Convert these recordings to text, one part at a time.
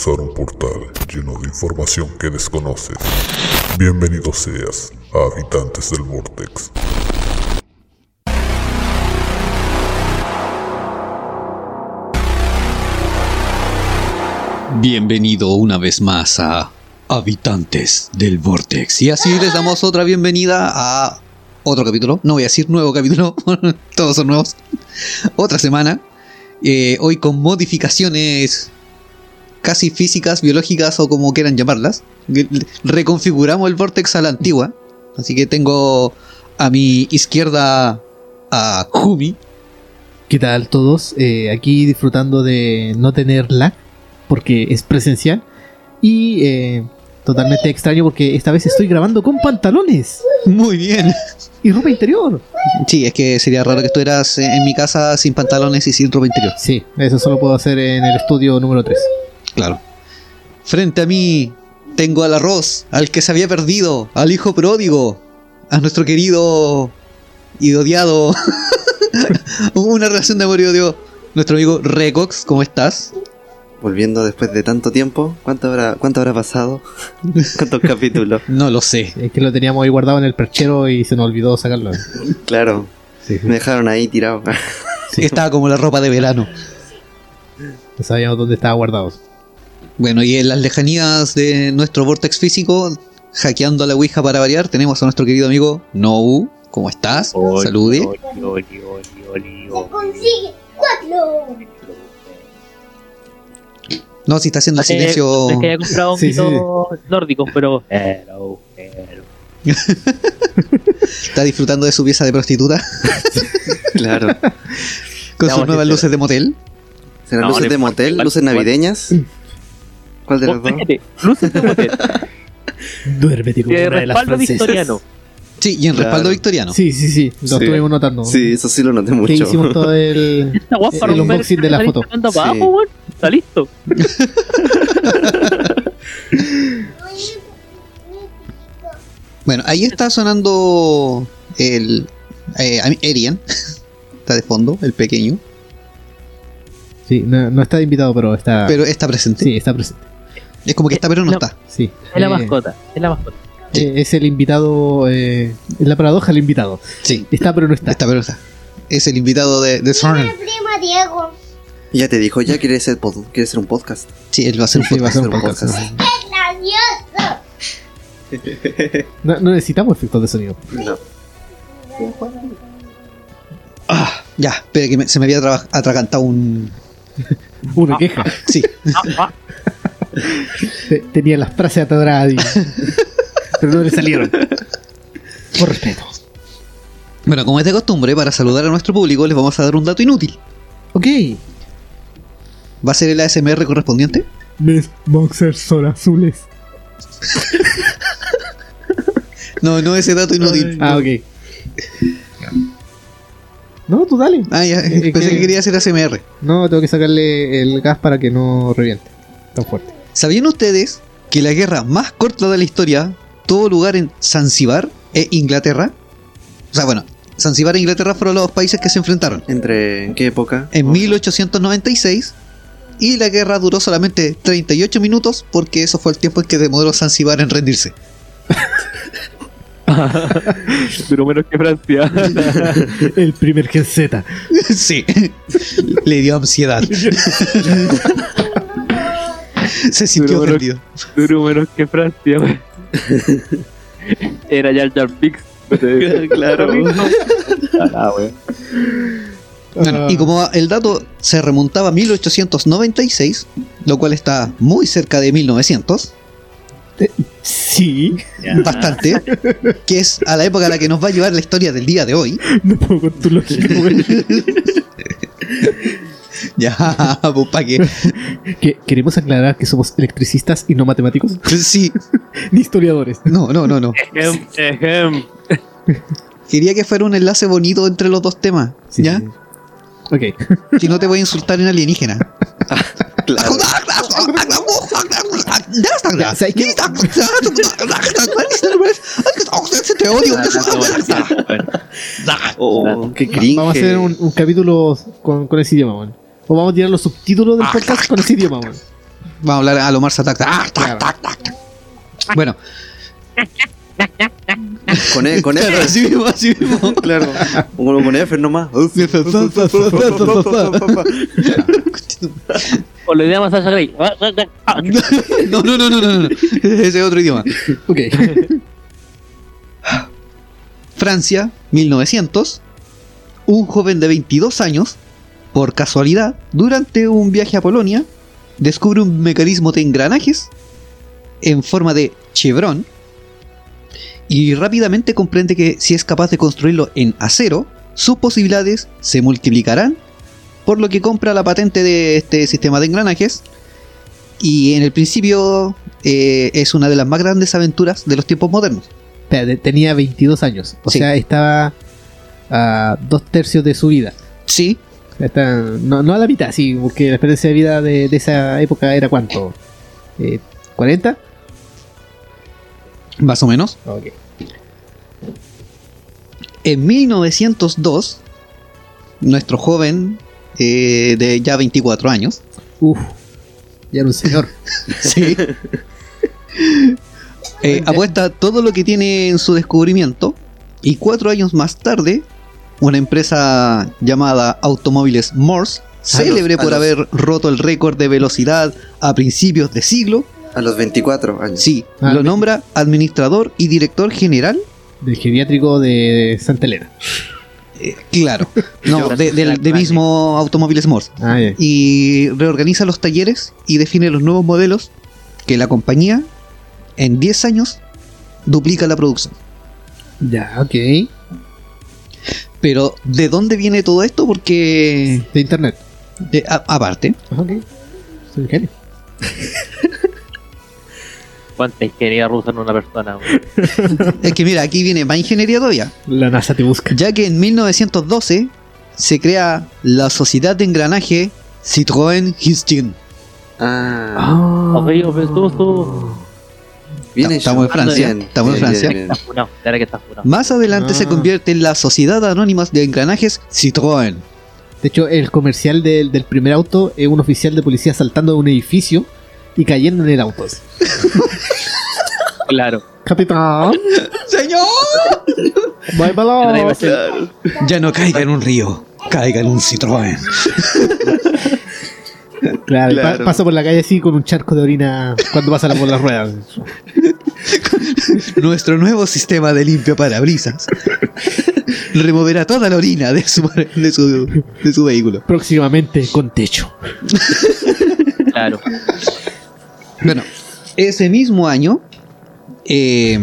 Cruzar un portal lleno de información que desconoces. Bienvenido seas a Habitantes del Vortex. Bienvenido una vez más a Habitantes del Vortex. Y así les damos otra bienvenida a otro capítulo. No voy a decir nuevo capítulo, todos son nuevos. Otra semana. Eh, hoy con modificaciones casi físicas, biológicas o como quieran llamarlas. Reconfiguramos el Vortex a la antigua. Así que tengo a mi izquierda a Jumi. ¿Qué tal todos? Eh, aquí disfrutando de no tener lag porque es presencial y eh, totalmente extraño porque esta vez estoy grabando con pantalones Muy bien. y ropa interior. Sí, es que sería raro que estuvieras en mi casa sin pantalones y sin ropa interior. Sí, eso solo puedo hacer en el estudio número 3. Claro. Frente a mí tengo al arroz, al que se había perdido, al hijo pródigo, a nuestro querido y odiado. Una relación de amor y odio. Nuestro amigo Recox, ¿cómo estás? Volviendo después de tanto tiempo, ¿cuánto habrá, cuánto habrá pasado? ¿Cuántos capítulos? No lo sé. Es que lo teníamos ahí guardado en el perchero y se nos olvidó sacarlo. Claro, Sí, me dejaron ahí tirado. sí. Estaba como la ropa de verano. No sabíamos dónde estaba guardado. Bueno, y en las lejanías de nuestro vortex físico, hackeando a la Ouija para variar, tenemos a nuestro querido amigo Nou. ¿Cómo estás? Salude. Se consigue cuatro. No, si está haciendo Eh, silencio. Es que había comprado Sí, sí. honguitos nórdicos, pero. Hello, hello. Está disfrutando de su pieza de prostituta claro. con sus nuevas sí, luces de motel. ¿Serán No, luces no de motel? ¿Luces navideñas? ¿Cuál de las dos? Motel. Duérmete como De una de las respaldo francesas. victoriano. Sí, y en Claro. respaldo victoriano. Sí, sí, sí, lo Sí. estuvimos notando. Sí, eso sí lo noté mucho. hicimos todo el... El unboxing de la foto. Sí. abajo. Está listo. Bueno, ahí está sonando el eh, Arian. está de fondo, el pequeño. Sí, no, no está invitado, pero está... Pero está presente. Sí, está presente. Es como que está, pero no No. está. Sí. Es la Eh, mascota. Es la mascota. eh, es el invitado... Eh, es la paradoja del invitado. Sí, Está, pero no está. está, pero no está. Es el invitado de, de. Mi prima Diego. Ya te dijo, ya quiere ser, pod- quiere ser un podcast. Sí, él va a hacer un Sí, podcast. ser un podcast. Es gracioso. No, no necesitamos efectos de sonido. No. Ah, ya, espera que me- se me había atragantado un. Una queja. Sí, Ah, ah. Tenía las frases atoradas y... pero no le salieron. Por respeto. bueno, como es de costumbre, para saludar a nuestro público, les vamos a dar un dato inútil. Ok. ¿Va a ser el ASMR correspondiente? Mis boxers son azules. No, no ese dato inútil. Ah, ok. No, tú dale. Ah, ya, Eh, pensé que- que quería hacer ASMR. No, tengo que sacarle el gas para que no reviente. Tan fuerte. ¿Sabían ustedes que la guerra más corta de la historia tuvo lugar en Zanzibar e Inglaterra? O sea, bueno, Zanzibar e Inglaterra fueron los países que se enfrentaron. ¿Entre en qué época? En 1896 y la guerra duró solamente 38 minutos porque eso fue el tiempo en que demoró Zanzibar en rendirse. Duró menos que Francia. El primer Gen Z. sí, le dio ansiedad. se sintió Duró- ofendido. Duró menos que Francia. Era Jar Jar Binks. claro. Ah. Bueno, y como el dato se remontaba a 1896, lo cual está muy cerca de 1900, Sí. bastante, que es a la época a la que nos va a llevar la historia del día de hoy. No puedo con tu lógica, güey. Ya, pues para que. Que- Queremos aclarar que somos electricistas y no matemáticos, Sí, ni historiadores. no, no, no, no. Ejem, ejem. Quería que fuera un enlace bonito entre los dos temas. Sí, ¿Ya? sí. Ok. Si no te voy a insultar en alienígena. Claro. ¿Sabes qué? Te odio. Oh, qué. Vamos a hacer un, un capítulo con, con ese idioma, weón. O vamos a tirar los subtítulos del podcast con ese idioma, weón. Vamos a hablar a lo Mars Attack. Ah, tac, tac, tac, tac. Bueno, Con, e, con claro, F. así mismo, así mismo. Claro. Con, con F nomás. O lo llama Sasha Grey. No, no, no, no, no, no. Ese es otro idioma. Ok. Francia, 1900. Un joven de 22 años, por casualidad, durante un viaje a Polonia, descubre un mecanismo de engranajes en forma de chevron y rápidamente comprende que si es capaz de construirlo en acero, sus posibilidades se multiplicarán, por lo que compra la patente de este sistema de engranajes y en el principio eh, es una de las más grandes aventuras de los tiempos modernos. Tenía 22 años. O Sí. sea, estaba a dos tercios de su vida. Sí, Está, no, no a la mitad, sí, porque la experiencia de vida de, de esa época era cuánto? Eh, ¿40? más o menos. Ok. En 1902, nuestro joven eh, de ya 24 años, Uf, ya era un señor. sí, eh, apuesta todo lo que tiene en su descubrimiento y cuatro años más tarde, una empresa llamada Automóviles Morse, célebre los- por los- haber roto el récord de velocidad a principios de siglo, A los 24 años. sí, Ah, lo nombra administrador y director general Del geriátrico de Santa Elena. Claro, no, de- del de mismo Automóviles Morse. Ah. Y reorganiza los talleres y define los nuevos modelos que la compañía en 10 años duplica la producción. Ya, ok. Pero ¿de dónde viene todo esto? Porque De internet. de- a- aparte, Ah, Ok. Soy genio. ¿Cuánta ingeniería rusa en una persona? es que mira, aquí viene más ingeniería todavía, La NASA te busca. ya que en 1912 se crea la sociedad de engranaje Citroën Histin. Ah, Ah. Estamos en Francia, Bien, estamos en Francia. bien, que está. Más adelante se Ah. convierte en la Sociedad Anónima de Engranajes Citroën. De hecho, el comercial del, del primer auto es un oficial de policía saltando de un edificio y cayendo en el auto. Claro. Capitán, ¡Señor! bye bye. Ya no caiga en un río, caiga en un Citroën. Claro, pa- Claro. pasa por la calle así con un charco de orina cuando pasa por las ruedas. Nuestro nuevo sistema de limpio parabrisas removerá toda la orina de su, de su, de su vehículo. Próximamente con techo. Claro. Bueno, ese mismo año, eh,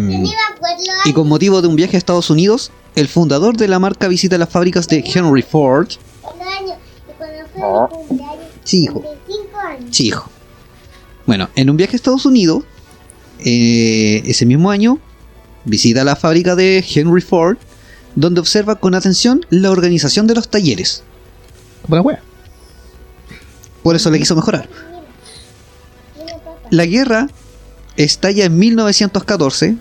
y con motivo de un viaje a Estados Unidos, el fundador de la marca visita las fábricas de Henry Ford. Sí, hijo. Sí, hijo. Bueno, en un viaje a Estados Unidos, eh, ese mismo año, visita la fábrica de Henry Ford, donde observa con atención la organización de los talleres. Como la wea. Por eso le quiso mejorar. La guerra estalla en 1914.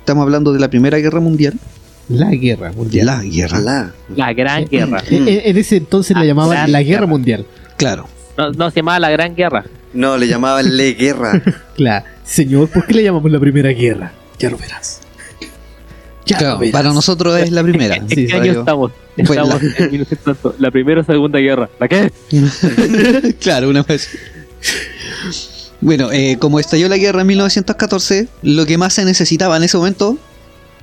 Estamos hablando de la Primera Guerra Mundial. La guerra mundial. La guerra. La. La Gran Guerra. En, ese entonces la La llamaban la guerra Guerra. mundial. Claro. No, no se llamaba la Gran Guerra. No, le llamaban Le Guerra. Claro. Señor, ¿por qué le llamamos la primera guerra? Ya lo verás. Ya Claro, lo verás. para nosotros es la primera. ¿En Sí, qué año yo- estamos? La- Estamos en 1900, la primera o segunda guerra. ¿La qué? claro, una vez. Bueno, eh, como estalló la guerra en 1914, lo que más se necesitaba en ese momento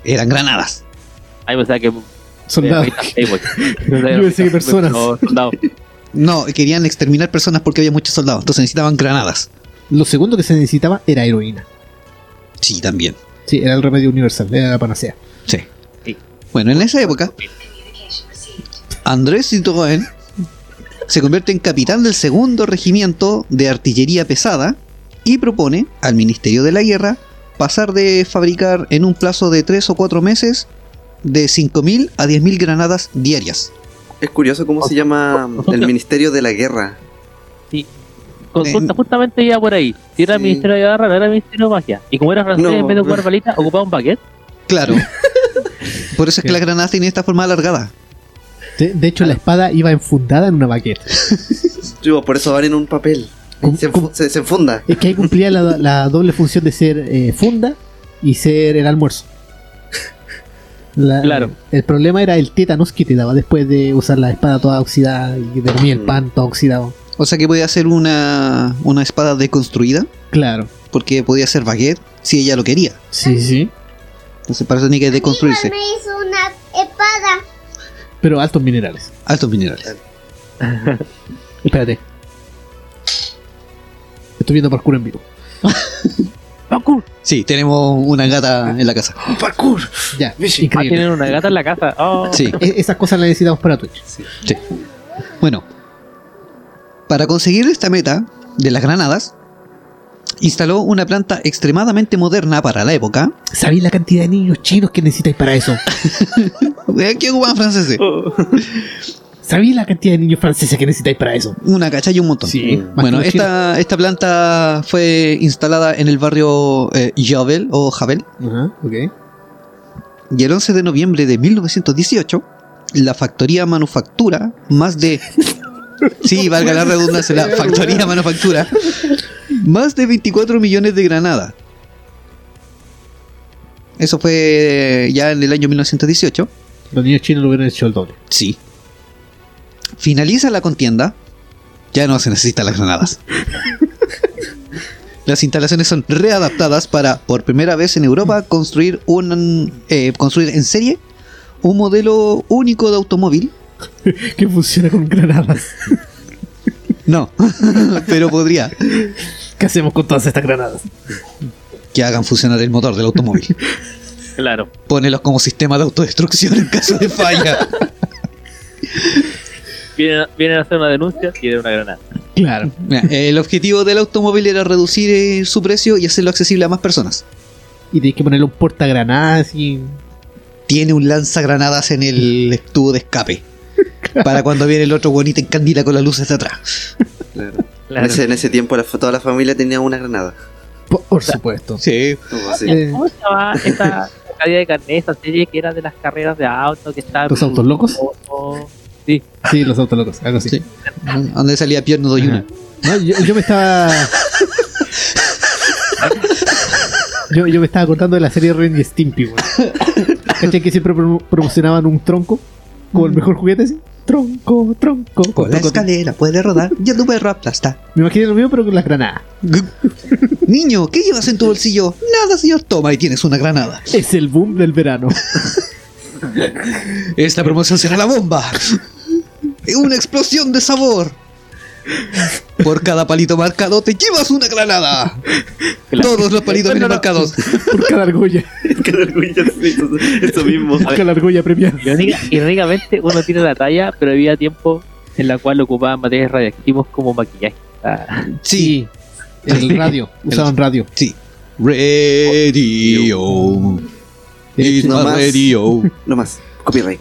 eran granadas. Ahí pensaba que. Soldado. eh. Yo pensé que personas. No, soldado. No, querían exterminar personas porque había muchos soldados, entonces necesitaban granadas. Lo segundo que se necesitaba era heroína. Sí, también. Sí, era el remedio universal, era la panacea. Sí. Sí. Bueno, en esa época, Andrés Citroën se convierte en capitán del segundo regimiento de artillería pesada y propone al Ministerio de la Guerra pasar de fabricar en un plazo de 3 o 4 meses de 5.000 a 10.000 granadas diarias. Es curioso cómo se llama el Ministerio de la Guerra. Consulta, En- justamente iba por ahí. Si era Sí. Ministerio de Guerra, no era Ministerio de Magia. Y como era francés, No. en vez de ocupar balita, ocupaba un baguette. Claro. Por eso es que las granadas tienen esta forma alargada. De, de hecho, la espada iba enfundada en una baqueta. Digo, por eso van en un papel. Se, se, se enfunda. es que ahí cumplía la, la doble función de ser eh, funda y ser el almuerzo. La- Claro. El problema era el tétanos que te daba después de usar la espada toda oxidada y dormir el Mm. pan todo oxidado. O sea que podía ser una, una espada deconstruida, Claro. porque podía ser baguette si ella lo quería. Sí, sí. Entonces para eso tenía que deconstruirse. Me hizo una espada. Pero altos minerales. Altos minerales. Espérate. Estoy viendo parkour en vivo. Sí, tenemos una gata en la casa. ¡Parkour! Ya, Ah, increíble. tienen una gata en la casa. Oh. Sí, E- esas cosas las necesitamos para Twitch. sí. Bueno, para conseguir esta meta de las granadas, instaló una planta extremadamente moderna para la época. ¿Sabéis la cantidad de niños chinos que necesitáis para eso? ¿Qué ocupan franceses? ¿Sabéis la cantidad de niños franceses que necesitáis para eso? Una cacha y un montón. Sí, más Bueno, esta, esta planta fue instalada en el barrio eh, Javel o Javel Ajá, ok. y el 11 de noviembre de 1918 la factoría manufactura más de sí valga la redundancia la factoría manufactura más de 24 millones de granadas eso fue ya en el año 1918 Los niños chinos lo hubieran hecho el doble. sí finaliza la contienda ya no se necesitan las granadas las instalaciones son readaptadas para por primera vez en Europa construir un eh, construir en serie un modelo único de automóvil que funciona con granadas. no pero podría ¿Qué hacemos con todas estas granadas? que hagan funcionar el motor del automóvil Claro. Pónelos como sistema de autodestrucción en caso de falla. Vienen, vienen a hacer una denuncia y de una granada. Claro. Mira, el objetivo del automóvil era reducir eh, su precio y hacerlo accesible a más personas. Y tenéis que ponerle un portagranadas y. Tiene un lanzagranadas en el tubo de escape. Para cuando viene el otro bonito en candila con las luces de atrás. Claro. Claro. En, ese, en ese tiempo la, toda la familia tenía una granada. Por, por supuesto. Sí. Eh, ¿Cómo se llama esa calidad de carnet, esa serie que era de las carreras de auto que estaba... ¿Los autos locos? Sí, Sí, los autos locos, algo así. Sí. Donde salía Pierno Doyuna. No, yo, yo me estaba. Yo, yo me estaba acordando de la serie Ren y Stimpy, weón. ¿Cachai que siempre pro- promocionaban un tronco? Como el mejor juguete así. Tronco, tronco. Por la tronco. escalera puede rodar y a tu perro aplasta. Me imaginé lo mismo, pero con las granadas. Niño, ¿qué llevas en tu bolsillo? Nada, señor. Toma y tienes una granada. Es el boom del verano. Esta promoción será la bomba. Una explosión de sabor. Por cada palito marcado te llevas una granada. Claro. Todos los palitos vienen marcados. Por cada argolla. Orgullo, sí, eso, eso mismo. Por cada argolla premiada. Irónica- irónicamente uno tiene la talla, pero había tiempo en la cual ocupaban materiales radiactivos como maquillaje. Ah, Sí, El radio. Usaban radio. sí. Radio. It's No más. radio. No más. Copyright.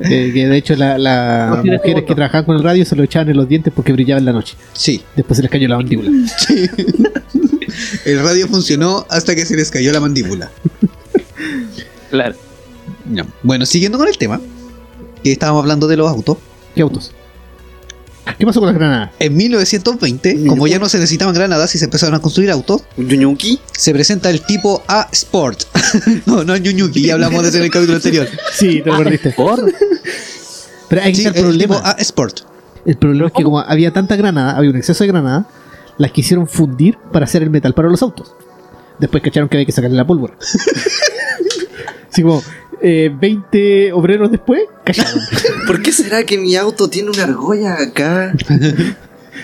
Eh, que de hecho la- las No tiene mujeres que trabajaban con el radio se lo echaban en los dientes porque brillaba en la noche. Sí. Después se les cayó la mandíbula. sí. El radio funcionó hasta que se les cayó la mandíbula. claro. Bueno, siguiendo con el tema, que estábamos hablando de los autos. ¿Qué autos? ¿Qué pasó con las granadas? En 1920, como ya no se necesitaban granadas y se empezaron a construir autos, ¿Un Yuñuki? se presenta el tipo A Sport. no, no es Ñuñuki, ya hablamos de eso en el capítulo anterior. Sí, te lo perdiste. Por Pero hay que Sí, el el tipo problema. A Sport. El problema es que como había tanta granada, había un exceso de granada, las quisieron fundir para hacer el metal para los autos. Después cacharon que había que sacarle la pólvora. Así como eh, 20 obreros después, cacharon. ¿Por qué será que mi auto tiene una argolla acá?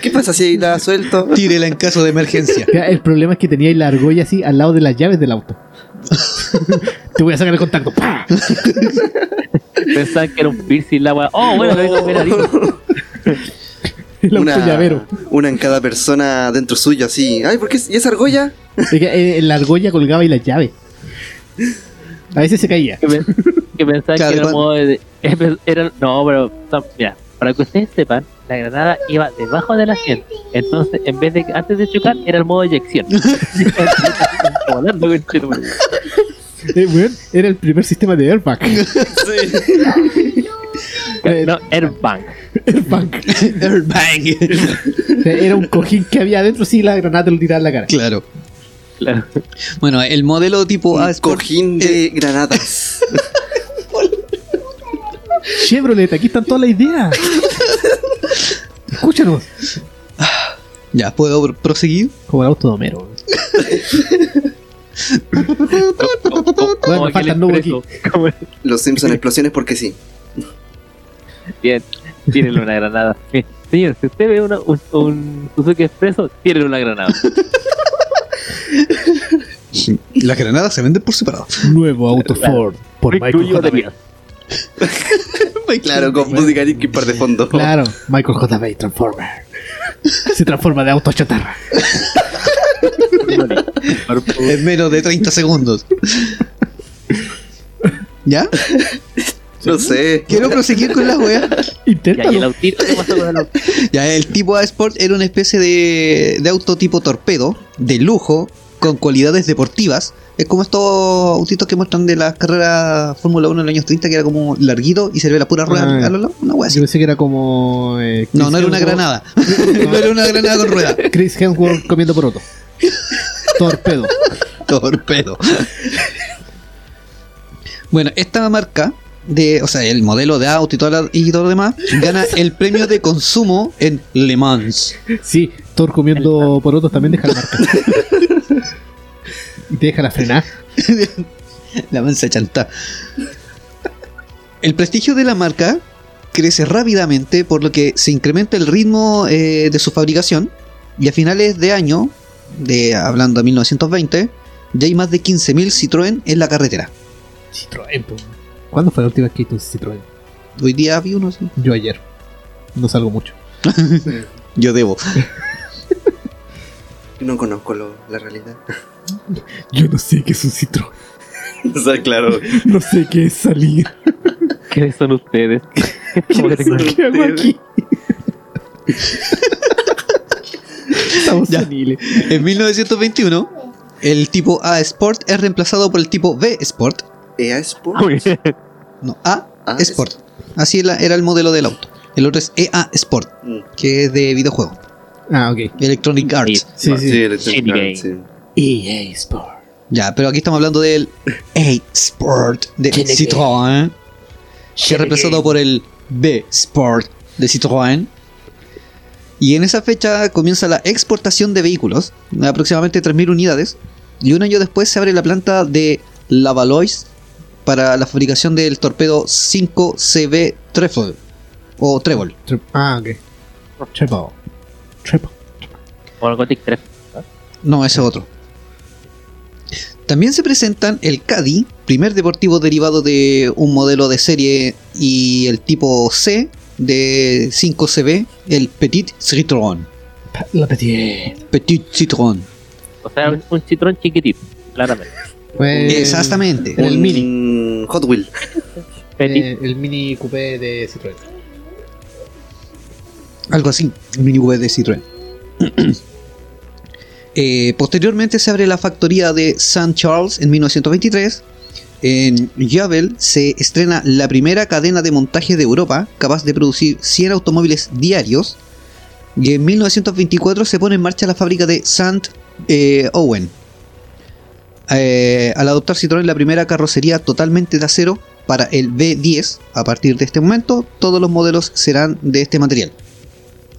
¿Qué pasa si la suelto? Tírela en caso de emergencia. Ya, El problema es que tenía la argolla así al lado de las llaves del auto. Te voy a sacar el contacto. ¡Pah! pensaban que era un piercing la weá. Oh, bueno, lo a ver ahí. El auto Una, llavero. una en cada persona dentro suyo, así. Ay, ¿por qué? ¿Y esa argolla? Es que, eh, la argolla colgaba y las llaves. A veces se caía. que, pen- que pensaban Claro, que era cuando- modo de. Era, no, pero. Mira, para que ustedes sepan, la granada iba debajo del asiento. Entonces, en vez de. Antes de chocar, era el modo de eyección. Eh, era el primer sistema de airbag. No, Airbang. Airbang. Airbang. Era un cojín que había adentro, sí, la granada te lo tiraba en la cara. claro. Claro. Bueno, el modelo tipo A Sport cojín de granadas. Chevrolet, aquí están todas las ideas. Escúchanos. Ya, ¿puedo pr- proseguir? Como el auto de Homero. Como me aquel falta el nuevo expreso. Como- Los Simpson explosiones porque sí. Bien, tírenle una granada. Bien, Señor, si usted ve una- un, un Suzuki Expreso, tírenle una granada. Las granadas se venden por separado. Nuevo auto. Ford por Michael J. Claro, con música Linkin Park de fondo. Claro, Michael J. Bay Transformer. Se transforma de auto a chatarra. En menos de 30 segundos. ¿Ya? No sé. Quiero proseguir con la wea. Ya, y el Inténtalo. Ya, el tipo A Sport era una especie de, de auto tipo torpedo, de lujo, con cualidades deportivas. Es como estos autitos que muestran de las carreras Fórmula 1 en los años 30, que era como larguito y se le ve la pura rueda Ah, a lados. Una wea así. Yo pensé que era como. eh, No, no era una granada. no era una granada con rueda. Chris Hemsworth comiendo poroto. Torpedo. Torpedo. Bueno, esta marca de, o sea, el modelo de auto y todo, la- y todo lo demás, gana el premio de consumo en Le Mans. Sí, Thor comiendo porotos también deja la marca. Y te deja la frenar. La mansa chanta. El prestigio de la marca crece rápidamente, por lo que se incrementa el ritmo eh, de su fabricación. Y a finales de año, de, hablando de 1920, ya hay más de 15.000 Citroën en la carretera. Citroën. ¿Cuándo fue la última vez que viste un Citroën? Hoy día vi uno, sí. Yo ayer. No salgo mucho. Yo debo. No conozco lo- la realidad. Yo no sé qué es un Citroën. o sea, claro. No sé qué es salir. ¿Quiénes son ustedes? ¿Cómo que tengo- ¿Qué hago aquí? Estamos Ya. En 1921, el tipo A Sport es reemplazado por el tipo B Sport. EA Sport. No, A A Sport. Así era era el modelo del auto. El otro es EA Sport, Mm. que es de videojuego. Ah, ok. Electronic Arts. Sí, Ah, sí. Electronic Arts, sí. EA Sport. Ya, pero aquí estamos hablando del A Sport de Citroën. Que es reemplazado por el B Sport de Citroën. Y en esa fecha comienza la exportación de vehículos, aproximadamente 3.000 unidades. Y un año después se abre la planta de Lavalois para la fabricación del torpedo 5CB Trefoil o Trébol. Tre- Ah, ok. Treble. Treble. O el Gothic 3. No, ese es otro. También se presentan el Caddy, primer deportivo derivado de un modelo de serie y el tipo C de 5CB, el Petit Citroën. Pa- La petite. Petit Citroën. O sea, un, un Citroën chiquitito, claramente. Fue Exactamente. el Un mini. Hot Wheel. Eh, el mini coupé de Citroën. Algo así, el mini V de Citroën. Eh, posteriormente se abre la factoría de St. Charles en 1923. En Javel se estrena la primera cadena de montaje de Europa capaz de producir 100 automóviles diarios. Y en 1924 se pone en marcha la fábrica de St. eh, Owen. Eh, al adoptar Citroën la primera carrocería totalmente de acero para el B10, a partir de este momento todos los modelos serán de este material.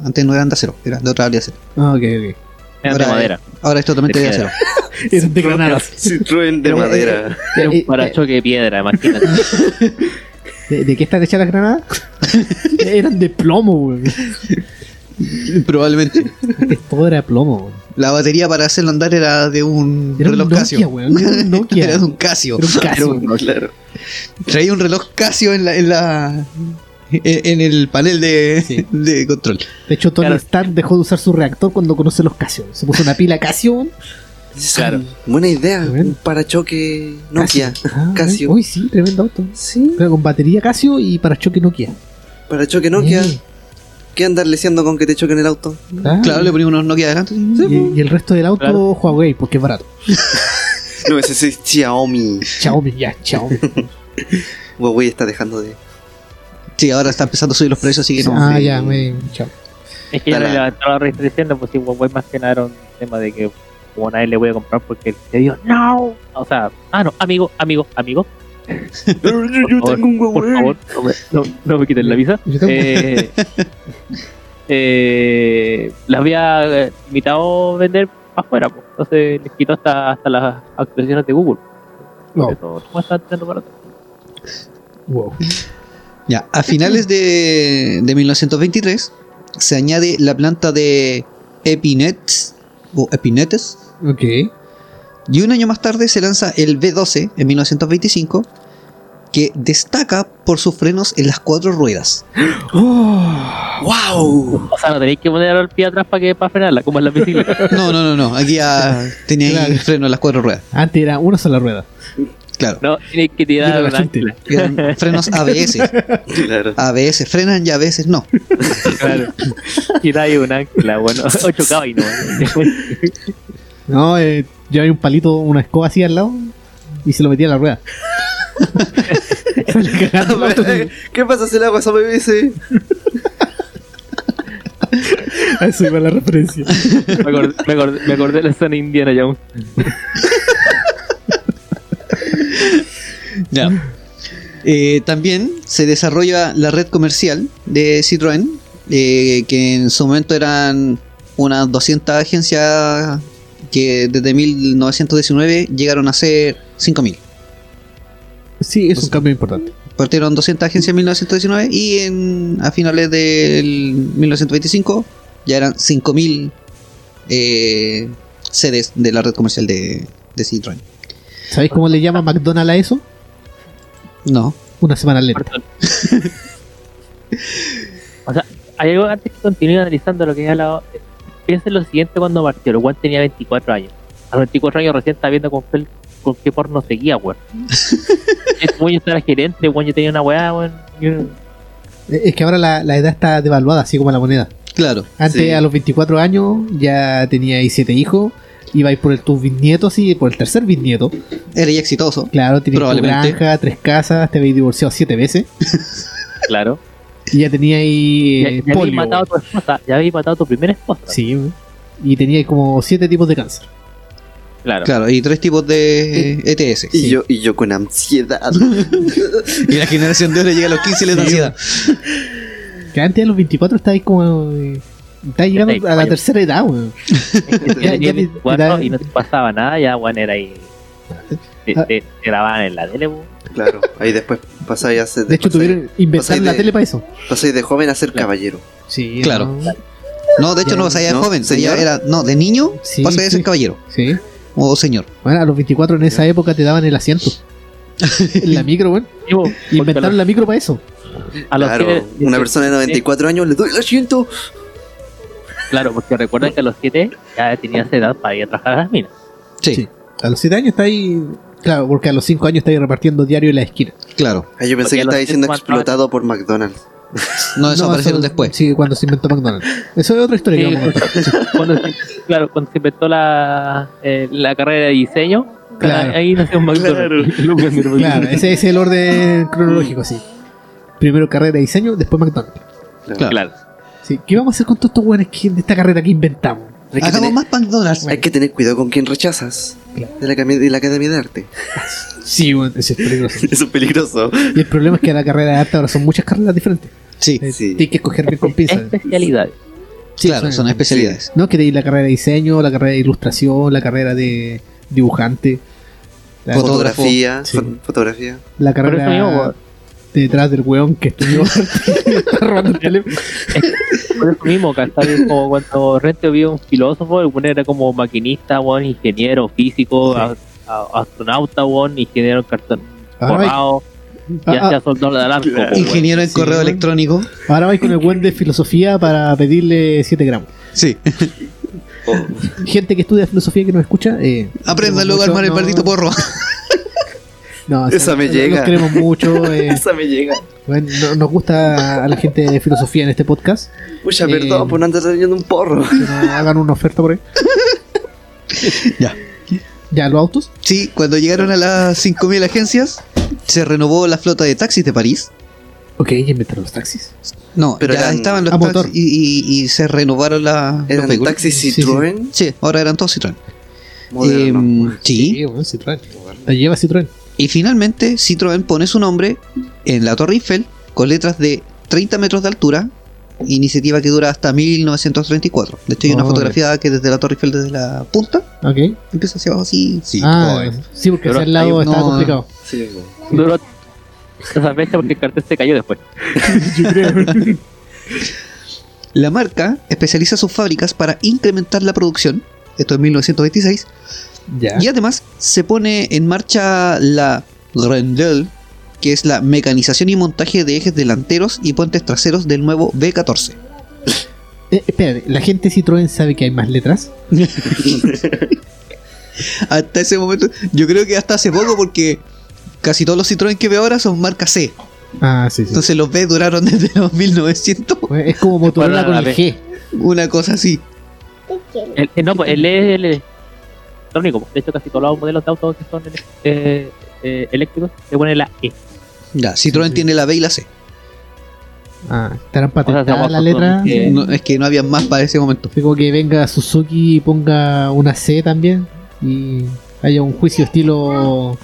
Antes no eran de acero, eran de otra área de acero. Ah, ok, ok. Eran de madera. Ahora es totalmente de De acero. Eran de granadas. Citroën de madera. Era Eh, un parachoque de piedra, imagínate. ¿De, de qué están hechas las granadas? Eran de plomo, weón. Probablemente. Todo era de plomo. La batería para hacerlo andar era de un Era un reloj Nokia, Casio. weón. Era un Nokia. Era de un Casio. Era un Casio. Claro. Traía un reloj Casio en la, en la en el panel de, Sí. de control. De hecho, Tony Claro. Stark dejó de usar su reactor cuando conoce los Casio. Se puso una pila Casio. Claro. Buena idea. Un parachoque Nokia. Ah, Casio. Uy, sí, tremendo auto. Sí. Pero con batería Casio y parachoque Nokia. Parachoque Nokia. Eh, ¿Qué andar leseando con que te choquen el auto? claro. Claro, le ponía unos Nokia adelante. Y, y el resto del auto Claro. Huawei, porque es barato. No, ese es Xiaomi. Xiaomi, ya, Xiaomi. Huawei está dejando de. Sí, ahora está empezando a subir los precios, así que no. ah, sí. ya, me. chao. Es que ya le levantaron la restricción, pues sí, Huawei más que nada era un tema de que como nadie le voy a comprar porque le dijo, no. O sea, ah, no, amigo, amigo, amigo. Pero yo, yo Por tengo un Por Huawei. favor, no me, no, no me quiten la visa. Eh, eh, las había eh, invitado a vender afuera, pues. entonces les quitó hasta, hasta las actualizaciones de Google. No. Por eso. Wow. Ya, a finales de, de 1923 se añade la planta de Epinet o Epinetes Ok. Y un año más tarde se lanza el B12 en 1925 que destaca por sus frenos en las cuatro ruedas. ¡Wow! O sea, no tenéis que poner el pie atrás para que para frenarla, como en la bicicleta. No, no, no, no, aquí ya tenía ahí Claro. freno en las cuatro ruedas. Antes era una sola rueda. Claro, No, tenéis que tirar la un gente. ancla. eran frenos ABS. Claro. A veces frenan y a veces no. Claro. Tiráis un ancla, bueno, 8 caballos, ¿no? No, eh, yo hay un palito, una escoba así al lado y se lo metía en la rueda. ¿Qué pasa si el agua se BBC? A eso iba la referencia. Me acordé, me acordé, me acordé de la zona Indiana Jones. Ya. Eh, también se desarrolla la red comercial de Citroën, eh, que en su momento eran unas 200 agencias que desde 1919 llegaron a ser 5.000. Sí, es un cambio importante. Partieron 200 agencias en 1919 y en, a finales del 1925 ya eran 5.000 eh, sedes de la red comercial de, de Citroën. ¿Sabéis cómo le llama McDonald's a eso? No. Una semana lenta. O sea, hay algo antes que continúe analizando lo que he hablado. Piensa en lo siguiente cuando partió. El Juan tenía 24 años. A los 24 años recién estaba viendo con, qué- con qué porno seguía, weón. Weón yo era gerente, weón, yo tenía una weá, weón. yo- Es que ahora la, la edad está devaluada, así como la moneda. Claro. Antes, Sí. a los 24 años, ya teníais 7 hijos. Ibais por el, tus bisnietos y por el tercer bisnieto. Era ya exitoso. Claro, teníais tu granja, tres casas, te habéis divorciado 7 veces. Claro. Y ya teníais Ya, eh, ya habéis polio. matado a tu esposa, ya habéis matado a tu primera esposa. Sí, güey. y teníais como 7 tipos de cáncer. Claro. Claro, y tres tipos de ETS. Y yo, y yo con ansiedad. Y la generación de oro llega a los 15 y les da Sí, ansiedad. Que antes a los 24 estabais como. eh, Estáis llegando Estáis a la mayor. tercera edad, weón. Es que si Ya- tenías ya te- 24 te- y no te pasaba nada, ya, weón, era ahí. Te, Ah. te- te grababan en la tele, weón. Claro, ahí después pasáis a ser. De hecho, tuvieron inventaron pasáis la de- tele para eso. Pasáis de joven a ser Claro. caballero. Sí, Claro. ¿no? No, de hecho Ya, no allá de ¿no? joven. ¿Señor? era, no, de niño Sí, vas a sí. ser caballero. Sí. O señor. Bueno, a los 24 en esa época te daban el asiento. en la micro, porque Inventaron la micro para eso. a los claro, una persona de 94 años le doy el asiento. Claro, porque recuerden que a los 7 ya tenías edad para ir a trabajar a las minas. Sí, Sí. A los 7 años está ahí. Claro, porque a los 5 años está ahí repartiendo diario en la esquina. claro. Ah, yo pensé Porque que estaba diciendo explotado por McDonald's. No, eso No, aparecieron eso- después. Sí, cuando se inventó McDonald's. Eso es otra historia que Sí, vamos a contar. cuando se, claro, cuando se inventó la, eh, la carrera de diseño, Claro. ahí nació McDonald's. Lucas Mirabal. Claro, ese es el orden cronológico, sí. Primero carrera de diseño, después McDonald's. Claro. Claro. Sí. ¿Qué vamos a hacer con todos estos weones que- de esta carrera que inventamos? Hay que, Hagamos tener, más McDonald's. hay que tener cuidado con quien rechazas. Claro. De la, cami- de la Academia de Arte. Sí, bueno, ese es peligroso. Eso es peligroso. Y el problema es que la carrera de arte ahora son muchas carreras diferentes. Sí, Eh, Sí. Tienes que escoger bien con pinzas. Especialidades. Sí, claro, son especialidades. No, que tenéis la carrera de diseño, la carrera de ilustración, la carrera de dibujante, la, Foto- Fotografía. Sí. fo- Fotografía. la eso mismo, detrás del weón que estudió robando el teléfono. Por eso mismo, ¿cachai? Como cuando Rente vio un filósofo, el weón era como maquinista, weón, ingeniero, físico, Sí. a- a- astronauta, weón, ingeniero en cartón forrado, ah, ya ah, sea soldado de arco, Claro. Ingeniero en Sí, correo electrónico. ahora vais con el weón de filosofía para pedirle 7 gramos. Sí. Gente que estudia filosofía que nos escucha, eh, luego a armar el maldito porro. No, Esa me llega. queremos mucho. eh, esa me llega. bueno, no- nos gusta a la gente de filosofía en este podcast. Mucha Eh, perdón por no andar leyendo un porro. Nos hagan una oferta por ahí. Ya. Ya, los autos. Sí, cuando llegaron a las 5.000 agencias, se renovó la flota de taxis de París. Ok, ya inventaron los taxis. No, Pero ya eran estaban los taxis motor. y, y- y se renovaron la, ¿Eran taxis Sí, sí. Citroën? Sí, ahora eran todos Citroën. Modernos. Em, sí. bueno, Citroën. La lleva Citroën. Y finalmente Citroën pone su nombre en la Torre Eiffel con letras de 30 metros de altura, iniciativa que dura hasta 1934. De hecho hay una Oh, fotografía que desde la Torre Eiffel, desde la punta, Ok. empieza hacia abajo así. Sí, ah, sí, porque hacia el lado estaba no. complicado. Sí, Duró esa fecha porque el cartel se cayó después. Yo creo. La marca especializa sus fábricas para incrementar la producción, esto en 1926, y además se pone en marcha la Grendel, que es la mecanización y montaje de ejes delanteros y puentes traseros del nuevo B14. Eh, espérate, ¿la gente Citroën sabe que hay más letras? Hasta ese momento, yo creo que hasta hace poco porque casi todos los Citroën que veo ahora son marca C. Ah, sí, sí. Entonces los B duraron desde los 1900, Pues es como Motorola con el. G. una cosa así. El, el- no, pues el es el electrónico. De hecho, casi todos los modelos de autos que son eh, eh, eléctricos se pone la E. Ya, Citroën sí. tiene la B y la C. Ah, estarán O sea, patentadas la letra. No, es que no había más para ese momento. Como que venga Suzuki y ponga una C también y haya un juicio estilo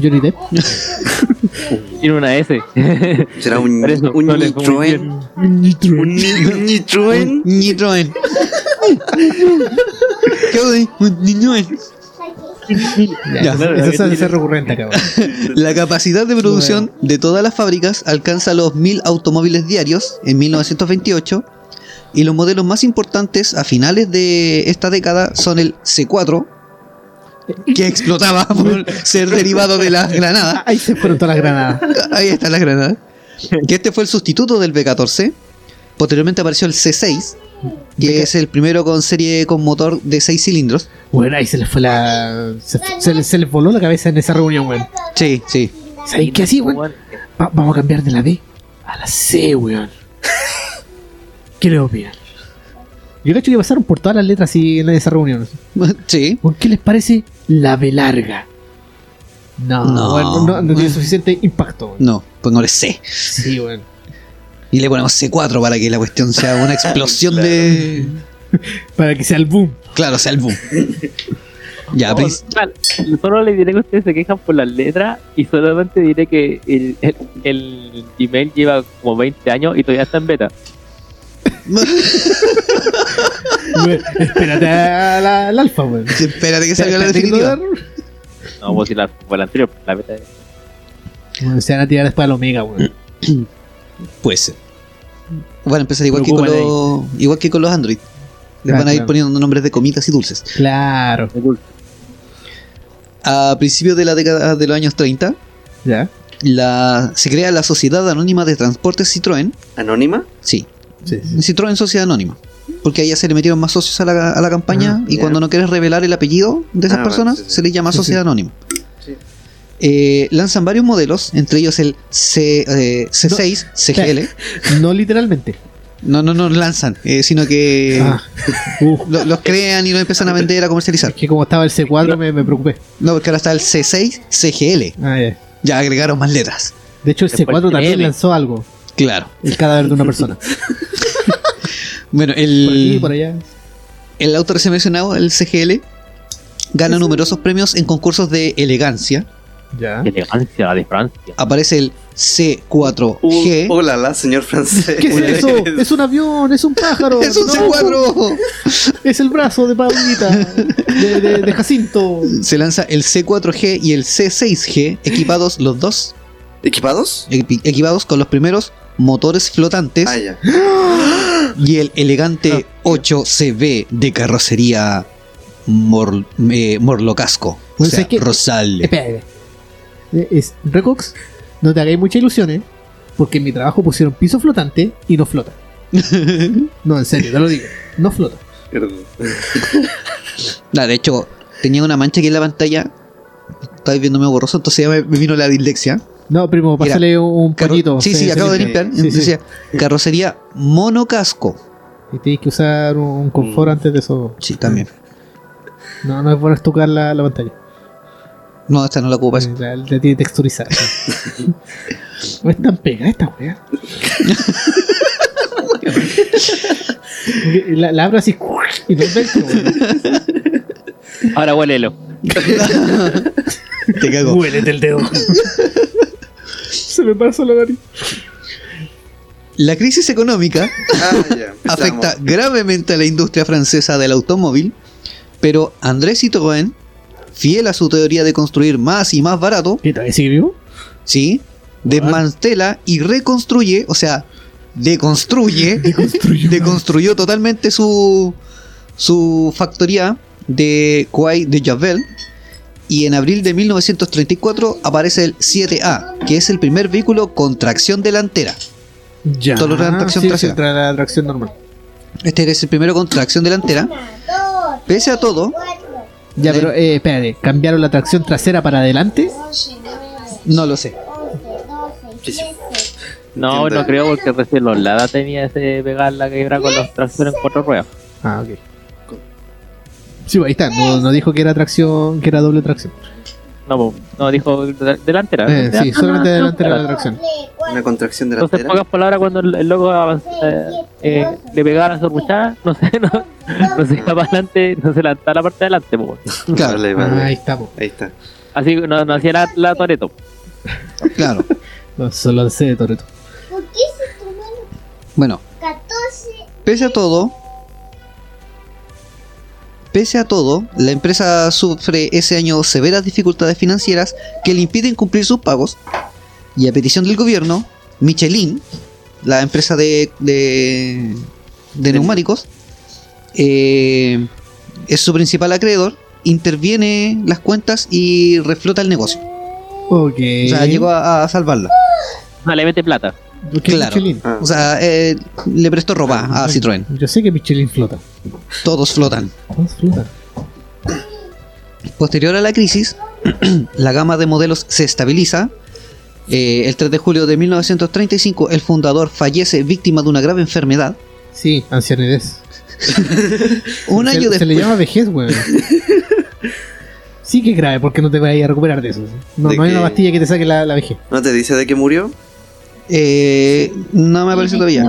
Johnny Depp. Tiene una S. Será un, un le fue muy Citroën. Un, ni- un Citroën. ¿Qué onda? Un Citroën. Ya, Ya, eso, ser recurrente, cabrón. La capacidad de producción de todas las fábricas alcanza los 1000 automóviles diarios en 1928 y los modelos más importantes a finales de esta década son el C4 que explotaba por ser derivado de las granadas. Ahí se fueron todas las granadas. Ahí están las granadas. Que este fue el sustituto del B14. Posteriormente apareció el C6, que es el primero con serie con motor de 6 cilindros. Bueno, ahí se les fue la. Se, se les, se les voló la cabeza en esa reunión, weón. Sí, sí. ¿Saben qué así, weón? Va- vamos a cambiar de la B a la C, weón. ¿Qué le opinan? Yo creo que pasaron por todas las letras así en esa reunión. Sí. ¿Por qué les parece la B larga? No, No. bueno, no, no tiene suficiente impacto. weón. No, pongámosle C. Sí, weón. Y le ponemos C4 para que la cuestión sea una explosión de. Para que sea el boom. Claro, sea el boom. Ya, No, Pris- mal. Solo le diré que ustedes se quejan por las letras y solamente diré que el, el, el Gmail lleva como 20 años y todavía está en beta. Weón, Espérate a la- al alfa, weón. espérate que salga la definitiva. No, pues si la, por la anterior, la beta. Bueno, se van a tirar después al Omega, weón. Puede ser. Van a empezar igual que, con los, igual que con los Android. Les van a ir claro. poniendo nombres de comidas y dulces. Claro. A principios de la década de los años 30, Ya. la, se crea la Sociedad Anónima de Transportes Citroën. ¿Anónima? Sí, Sí, sí. Citroën Sociedad Anónima. Porque ahí ya se le metieron más socios a la, a la campaña Ah, y cuando no quieres revelar el apellido de esas Ah, personas, vale, sí, sí. se les llama Sí, Sociedad sí. Anónima. Eh, lanzan varios modelos, entre ellos el C, eh, C6, CGL. No literalmente. No, no, no lanzan, eh, sino que Ah. Uh, lo- los crean y los empiezan a vender, a es comercializar. que como estaba el C4 me, me preocupé. No, porque ahora está el C6, CGL. Ah, ya. Ya agregaron más letras. De hecho, el Después C4 también lanzó algo. Claro. El cadáver de una persona. Bueno, Por aquí, el, por allá. el auto recién mencionado, el CGL, gana numerosos premios en concursos de elegancia. Ya. Qué elegancia la de Francia. Aparece el C4G. Uh, hola, la, señor francés. ¿Qué es eso? Es un avión, es un pájaro. ¡Es un No, C4! Es el brazo de Paulita. De, de- de Jacinto. Se lanza el C4G y el C6G, equipados los dos, ¿Equipados? equi- equipados con los primeros motores flotantes Ah, ya. y el elegante 8CB de carrocería Mor, eh, Morlocasco. O sea, ¿sabes qué? Rosal. Espera, espera. Eh, Es, Recox, no te hagáis muchas ilusiones. Porque en mi trabajo pusieron piso flotante y no flota. No, en serio, te lo digo. No flota. Nah, de hecho, tenía una mancha aquí en la pantalla. Estáis viéndome borroso, entonces ya me, me vino la dislexia. No, primo, pásale un pollito. sí, se- sí, se acabo de limpia. limpiar. Sí, sí. Decía, carrocería monocasco. Y tienes que usar un confort Mm. antes de eso. Sí, también. No, no es bueno estucar la, la pantalla. No, esta no la eso. La, la tiene texturizada. No es tan pega esta weá. la, la abro así y no. Ahora huélelo. Te cago. Huélete el dedo. Se me pasó la nariz. La crisis económica Ah, afecta gravemente a la industria francesa del automóvil, pero Andrés Citroën, fiel a su teoría de construir más y más barato, ¿Qué tal? ¿Sigue vivo? ¿sí? desmantela y reconstruye, o sea, deconstruye, Deconstruyó. deconstruyó totalmente su, su factoría de Quai de Javel. Y en abril de 1934 aparece el 7A, que es el primer vehículo con tracción delantera. Ya. Solo tracción sí, trasera. sí, trae la tracción normal. Este es el primero con tracción delantera. Pese a todo, Ya, pero eh, espérate, ¿cambiaron la tracción trasera para adelante? no lo sé. No, no creo porque recién los Lada tenía ese pegar la quebra con los tractores en cuatro ruedas. Ah, ok. Sí, ahí está. No, no dijo que era tracción, que era doble tracción. No, no dijo de- delantera. Eh, sí, Delantera, solamente no, delante era la tracción. Una contracción Entonces, delantera. pocas palabras, cuando el, el loco eh, eh, le pegaba a su ruchada, no sé, no, no se iba para adelante, no se levantaba la parte de adelante, po. Claro, Vale, Ah, ahí estamos. Ahí está. Así no, no hacía la, la Toreto. claro. No, solo sé de Toreto. ¿Por qué se tomaron Bueno, 14? pese a todo, pese a todo, la empresa sufre ese año severas dificultades financieras que le impiden cumplir sus pagos. Y a petición del gobierno, Michelin, la empresa de, de, de neumáticos, eh, es su principal acreedor, interviene las cuentas y reflota el negocio. Ok. O sea, llegó a, a salvarla. No, le mete plata. ¿Por qué claro. Michelin? Ah. O sea, eh, le prestó ropa a Citroën. Yo sé que Michelin flota. Todos flotan. ¿Cómo se flota? Posterior a la crisis, la gama de modelos se estabiliza. Eh, el 3 de julio de 1935, el fundador fallece víctima de una grave enfermedad. Sí, ancianidad. Un se, año se le llama vejez, weón. Sí que es grave, porque no te vayas a recuperar de eso. No, ¿De no hay una pastilla que te saque la, la vejez. ¿No te dice de qué murió? eh, no me aparece todavía.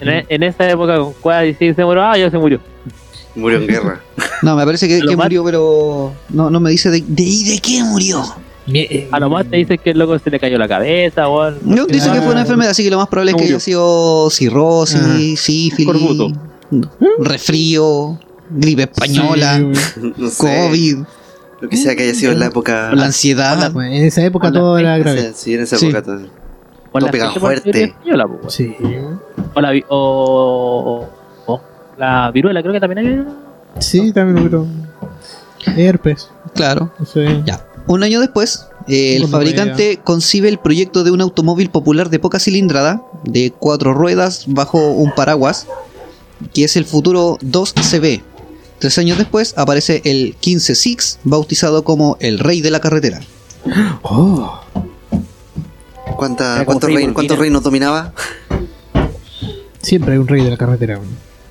En, e- en esa época, con cuál decir se murió, ah, ya se murió. Murió en guerra. No, me parece que, murió, pero no, no me dice de, de, ¿y de qué murió. Eh, A lo más te dicen que el loco se le cayó la cabeza o algo. No, dice que fue una Ah. enfermedad, así que lo más probable es que Murió. haya sido cirrosis, Ah. sífilis, Corbuto. Resfrío, gripe española, sí, No sé. COVID, Lo que sea que haya sido en la época. la ansiedad. weón. en esa época todo era grave. Sí, en esa Sí. época. todo. O la todo pega gente fuerte. española, weón. Sí. O la, vi- o, o- o la viruela, creo que también hay. Sí, también pero Herpes. Claro. Ya. Un año después, eh, el fabricante concibe el proyecto de un automóvil popular de poca cilindrada, de cuatro ruedas bajo un paraguas, que es el futuro 2CB. Tres años después aparece el 15 Six, bautizado como el rey de la carretera. Oh. ¿Cuánta, Era como ¿cuántos, reinos dominaba? Siempre hay un rey de la carretera.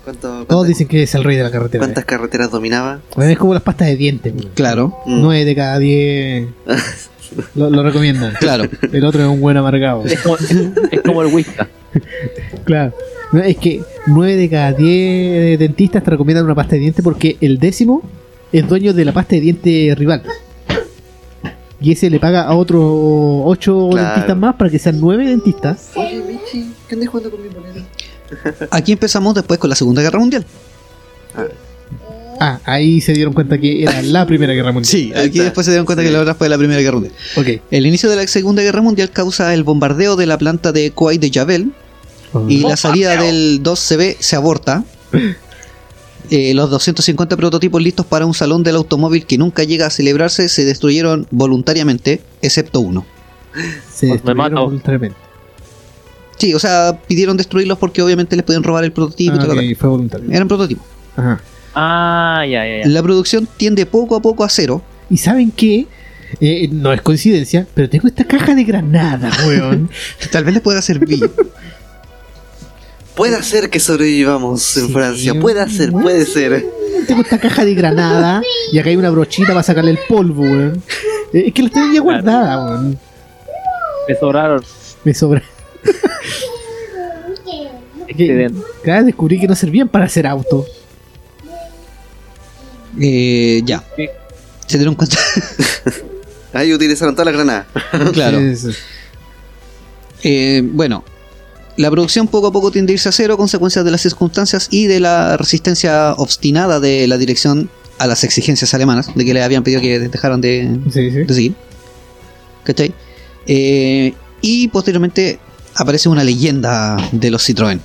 ¿Cuánto- Todos dicen que es el rey de la carretera. cuántas carreteras dominaba? Es como las pastas de dientes. Claro, Mm. 9 de cada 10 lo, lo recomiendan. claro. El otro es un buen amargado. Es como, es como el whisky. Claro. No, es que 9 de cada 10 dentistas te recomiendan una pasta de dientes porque el décimo es dueño de la pasta de dientes rival. Y ese le paga a otros 8 Claro. dentistas más para que sean 9 dentistas. Oye, Michi, ¿qué andas jugando con mi bolero? Aquí empezamos después con la Segunda Guerra Mundial. Ah, ahí se dieron cuenta que era la Primera Guerra Mundial. Sí, aquí después se dieron cuenta Sí. que la otra fue la Primera Guerra Mundial. Ok. El inicio de la Segunda Guerra Mundial causa el bombardeo de la planta de Kuwait de Javel y la salida del 2CB se aborta. Eh, los 250 prototipos listos para un salón del automóvil que nunca llega a celebrarse se destruyeron voluntariamente, excepto uno. Se Me destruyeron voluntariamente. Sí, o sea, pidieron destruirlos porque obviamente les podían robar el prototipo y Ah, todo lo ok, demás. fue voluntario. Eran prototipos. Ajá. Ah, ya, ya, ya. La producción tiende poco a poco a cero. ¿Y saben qué? Eh, no es coincidencia, pero tengo esta caja de granada, weón. Tal vez les pueda servir. Puede ser que sobrevivamos en Sí, Francia. Puede ser, puede ser. tengo esta caja de granada y acá hay una brochita para sacarle el polvo, weón. Eh, Es que la tenía guardada, weón. Me sobraron. Me sobra. Es que, Excelente. claro, descubrí que no servían para hacer auto. Eh, ya. ¿Se dieron cuenta? Ahí utilizaron todas las granadas. claro. Sí, sí. Eh, bueno, la producción poco a poco tiende a irse a cero, consecuencias de las circunstancias y de la resistencia obstinada de la dirección a las exigencias alemanas, de que le habían pedido que dejaran de, Sí, sí. de seguir. ¿Cachai? Eh, y posteriormente aparece una leyenda de los Citroën.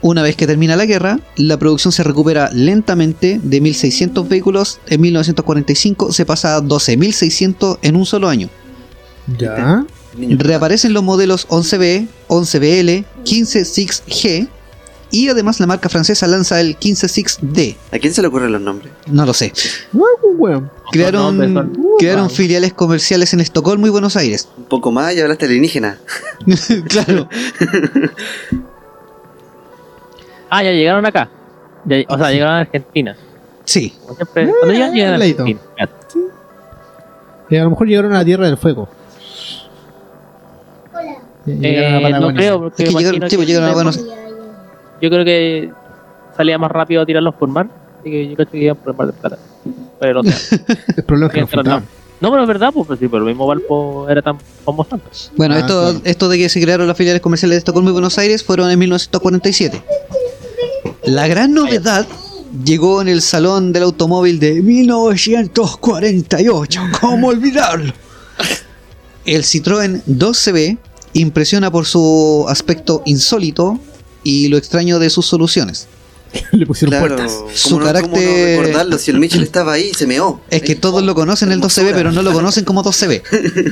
Una vez que termina la guerra, la producción se recupera lentamente de 1.600 vehículos. En 1945 se pasa a 12.600 en un solo año. Ya. Reaparecen los modelos 11B, 11BL, 156G y además la marca francesa lanza el 156D. ¿A quién se le ocurren los nombres? No lo sé. Pues. Crearon, filiales comerciales en Estocolmo y Buenos Aires. Un poco más y hablaste alienígena. claro. Ah, ya llegaron acá. Ya- o sea, llegaron a Argentina. Sí. Siempre, cuando llegan, llegan a. Argentina. Y a lo mejor llegaron a la Tierra del Fuego. Eh, a no creo, porque Es que llegaron- imagino sí, que- llegaron a Buenos- Yo creo que salía más rápido tirarlos por mar. Así que yo creo que iban por el mar de plata. Pero no. El problema es que no. No, pero es verdad, pues, pues sí, pero el mismo Valpo era tan famoso antes. Bueno, Ah, esto, claro. esto de que se crearon las filiales comerciales de Estocolmo y Buenos Aires fueron en 1947. La gran novedad llegó en el Salón del Automóvil de 1948. ¿Cómo olvidarlo? El Citroën 2CB impresiona por su aspecto insólito y lo extraño de sus soluciones. Le pusieron Claro. puertas. ¿Cómo Su no, cómo no carácter- recordarlo si el Mitchell estaba ahí y se meó? Es que todos lo conocen el 2CB, pero no lo conocen como 2CB.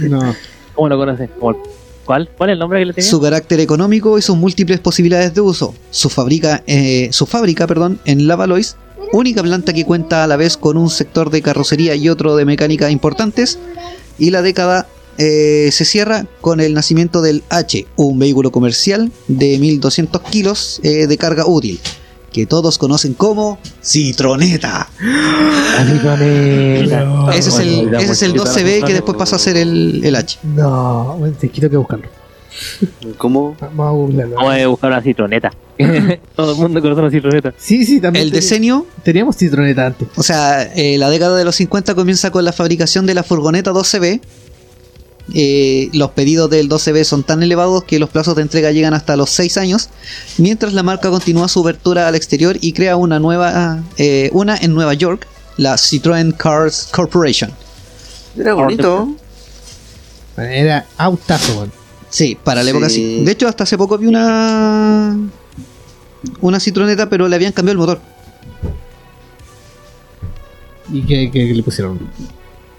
No. ¿Cómo lo conocen? ¿Cómo el- ¿Cuál? ¿Cuál es el nombre que le tenía? su carácter económico y sus múltiples posibilidades de uso. Su fábrica, eh, su fábrica perdón, en Lavalois, única planta que cuenta a la vez con un sector de carrocería y otro de mecánica importantes, y la década eh, se cierra con el nacimiento del H, un vehículo comercial de 1200 kilos eh, de carga útil, que todos conocen como Citroneta. Ese es el, ese es el 12B que después pasa a ser el, el H. No, te quiero que buscarlo. ¿Cómo? Vamos a googlearlo. Vamos a buscar una citroneta. Todo el mundo conoce una citroneta. Sí, sí, también. El diseño Teníamos citroneta antes. O sea, eh, la década de los 50 comienza con la fabricación de la furgoneta 12B. Eh, los pedidos del 12B son tan elevados que los plazos de entrega llegan hasta los 6 años, mientras la marca continúa su apertura al exterior y crea una nueva, eh, una en Nueva York, la Citroën Cars Corporation. Era bonito. Era autazo. Sí, para la época Sí. sí. De hecho, hasta hace poco vi una una Citroneta, pero le habían cambiado el motor. ¿Y qué, qué- qué le pusieron?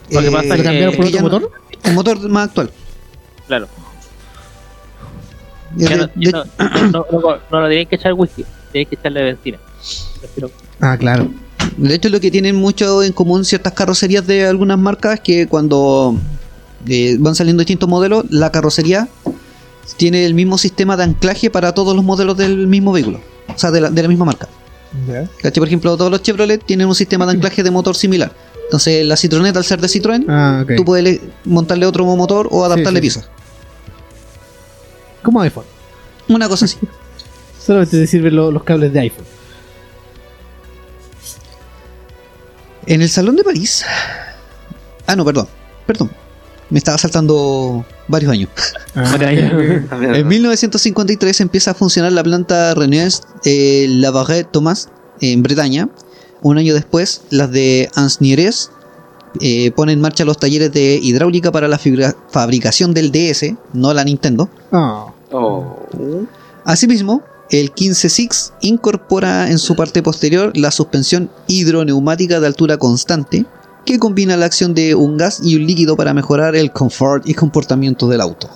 Lo que pasa ¿Le cambiaron por otro ya no- motor? Un motor más actual. Claro. De- no, de- ya no, no, no, no, no lo tienen que echar whisky, tienen que echarle benzina. Pero, Ah, claro. De hecho, lo que tienen mucho en común ciertas carrocerías de algunas marcas es que cuando eh, van saliendo distintos modelos, la carrocería tiene el mismo sistema de anclaje para todos los modelos del mismo vehículo, o sea, de la, de la misma marca. Por ejemplo, todos los Chevrolet tienen un sistema de anclaje de motor similar. Entonces, la Citroneta, al ser de Citroën, Ah, tú puedes le- montarle otro motor o adaptarle Sí, sí. piezas. Como iPhone. Una cosa así. Solamente te sirven lo- los cables de iPhone. En el Salón de París. Ah, no, perdón. Perdón. Me estaba saltando varios años. Ah, En 1953 empieza a funcionar la planta Renault eh, Lavarret Thomas en Bretaña. Un año después, las de Ansnieres eh, ponen en marcha los talleres de hidráulica para la fabricación del DS, no la Nintendo. ah, Oh. Asimismo, el 15-6 incorpora en su parte posterior la suspensión hidroneumática de altura constante, que combina la acción de un gas y un líquido para mejorar el confort y comportamiento del auto.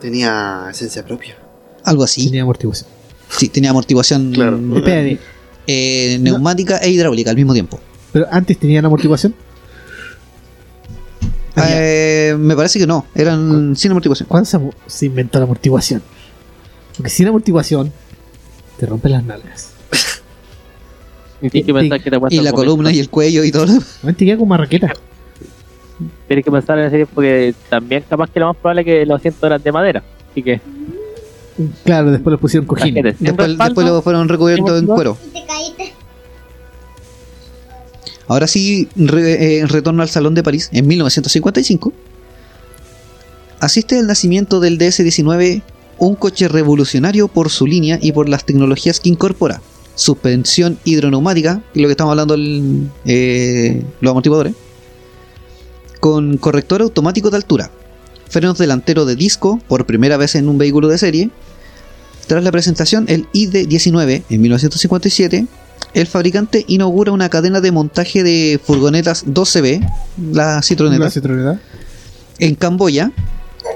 Tenía esencia propia. Algo así. tenía amortiguación. Sí, tenía amortiguación Claro. Espérate, eh, neumática e hidráulica al mismo tiempo. pero antes tenían amortiguación. Ah. Eh, me parece que no, eran sin amortiguación. ¿Cuándo se, se inventó la amortiguación? Porque sin amortiguación te rompen las nalgas. Y tienes que pensar que te Y aguantan la columna y el cuello y todo. te queda como marraqueta. tienes que pensar en serio porque también capaz que lo más probable es que los asientos eran de madera. Así que Claro, después le pusieron cojines. Después, respaldo, después lo fueron recubiertos en cuero. Ahora sí, re- eh, retorno al Salón de París en 1955. Asiste al nacimiento del DS-19, un coche revolucionario por su línea y por las tecnologías que incorpora. Suspensión hidroneumática, que es lo que estamos hablando, el, eh, los amortiguadores. Con corrector automático de altura. Frenos delanteros de disco, por primera vez en un vehículo de serie. Tras la presentación, el ID-19 en 1957 el fabricante inaugura una cadena de montaje de furgonetas 12B, la Citroneta, La citroneta. en Camboya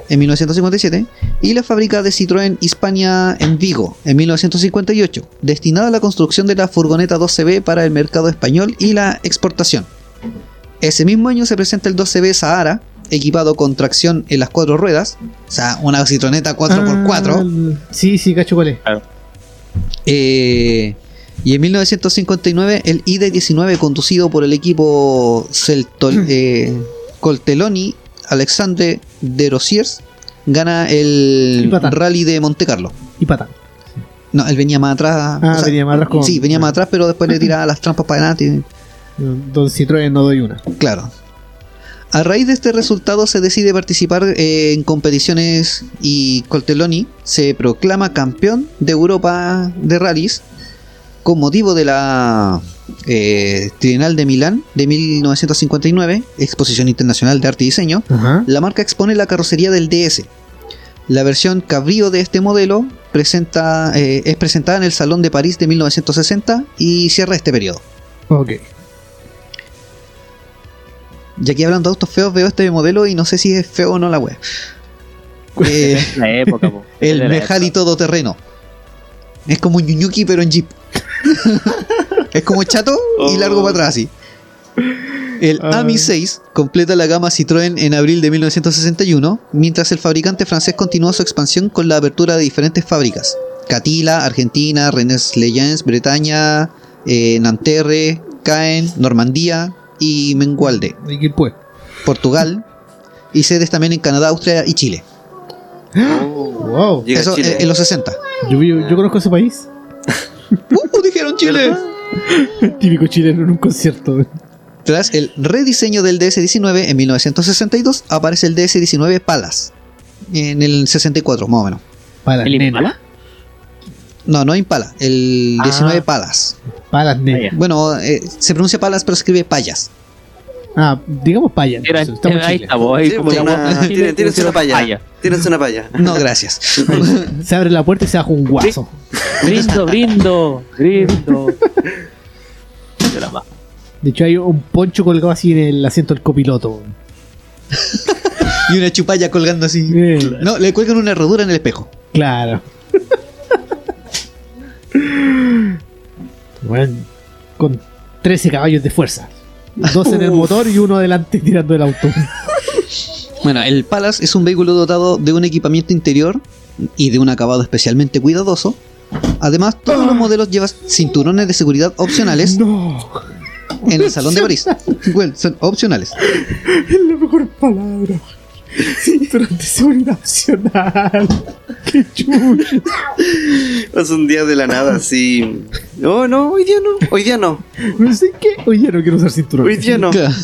en 1957 y la fábrica de Citroën Hispania en Vigo en 1958, destinada a la construcción de la furgoneta 12B para el mercado español y la exportación. Ese mismo año se presenta el 12B Sahara, equipado con tracción en las cuatro ruedas, o sea, una Citroneta 4x4. Ah, sí, sí, cacho cuál es. Eh, y en 1959 el ID-19 conducido por el equipo Celtol, eh, Coltelloni Alexandre de Rosiers gana el rally de Monte Carlo. Y patán. No, él venía más atrás. Ah, venía más atrás con- Sí, venía más atrás, pero después le tiraba las trampas para adelante. Don Citroën no doy una. Claro. A raíz de este resultado se decide participar eh, en competiciones y Coltelloni se proclama campeón de Europa de rallies con motivo de la eh, Trienal de Milán de 1959, Exposición Internacional de Arte y Diseño. La marca expone la carrocería del DS. La versión cabrío de este modelo presenta, eh, es presentada en el Salón de París de 1960 y cierra este periodo. Ok. Y aquí hablando de autos feos, veo este modelo y no sé si es feo o no la wea. Eh, la época, po. el Mejali todoterreno. Es como un Yunyuki pero en Jeep. es como chato y largo para atrás así. El Ah. AMI 6 completa la gama Citroën en abril de 1961, mientras el fabricante francés continúa su expansión con la apertura de diferentes fábricas. Catila, Argentina, Rennes Leyens, Bretaña, eh, Nanterre, Caen, Normandía y Mengualde. Portugal y sedes también en Canadá, Austria y Chile. Wow. Eso Chile. eh, en los 60. Yo, vi- yo conozco ese país. ¡Uh! Dijeron Chile. Típico chileno en un concierto. Tras el rediseño del DS-19 en 1962, aparece el DS-19 Palace. En el 64, más o menos. Para las ¿El. Impala? No, no Impala, el Ah. 19 Palace. Para las nenas. Bueno, eh, se pronuncia Palace, pero se escribe Payas. Ah, digamos paya. Era, estamos en ahí está, ahí Sí, como pues, una- Chile, Tírense una palla. Tírense una palla. No, gracias. Se abre la puerta y se baja un guaso. Brindo, brindo, brindo. De hecho, hay un poncho colgado así en el asiento del copiloto. y una chupalla colgando así. Eh, No, le cuelgan una herradura en el espejo. claro. bueno, con 13 caballos de fuerza. Dos en el motor y uno adelante tirando el auto. Bueno, el Palace es un vehículo dotado de un equipamiento interior y de un acabado especialmente cuidadoso. Además, todos los modelos llevan cinturones de seguridad opcionales No, en el Salón de París. Bueno, son opcionales. es la mejor palabra. Cinturón de seguridad opcional. Qué chulo. Pasa un día de la nada así. No, no, hoy día no. Hoy día no. No sé qué. Hoy ya no quiero usar cinturón. Hoy día no. Claro.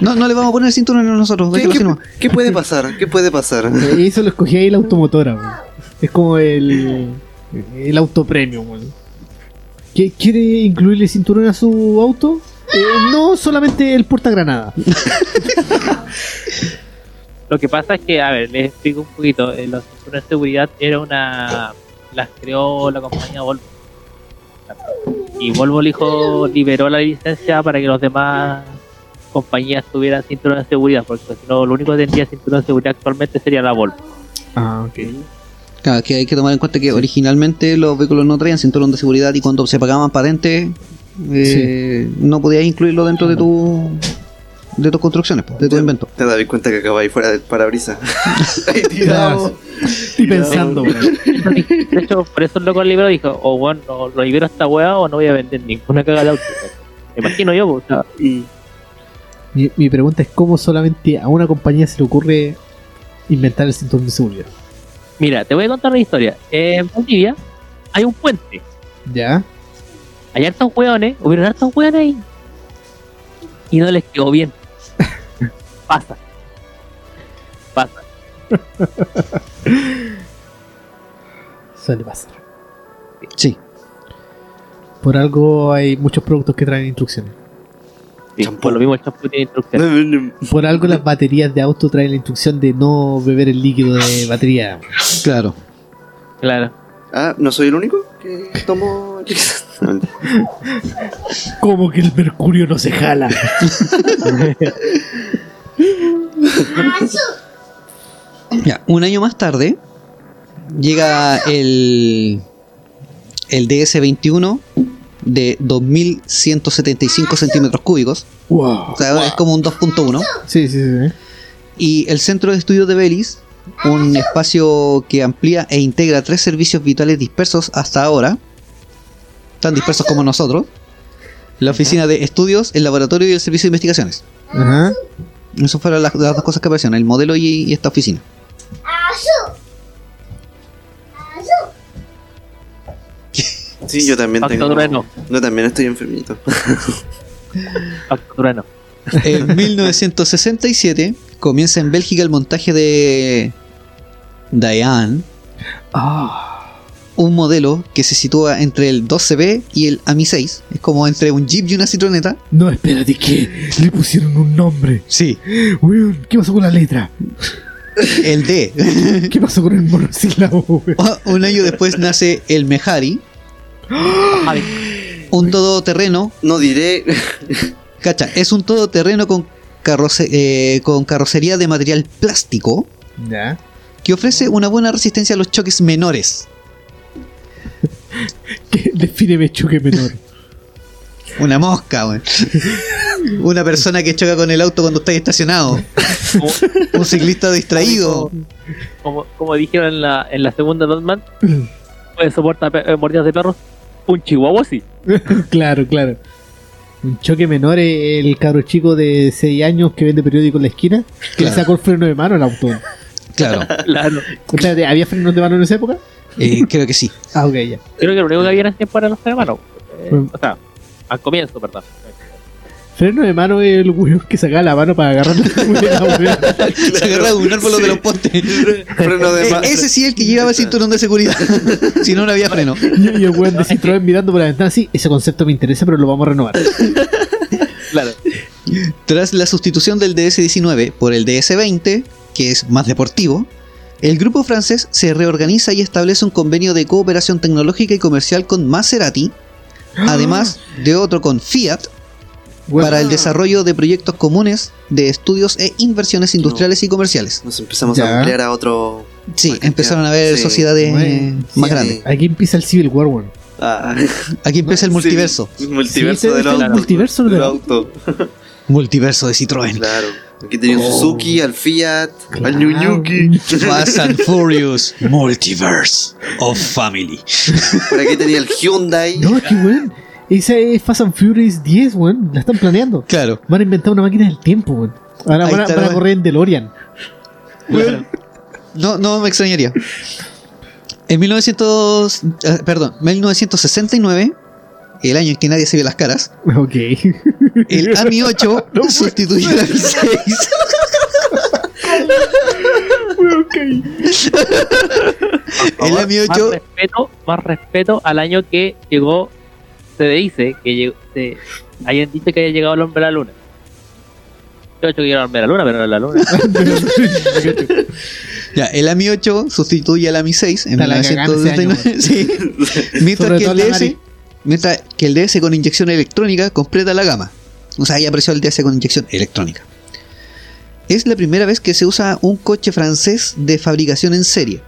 No, no le vamos a poner cinturones a nosotros. ¿Qué, puede pasar? ¿Qué puede pasar? Eh, Eso lo escogí ahí la automotora. weón. Es como el, el auto premium. weón. ¿Qué- ¿Quiere incluirle cinturón a su auto? Eh, no, solamente el portagranada. Lo que pasa es que, a ver, les explico un poquito. eh, Los cinturones de seguridad era una. Las creó la compañía Volvo. Y Volvo dijo, liberó la licencia para que los demás compañías tuvieran cinturones de seguridad. Porque si no, lo único que tendría cinturón de seguridad actualmente sería la Volvo. Ah, ok. Claro, que hay que tomar en cuenta que originalmente los vehículos no traían cinturón de seguridad y cuando se pagaban patentes eh, no podías incluirlo dentro de tu de tus construcciones, pues, de tu invento. Te das cuenta que acabáis fuera del parabrisas. Ahí tirado. Estoy pensando, weón. De hecho, por eso el loco del libro dijo, o bueno, o lo libero a esta weá o no voy a vender ninguna caga de auto. Me imagino yo, pues, Mm. Mi, mi pregunta es cómo solamente a una compañía se le ocurre inventar el cinturón de seguridad. Mira, te voy a contar una historia. En Valdivia hay un puente. ¿Ya? Hay hartos hueones, hubieron hartos hueones ahí. Y no les quedó bien. Pasa. Pasa. Suele pasar. Sí. Por algo hay muchos productos que traen instrucciones. Sí, por lo mismo el champú tiene instrucciones. Por algo las baterías de auto traen la instrucción de no beber el líquido de batería. Claro. Claro. Ah, ¿no soy el único que tomo Como que el mercurio no se jala. Ya, un año más tarde llega el, el DS21 de 2175 centímetros cúbicos. wow. O sea, es como un 2.1. Sí, sí, sí. Y el Centro de Estudios de Belis, un espacio que amplía e integra tres servicios vitales dispersos hasta ahora, tan dispersos como nosotros. La oficina de estudios, el laboratorio y el servicio de investigaciones. Ajá. Esas fueron las, las dos cosas que aparecieron, el modelo y, y esta oficina. Azul. Azul. Sí, yo también tengo. trueno. Yo también estoy enfermito. Facturano. En 1967 comienza en Bélgica el montaje de Diane, Ah. Un modelo que se sitúa entre el 12B y el AMI 6. Es como entre un Jeep y una citroneta. No, espérate, ¿qué? Le pusieron un nombre. Sí, Weón, ¿qué pasó con la letra? el D. ¿Qué pasó con el monosílabo, un año después nace el Mejari, un todoterreno. No diré. Cacha, es un todoterreno con, carroce- eh, con carrocería de material plástico Ya. que ofrece una buena resistencia a los choques menores. ¿Qué? Defíneme choque menor. Una mosca, weón. Una persona que choca con el auto cuando está estacionado. como, Un ciclista distraído. como, como dijeron en la, en la segunda Batman, puede soportar pe- eh, mordidas de perros. Un chihuahua sí. claro, claro. Un choque menor es el cabro chico de 6 años que vende periódico en la esquina, que le Claro. sacó el freno de mano al auto. Claro, Claro. Espérate, ¿Había frenos de mano en esa época? Eh, creo que sí. Ah, ok, ya. Creo que lo único que había ese tiempo eran los hermanos. Eh, Mm. o sea, al comienzo, perdón. Freno de mano es el weón que sacaba la mano para agarrar la. Se agarra de un árbol de los postes. Freno de Eh, ma- ese sí es el que llevaba el cinturón de seguridad. si no, no había freno. Y y el weón de Citroën mirando por la ventana así, ese concepto me interesa, pero lo vamos a renovar. Claro. Tras la sustitución del DS-19 por el DS-20, que es más deportivo, el grupo francés se reorganiza y establece un convenio de cooperación tecnológica y comercial con Maserati, además de otro con Fiat, para el desarrollo de proyectos comunes de estudios e inversiones industriales y comerciales. Nos empezamos Ya. a ampliar a otro. Sí, Más empezaron a haber sí. sociedades Bueno, más sí. grandes. Aquí empieza el Civil War, weón. Ah, Aquí empieza el multiverso. multiverso Sí, este- del el multiverso del auto. Multiverso de Citroën. Claro. Aquí tenía un Oh. Suzuki, al Fiat, al Claro. Nyunyuki. Fast and Furious Multiverse of Family. Por aquí tenía el Hyundai. No, es que weón. Esa es Fast and Furious 10, weón. La están planeando. Claro. Van a inventar una máquina del tiempo, weón. Ahora Ahí van van a weón. correr en DeLorean. No, no me extrañaría. En 1900, eh, perdón, 1969, el año en que nadie se vio las caras, Ok. el AMI 8 sustituyó al AMI 6. El favor, AMI Más 8 respeto, más respeto al año que llegó. Se dice que llegó. Se, hayan dicho que haya llegado el hombre a la luna. Yo he hecho que llegó el hombre a la luna, pero no a la luna. Ya, el AMI 8 sustituye al AMI 6 en Está la cagada ese 1979. Sí. Mientras Sobre que, el DS, mientras que el DS con inyección electrónica completa la gama. O sea, ahí apareció el DS con inyección electrónica. Es la primera vez que se usa un coche francés de fabricación en serie.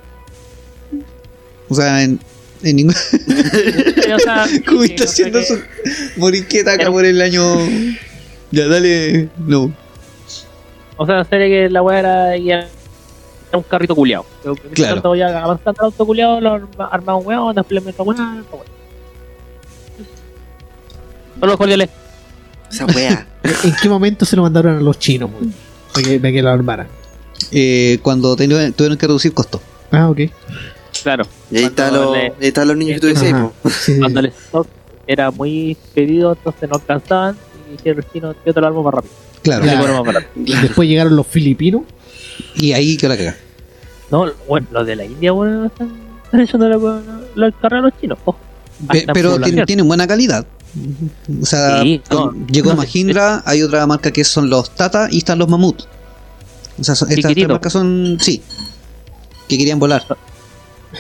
O sea, en, en ningún. o sea, ¿Cómo que está haciendo su moriqueta acá por el año? Ya, dale. No. O sea, en serio que la weá era, ya era un carrito culiado. Claro. Avanzando el auto culiado, lo arma- armaba un weón, después le meto weá. Solo cordiales. Esa wea. ¿En qué momento se lo mandaron a los chinos, weón? Para que, para que lo armaran. Eh, cuando tuvieron tuvieron que reducir costos. Ah, ok. Claro. Y ahí están los, le- niños que tú decías, Ajá. po. Sí, sí. Cuando el stock era muy pedido, entonces no alcanzaban y dijeron los chinos, yo te lo armo más rápido. Claro. Te más barato. Después llegaron los filipinos. Y ahí que la caga. No, bueno, los de la India, bueno, están, están echando la, la, la carrera a los chinos. Pe- Hasta pero población. tienen buena calidad. O sea, Sí, con- no, llegó no, Mahindra, hay otra marca que son los Tata y están los Mamut. O sea, son- estas tres marcas son, sí, que querían volar.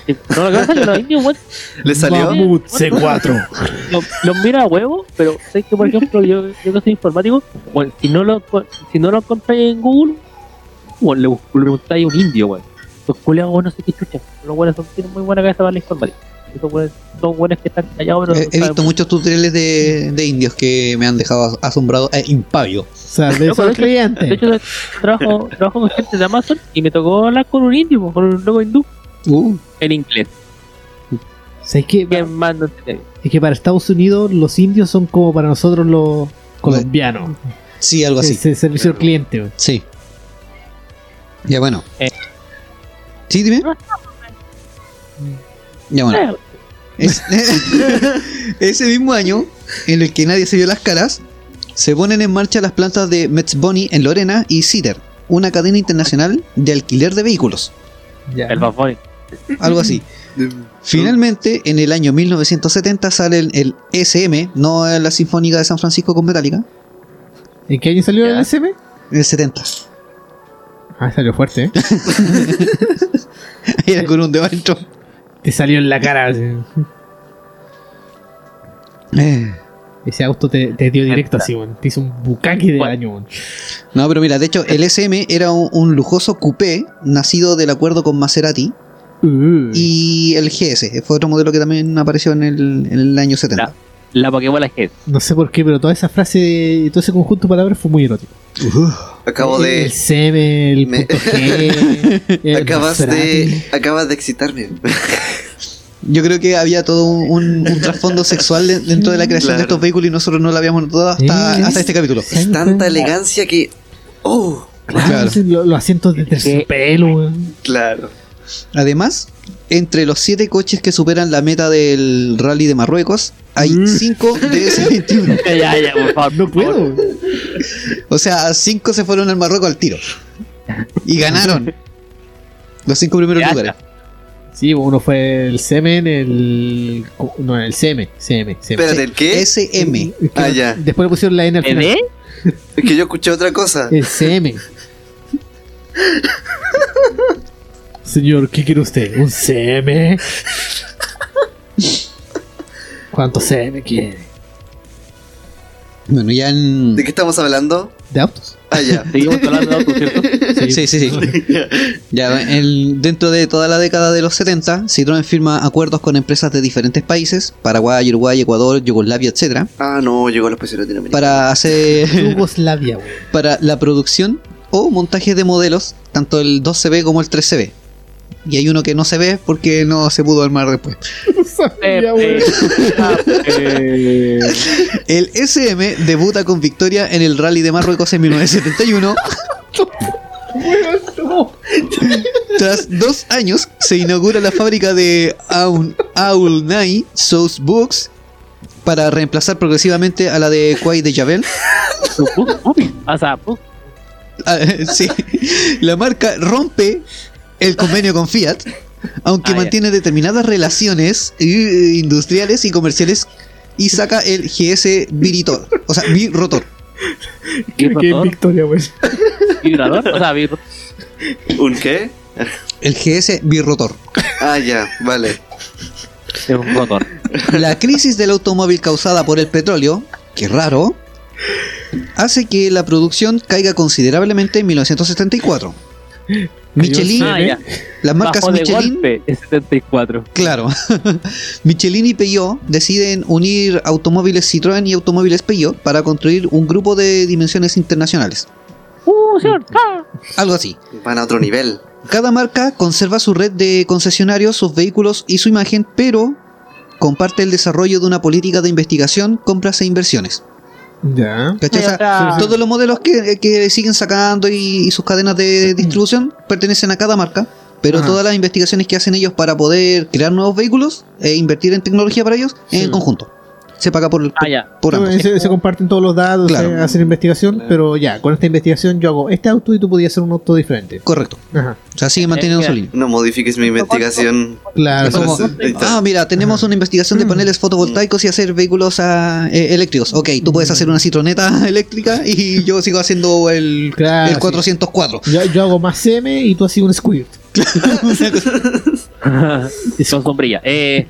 Sí, No, lo que pasa es que los indios, bueno, ¿Le salió? Mamut C4. los, los mira a huevo, pero sé que, por ejemplo, yo, yo que soy informático, bueno, si no lo, si no lo encontráis en Google, bueno, le, le preguntáis a un indio, bueno. Los culiados, bueno, no sé qué chucha. Los buenos son, tienen muy buena cabeza para la informática. Esos buenos son buenos que están callados, pero He, visto muchos tutoriales de, de indios que me han dejado asombrado e impávido. O sea, de Loco, esos de hecho- De hecho, trabajo, trabajo con gente de Amazon y me tocó hablar con un indio, con un loco hindú, Uh, en inglés. ¿Sabes qué? Que más no entendía. Es que para Estados Unidos los indios son como para nosotros los colombianos. sí, algo así. Servicio al cliente. Sí. Ya bueno. Eh. Sí, dime. Ya bueno. Es- ese mismo año, en el que nadie se vio las caras, se ponen en marcha las plantas de Metzboni en Lorena y Cider, una cadena internacional de alquiler de vehículos. Ya. El Bafoni. Algo así. Finalmente, en el año 1970 sale el, el SM, no la Sinfónica de San Francisco con Metallica, ¿En qué año salió Ya. el SM? en el 70. Ah, salió fuerte, ¿eh? Era con un dentro. Te salió en la cara. así. Eh. Ese auto te, te dio directo así, weón. Te hizo un bucaque de Bueno. año, weón. No, pero mira, de hecho, el SM era un, un lujoso coupé nacido del acuerdo con Maserati Uh, y el GS. Fue otro modelo que también apareció en el, en el año 70. La Pokébola Head. No sé por qué, pero toda esa frase y todo ese conjunto de palabras fue muy erótico. Acabo El de. seme, el Me- G. el Acabas de. Acabas de excitarme. Yo creo que había todo un, un- un trasfondo sexual de- dentro de la creación de estos vehículos y nosotros no lo habíamos notado hasta, hasta este capítulo. Es tanta elegancia que. ¡Oh! Claro, Claro. sí, lo- los asientos de terciopelo, weón. Claro. Además, entre los siete coches que superan la meta del rally de Marruecos, hay Mm. cinco de S21. ya, ya, por favor. No puedo. O sea, cinco se fueron al Marruecos al tiro. Y ganaron. Los cinco primeros Ya, lugares. Sí, uno fue el semen, el. No, el. Seme, seme. Espérate, ¿el qué? SM. Ah, ya. Después le pusieron la N al final. ¿PD? Es que yo escuché otra cosa. El semen. Señor, ¿qué quiere usted? ¿Un seme? ¿Cuánto seme quiere? Bueno, ya en. ¿De qué estamos hablando? ¿De autos? Ah, ya. Seguimos hablando de autos, ¿cierto? Sí, sí, sí. Ya en- dentro de toda la década de los 70, Citroën firma acuerdos con empresas de diferentes países, Paraguay, Uruguay, Ecuador, Yugoslavia, etcétera, Ah, no, llegó a los países latinoamericanos. para hacer Yugoslavia, para la producción o montaje de modelos, tanto el 2CB como el 3CB. Y hay uno que no se ve porque no se pudo armar después. No sabía, weón. Eh, El SM debuta con victoria en el Rally de Marruecos en 1971. Tras dos años se inaugura la fábrica de Aul- Aulnay Sauce Books para reemplazar progresivamente a la de Quay de Javel. O sea, pu- Ah, sí. La marca rompe el convenio con Fiat, aunque Ah, mantiene determinadas relaciones eh, industriales y comerciales y saca el GS Viritor, o sea, Birotor. Que en Victoria, vibrador, o sea. ¿Un qué? El GS Birotor. Ah, ya, vale. Es un rotor. La crisis del automóvil causada por el petróleo, que raro, hace que la producción caiga considerablemente en 1974. Michelin, Ah, las marcas Bajó de Michelin golpe el 74. Claro. Michelin y Peugeot deciden unir automóviles Citroën y automóviles Peugeot para construir un grupo de dimensiones internacionales. ¡Uh, señor! ¡Ah! Algo así. Van a otro nivel. Cada marca conserva su red de concesionarios, sus vehículos y su imagen, pero comparte el desarrollo de una política de investigación, compras e inversiones. Ya. Todos los modelos que, que siguen sacando y, y sus cadenas de distribución pertenecen a cada marca, pero Ajá. todas las investigaciones que hacen ellos para poder crear nuevos vehículos e invertir en tecnología para ellos Sí. en conjunto. Se paga por, Ah, ya. por ambos. Se, se comparten todos los datos, Claro. se hacen investigación, pero ya, con esta investigación yo hago este auto y tú podías hacer un auto diferente. Correcto. Ajá. O sea, siguen manteniendo Eh, su mira. línea. No modifiques mi investigación. Claro, como, ah, mira, tenemos una investigación de paneles fotovoltaicos y hacer vehículos ah, eh, eléctricos. Ok, tú puedes hacer una citroneta eléctrica y yo sigo haciendo el, Claro, el sí. 404. yo, yo hago más M y tú haces un squirt. Con sombrilla. Eh,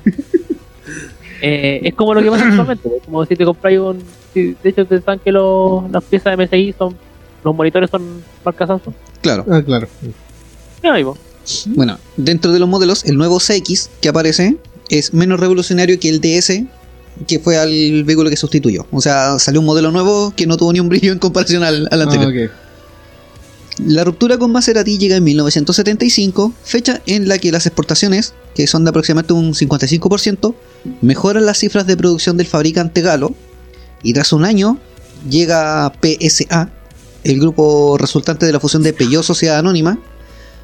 eh, es como lo que pasa actualmente. Es como si te compras un. si- de hecho, pensaban que los, las piezas de MSI son. Los monitores son marca Samsung. Claro. Ah, claro. Bueno, dentro de los modelos, el nuevo CX que aparece es menos revolucionario que el DS, que fue al vehículo que sustituyó. O sea, salió un modelo nuevo que no tuvo ni un brillo en comparación al, al anterior. Ah. La ruptura con Maserati llega en 1975, fecha en la que las exportaciones, que son de aproximadamente un 55%, mejoran las cifras de producción del fabricante galo, y tras un año llega PSA, el grupo resultante de la fusión de Peugeot Sociedad Anónima,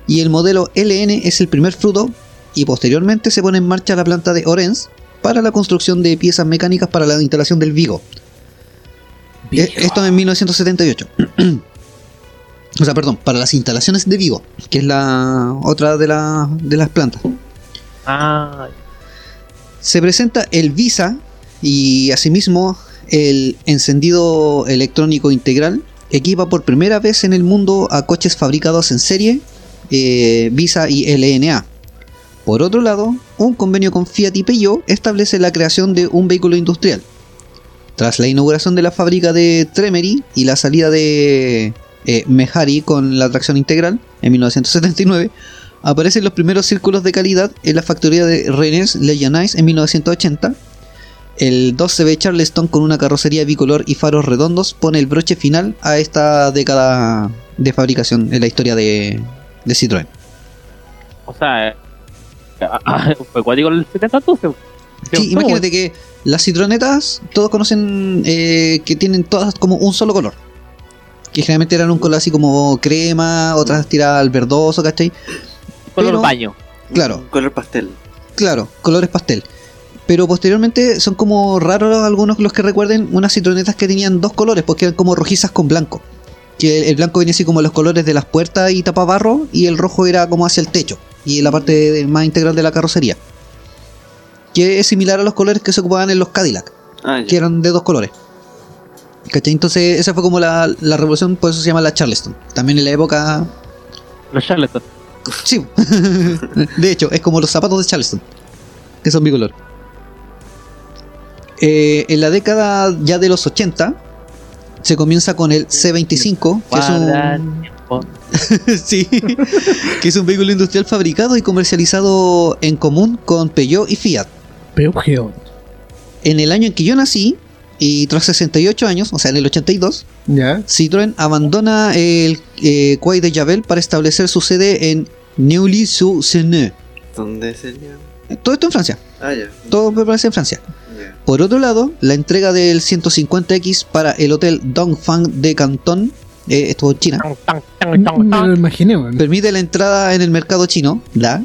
y el modelo LN es el primer fruto, y posteriormente se pone en marcha la planta de Orense para la construcción de piezas mecánicas para la instalación del Vigo. Eh, Esto en 1978. o sea, perdón, para las instalaciones de Vigo, que es la otra de, la- de las plantas. Ah, Se presenta el Visa y asimismo el encendido electrónico integral equipa por primera vez en el mundo a coches fabricados en serie eh, Visa y LNA. Por otro lado, un convenio con Fiat y Peugeot establece la creación de un vehículo industrial. Tras la inauguración de la fábrica de Tremery y la salida de eh, Mehari con la tracción integral en 1979, aparecen los primeros círculos de calidad en la factoría de Rennes Legionnaise en 1980. El 12B Charleston con una carrocería bicolor y faros redondos pone el broche final a esta década de fabricación en la historia de, de Citroën. o sea. eh, fue cuático el 70 entonces. Sí, imagínate que las citronetas, todos conocen eh, que tienen todas como un solo color. Que generalmente eran un color así como crema, otras tiradas al verdoso, ¿cachai? Color pero- baño. Claro, Color pastel. claro, colores pastel. Pero posteriormente son como raros algunos los que recuerden unas citronetas que tenían dos colores, porque eran como rojizas con blanco. Que el, el blanco venía así como los colores de las puertas y tapabarro, y el rojo era como hacia el techo, y la parte de- más integral de la carrocería. Que es similar a los colores que se ocupaban en los Cadillac Ah, que eran de dos colores. ¿Cachai? Entonces esa fue como la, la revolución, por eso se llama la Charleston. También en la época... Los Charleston. Sí. de hecho, es como los zapatos de Charleston, que son bicolor. Eh, en la década ya de los 80, se comienza con el C25, que es un... sí, que es un vehículo industrial fabricado y comercializado en común con Peugeot y Fiat. Peugeot. En el año en que yo nací, y tras 68 años, o sea, en el 82, Ya. Citroën abandona el eh, Quai de Javel para establecer su sede en Neuilly-sur-Seine. ¿Dónde sería? Todo esto en Francia, Ah, ya. todo me parece en Francia. Por otro lado, la entrega del 150X para el hotel Dongfang de Cantón, eh, esto en China, Me lo imaginé, weón. permite la entrada en el mercado chino. ¿da?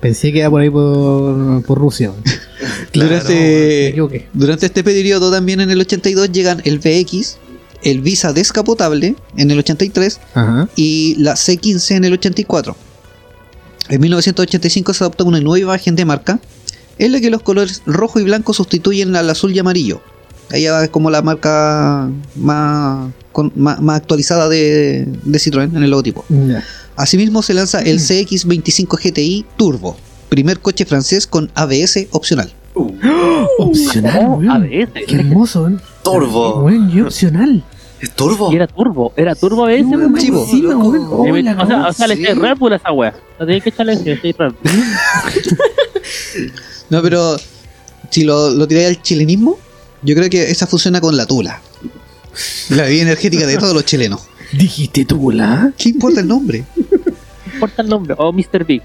Pensé que era por ahí por, por Rusia. Me durante, equivoqué. durante este periodo también en el 82 llegan el VX, el Visa descapotable en el 83 Ajá. y la C15 en el 84. En 1985 se adopta una nueva imagen de marca en la que los colores rojo y blanco sustituyen al azul y amarillo. Ahí es como la marca más, con- más, más actualizada de, de Citroën en el logotipo. Asimismo se lanza el CX25 GTI Turbo, primer coche francés con ABS opcional. Opcional, No, weón. a veces. Qué hermoso, weón. Turbo. Weón, y opcional. ¿Es turbo? Y era turbo, era turbo a veces. Weón. Oh, me- la o sea, o sea, le sí. eché Red Bull a esa wea. No tenía que echarle Red Bull. No, pero si lo, lo tiráis al chilenismo, yo creo que esa funciona con la tula. La bebida energética de todos los chilenos. Dijiste tú, la. ¿Qué importa el nombre? No importa el nombre. O Mr. Big.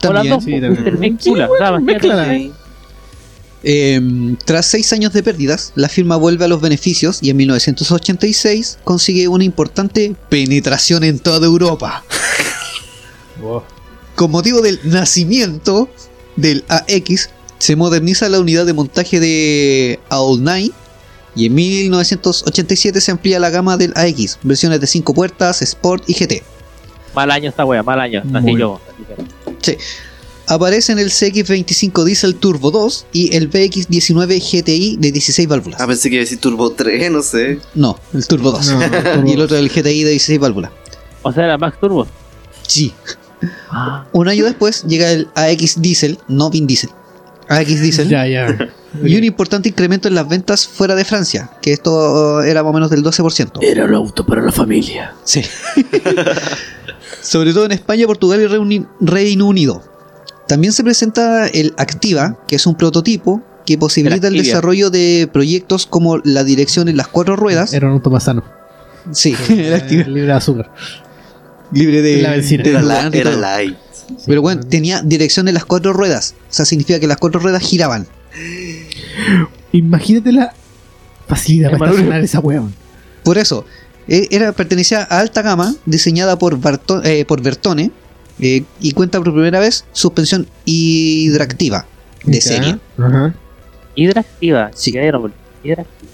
También. dos, sí, también. Mr. Big Sí, Tula. O sea, weón, imagínate mézclala. que- Em, tras seis años de pérdidas, la firma vuelve a los beneficios y en 1986 consigue una importante penetración en toda Europa. Con motivo del nacimiento del AX, se moderniza la unidad de montaje de All9 y en 1987 se amplía la gama del AX, versiones de 5 puertas, Sport y GT. Mal año esta wea, mal año. Así Muy. yo. Sí. Aparecen el CX25 Diesel Turbo 2 y el VX19 GTI de 16 válvulas. Ah, pensé que iba a decir Turbo 3, no sé. No, el Turbo 2. No, Turbo y el otro el GTI de 16 válvulas. O sea, era Max Turbo. Sí. Ah, Un año después llega el AX Diesel, no Vin Diesel. AX Diesel. Ya, ya. Y un importante incremento en las ventas fuera de Francia, que esto era más o menos del 12%. Era un auto para la familia. Sí. Sobre todo en España, Portugal y Reuni- Reino Unido. También se presenta el Activa, que es un prototipo que posibilita el desarrollo de proyectos como la dirección en las cuatro ruedas. Era un auto más sano. Sí, el Activa. Libre de azúcar. Libre de, La benzina. de Era, la, era light. Pero bueno, tenía dirección en las cuatro ruedas. O sea, significa que las cuatro ruedas giraban. Imagínate la facilidad para estacionar esa weón. Por eso, eh, era, pertenecía a alta gama, diseñada por, Barto- eh, por Bertone, eh, y cuenta por primera vez suspensión hidractiva de serie. Ajá. Hidractiva. Sí. ¿Qué era, boludo? Hidractiva.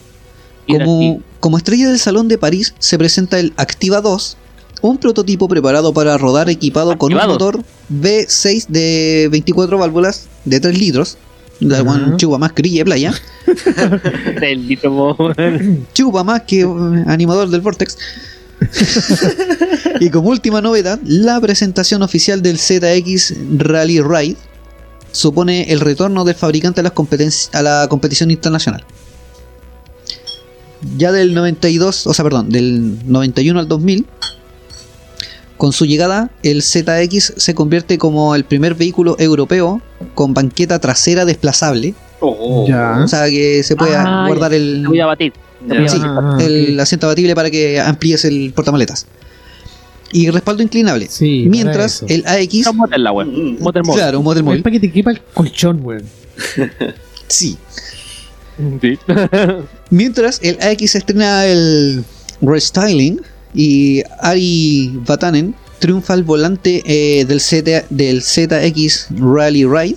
Como, Hidractiva. como estrella del Salón de París se presenta el Activa 2, un prototipo preparado para rodar equipado con un motor V6 de 24 válvulas de 3 litros. La guan chupa más de playa. Chupa más que eh, animador del Vortex. y como última novedad, la presentación oficial del ZX Rally Ride supone el retorno del fabricante a, las a la competición internacional. Ya del 92, o sea, perdón, del 91 al 2000, con su llegada, el ZX se convierte como el primer vehículo europeo con banqueta trasera desplazable, Oh. Ya. o sea que se puede Ah, guardar el, voy a batir. Sí. Ah, el asiento abatible para que amplíes el portamaletas. Y respaldo inclinable. Sí, Mientras el AX. Un motel la wea. Mm. Motel móvil. Claro, un model Es móvil. para que te quepa el colchón, weón. Sí. Sí. Mientras el AX estrena el restyling y Ari Vatanen triunfa al volante eh, del, Z, del ZX Rally Ride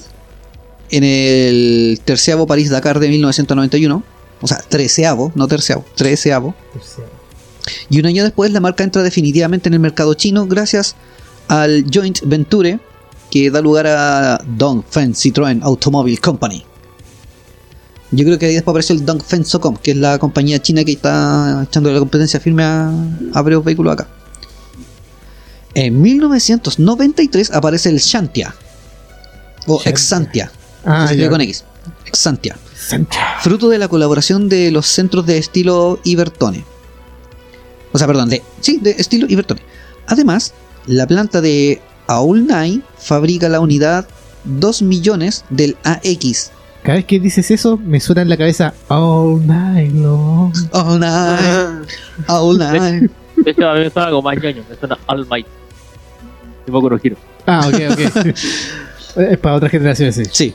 en el terceavo París-Dakar de 1991. O sea, treceavo, no terceavo, treceavo. Y un año después la marca entra definitivamente en el mercado chino gracias al joint venture que da lugar a Dongfeng Citroën Automobile Company. Yo creo que ahí después apareció el Dongfeng Socom, que es la compañía china que está echando la competencia firme a, a varios vehículos acá. En 1993 aparece el Shantia. O Shantia. Exantia. Ah, se con X. Exantia fruto de la colaboración de los centros de estilo Ibertone. O sea, perdón, de, sí, de estilo Ibertone. Además, la planta de Aulnay fabrica la unidad 2 millones del AX. Cada vez que dices eso, me suena en la cabeza All Night Long. Aulnay, Ah. Aulnay. De hecho, a mí me suena algo más ñoño. Me suena All Might. Tipo Kurogiro. Ah, ok, ok. es para otras generaciones, sí. Sí,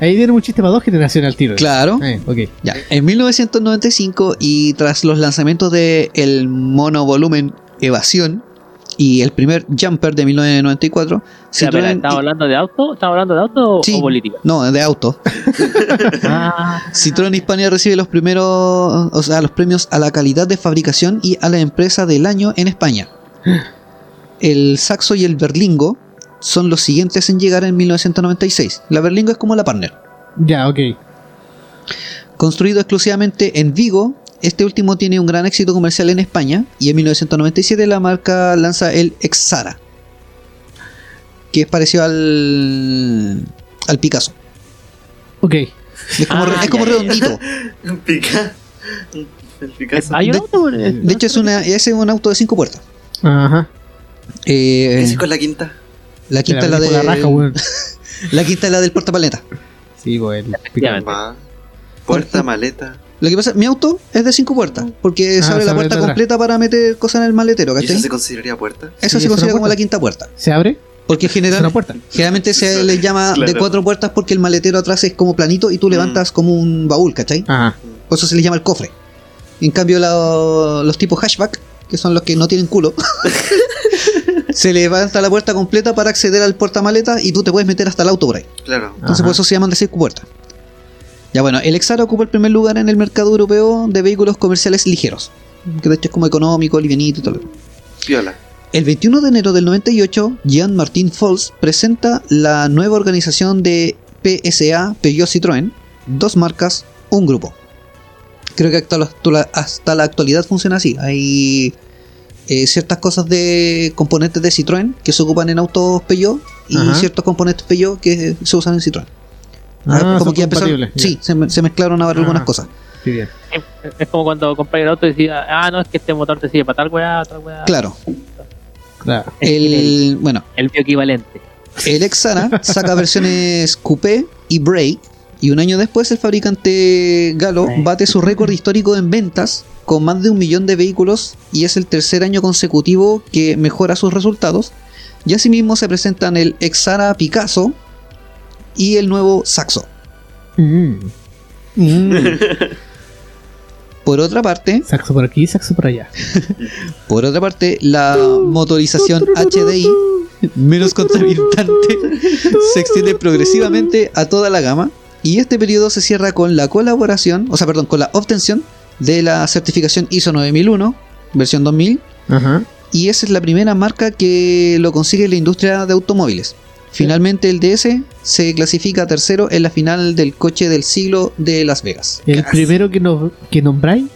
Ahí dieron un chiste para dos generaciones al tiro. claro. Eh, ok. Ya, en 1995 y tras los lanzamientos de el monovolumen Evasión y el primer Jumper de 1994, Ya, espera, Citroën- ¿Estamos hablando de auto? ¿Estamos hablando de auto o- Sí. o política? no, de auto. Ah, Citroën Hispania recibe los primeros, o sea, los premios a la calidad de fabricación y a la empresa del año en España. El Saxo y el Berlingo son los siguientes en llegar en 1996. La Berlingo es como la partner. Ya, ok. Construido exclusivamente en Vigo, este último tiene un gran éxito comercial en España y en 1997 la marca lanza el Exara, que es parecido al, al Picasso. Ok. Es como, Ah, es como ya, ya. redondito. Pica. El Picasso. ¿Hay un auto? eh, De hecho, es, una, ese es un auto de cinco puertas. Ajá. Eh, ¿Qué hiciste con la quinta? la quinta es la, por de, la raja, la quinta es la del portapaleta. Sí, bueno. Puerta, maleta. Lo que pasa, mi auto es de cinco puertas, porque Ah, se abre la puerta atrás. completa para meter cosas en el maletero, ¿Y ¿cachai? eso se consideraría puerta? Eso Sí, se considera como puerta. la quinta puerta. ¿Se abre? Porque Es general, una puerta. generalmente se les llama de cuatro puertas porque el maletero atrás es como planito y tú levantas como un baúl, ¿cachai? Ajá. Por eso se les llama el cofre. En cambio, la- los tipos hatchback, que son los que no tienen culo, se levanta la puerta completa para acceder al portamaletas y tú te puedes meter hasta el auto por ahí. Claro. Entonces Ajá. por eso se llaman de cinco puertas. Ya bueno, el Exara ocupa el primer lugar en el mercado europeo de vehículos comerciales ligeros. Que de hecho es como económico, livianito y todo. Piola. El 21 de enero del 98, Jean-Martin Fols presenta la nueva organización de PSA Peugeot Citroën, dos marcas, un grupo. Creo que hasta la, hasta la actualidad funciona así. Hay eh, ciertas cosas de componentes de Citroën que se ocupan en autos Peugeot y Ajá. ciertos componentes Peugeot que se usan en Citroën. Ah, son ya empezaron- sí, se, me- se mezclaron ahora algunas Ah. cosas. Sí, bien. Es, es como cuando compras el auto y decís, ah, no, es que este motor te sirve para tal weá, tal weá. Claro, Claro. el, bueno, El bioequivalente. El Exara saca versiones coupé y break y un año después el fabricante Galo bate su récord histórico en ventas con más de un millón de vehículos y es el tercer año consecutivo que mejora sus resultados. Y asimismo se presentan el Exara Picasso y el nuevo Saxo. Mm. Por otra parte, Saxo por aquí, saxo por allá. por otra parte, la motorización HDI menos contaminante se extiende progresivamente a toda la gama y este periodo se cierra con la colaboración, o sea, perdón, con la obtención de la certificación ISO 9001 versión 2000 Ajá. y esa es la primera marca que lo consigue la industria de automóviles. Finalmente el DS se clasifica tercero en la final del coche del siglo de Las Vegas. El Casi. primero que, nos, que nombráis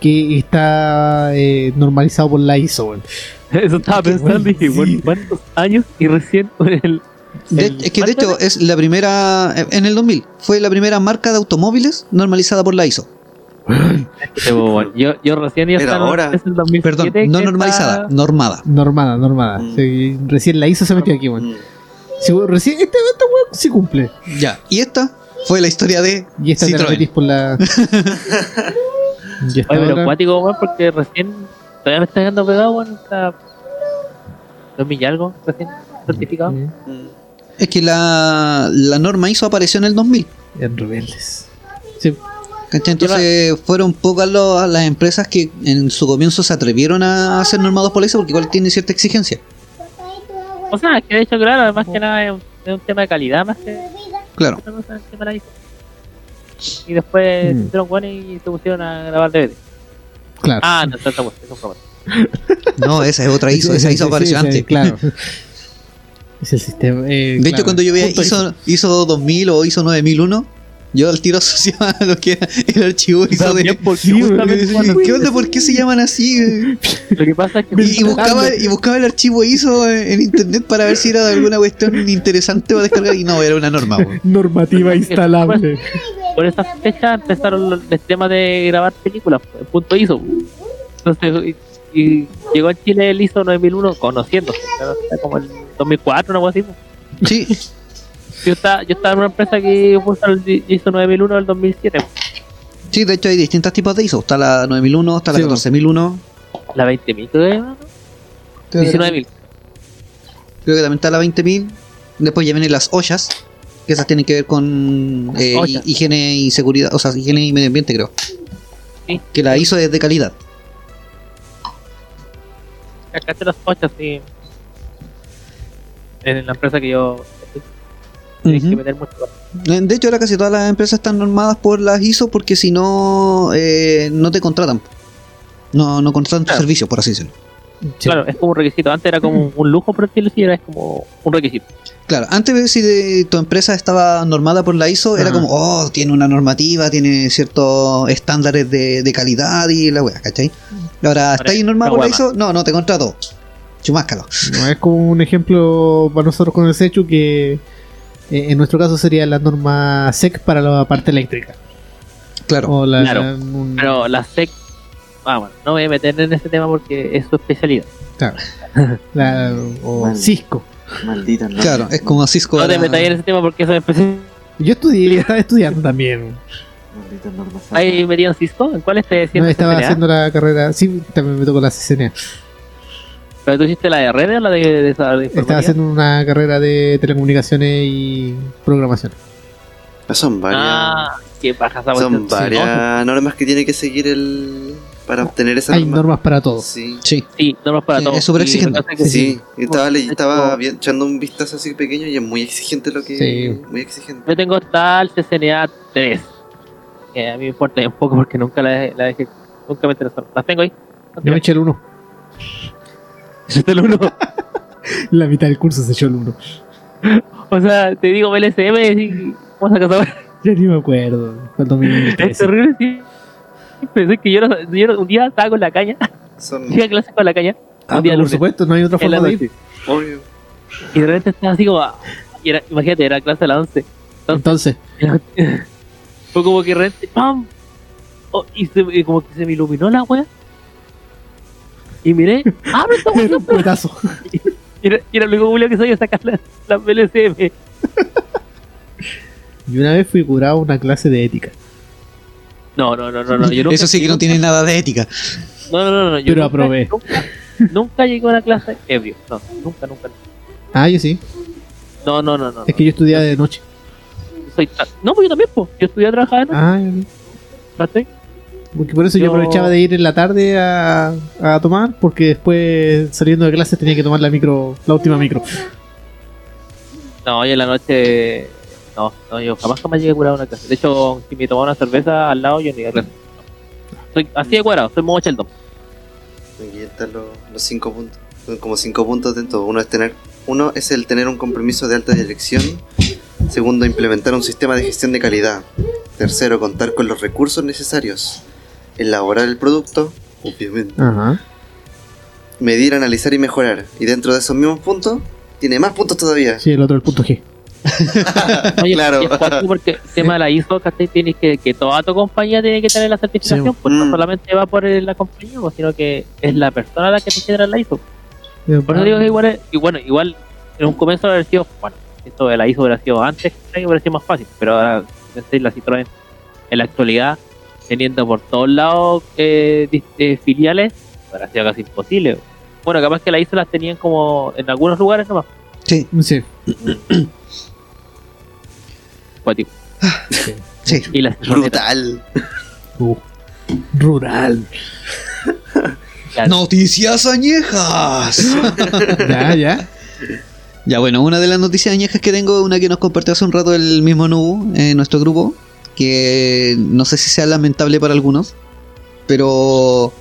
que está eh, normalizado por la ISO. Eso estaba Qué pensando, bueno, dije, sí. bueno, ¿cuántos años? Y recién con el. De- el- es que de ¿cuánto hecho es la primera, en el 2000, fue la primera marca de automóviles normalizada por la ISO. Bueno, Yo, yo recién iba a Era estar ahora. es el 2007 Perdón, no está- normalizada, normada. Normada, normada. Mm. Sí, recién la ISO se metió aquí, weón. Mm. Recién, este, este weón sí cumple. Ya, y esta fue la historia de Y esta te la Citroën. metís por la. y esta Oye, pero otra- acuático, weón, porque recién. Todavía me está quedando pegado, weón. Está. 2000 y algo, recién certificado. Mm. Es que la, la norma ISO apareció en el 2000. En rebeldes. Sí. Entonces fueron pocas lo- las empresas que en su comienzo se atrevieron a ser normados por la ISO porque igual tiene cierta exigencia. O sea, que de hecho, claro, más que nada es un, es un tema de calidad, más que Claro. Y después Mm. se hicieron buenos y se pusieron a grabar DVD. Claro. Ah, no, bueno, eso fue bueno. No, esa es otra ISO, esa ISO sí, apareció sí, antes. Claro. Es el sistema. eh, De claro. hecho, cuando yo veía ISO, ISO 2000 o ISO 9001, yo al tiro asociaba a lo que era el archivo ISO de... Sí, ¿Qué onda? ¿Por qué se llaman así? lo que pasa es que Y, y buscaba, y buscaba el archivo ISO en, internet para ver si era de alguna cuestión interesante o descargar y no, era una norma. po. Normativa instalable. por esa fecha empezaron los, el tema de grabar películas, en punto ISO. Entonces, y, y llegó a Chile el ISO 9001 conociéndose, como el 2004, una cosa así. pues. Sí, Yo estaba, yo estaba en una empresa que puso el ISO 9001 del 2007. sí, de hecho hay distintos tipos de ISO. Está la 9001, está la Sí, 14001. La 20.000, creo que ¿no? 19.000. Creo que también está la 20000. Después ya vienen las ollas, que esas tienen que ver con eh, Ollas. hi- higiene y seguridad, o sea, higiene y medio ambiente, creo. Sí. Que la ISO es de calidad. Acá te las 8 sí. En la empresa que yo tienes que Ujú. meter mucho. Eh, De hecho, ahora casi todas las empresas están normadas por las ISO porque si no, eh, no te contratan. No, no contratan tu Claro. servicio, por así decirlo. Sí. Claro, es como un requisito. Antes era como un lujo, por decirlo así, ahora es como un requisito. Claro, antes si de- tu empresa estaba normada por la ISO, era Ajá. como, oh, tiene una normativa, tiene ciertos estándares de, de calidad y la weá, ¿cachai? Ahora, ¿está ahí normada por la. ISO? No, no te contrato. Chumáscalo. No, es como un ejemplo para nosotros con el Sechu que eh, en nuestro caso sería la norma SEC para la parte eléctrica. Claro. O la, Claro. la- un- Pero la SEC, ah, bueno, no me voy a meter en ese tema porque es su especialidad. claro. La- o. Cisco. Maldita no. Claro, es como Cisco. No te metas en ese tema porque es especial. Yo estudié, estaba estudiando también. Maldita norma. ¿Ahí metían Cisco? ¿En cuál estés No, haciendo estaba CCNA? haciendo la carrera. Sí, también me tocó la CCNA. ¿Pero tú hiciste la de redes o la de, de, esa- de Estaba haciendo una carrera de telecomunicaciones y programación. Son varias. Ah, qué paja son varias normas que tiene que seguir el. para obtener esa Hay norma. normas para todo. Sí. Sí. Sí, normas para Sí, todos. es súper exigente. Sí, y estaba, estaba echando un vistazo así pequeño y es muy exigente lo que. Sí. Muy exigente. Yo tengo el CCNA 3. Que a mí me importa un poco porque nunca la dejé. La dejé nunca me interesó. Las tengo ahí. Yo me eché el 1. El uno. La mitad del curso se echó el 1. O sea, te digo LSM y ¿cómo sacas ahora? Ya ni me acuerdo. Cuando me Es terrible, sí. Pensé que yo, no, yo no- un día estaba con la caña, Son. fui a clase con la caña, Ah, un día por lunes, supuesto, no hay otra forma de ir. Obvio. Y de repente estaba así como, ah, y era, imagínate, era clase a las 11. Entonces, Fue como que de repente, ¡pam! Oh, y, se, y como que se me iluminó la wea. Y miré, ¡ah, pero esta wea era un. Y era, y era el único Julio que sabía sacar las la PLCM. Y una vez fui curado a una clase de ética. No, no, no, no, no. Yo nunca, Eso sí que no tiene nada de ética. No, no, no, no. Yo Pero nunca, aprobé. Nunca, nunca llegué a una clase ebrio. No, nunca, nunca. Ah, yo sí. No, no, no, no. Es que yo estudiaba de noche. Soy no, pues yo también, pues. Yo estudié a trabajar, ¿no? Ah, ya vi. Porque por eso yo, Yo- aprovechaba de ir en la tarde a, a tomar, porque después saliendo de clases tenía que tomar la micro, la última micro. No, hoy en la noche. No, no, yo jamás jamás llegué a curar una clase. De hecho, si me tomaba una cerveza al lado, yo ni a clase. Soy así de cuadrado, soy modo Sheldon. Aquí están los, los cinco puntos. Son como cinco puntos dentro. Uno es tener. Uno es el tener un compromiso de alta dirección. Segundo, implementar un sistema de gestión de calidad. Tercero, contar con los recursos necesarios. Elaborar el producto, obviamente. Ajá. Medir, analizar y mejorar. Y dentro de esos mismos puntos, tiene más puntos todavía. Sí, el otro, el punto G. Oye, Claro. es porque el tema de la ISO, ¿cachai? Tienes que, que toda tu compañía tiene que tener la certificación, Sí. pues no Mm. solamente va por la compañía, pues, sino que es la persona la que te genera la ISO. Por eso digo que igual, es- y bueno, igual en un comienzo hubiera sido, bueno, esto de la ISO hubiera sido antes, hubiera sido más fácil, pero ahora la Citroën en la actualidad, teniendo por todos lados eh, eh, filiales, hubiera sido casi imposible. Bueno, capaz que la ISO las tenían como en algunos lugares nomás, Sí, Sí. cuático. sí. Y las Brutal. Uh, rural. Noticias añejas. Ya, ya. Ya bueno, una de las noticias añejas que tengo, una que nos compartió hace un rato el mismo Nubu en nuestro grupo, que no sé si sea lamentable para algunos, pero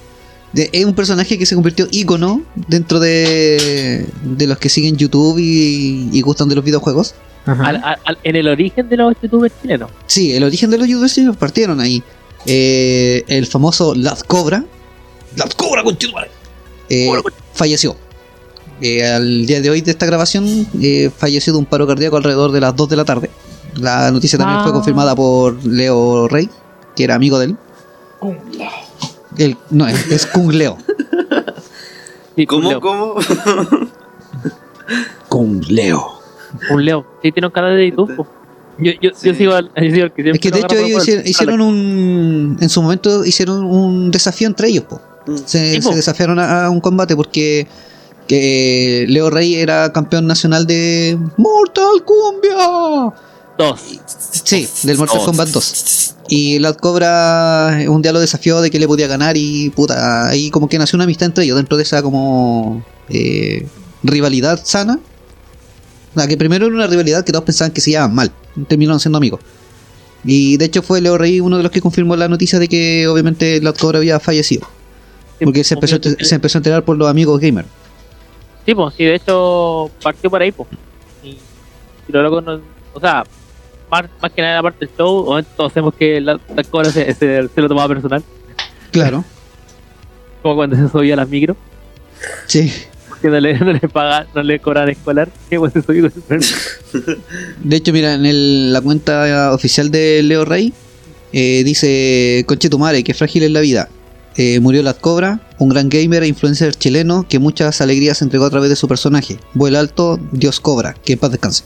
de- es un personaje que se convirtió ícono dentro de, de los que siguen YouTube y, y gustan de los videojuegos. Al- al- en el origen de los youtubers chilenos. Sí, el origen de los youtubers sí partieron ahí. Eh, el famoso Lad Cobra, Lad Cobra conchetumare, eh, falleció. Eh, al día de hoy de esta grabación eh, falleció de un paro cardíaco alrededor de las 2 de la tarde. La noticia también Ah. fue confirmada por Leo Rey, que era amigo de él. El- no, es, es Kung Leo. Sí, ¿Cómo? Leo. ¿Cómo? Kung Leo. Un Leo. Sí, tiene un canal de YouTube. po. Yo, yo, yo sigo al, yo sigo al que siempre Es que de hecho ellos hicieron, hicieron un... En su momento hicieron un desafío entre ellos, po. Se, Sí, po. se desafiaron a, a un combate porque que Leo Rey era campeón nacional de Mortal Cumbia. Dos. Sí, del Mortal Oh. Kombat 2. Y Lad Cobra un día lo desafió de que le podía ganar y puta, ahí como que nació una amistad entre ellos dentro de esa como eh, rivalidad sana. O sea, que primero era una rivalidad que todos pensaban que se llevaban mal, terminaron siendo amigos. Y de hecho fue Leo Rey uno de los que confirmó la noticia de que obviamente Lad Cobra había fallecido. Porque se empezó, a- se empezó a enterar por los amigos gamer. Sí, pues, sí, de hecho partió por ahí, pues. Y, y loco no. O sea, más, más que nada, aparte del show, todos sabemos que la, la cobra se, se, se lo tomaba personal. Claro. Como cuando se subía a las micros, Sí. que no le, no le pagan, no le cobran escolar. Que pues se subió con su De hecho, mira, en el- la cuenta oficial de Leo Rey eh, dice: Conche tu madre, que frágil es la vida. Eh, murió Lad Cobra, un gran gamer e influencer chileno que muchas alegrías entregó a través de su personaje. Vuela alto, Dios Cobra, que en paz descanse.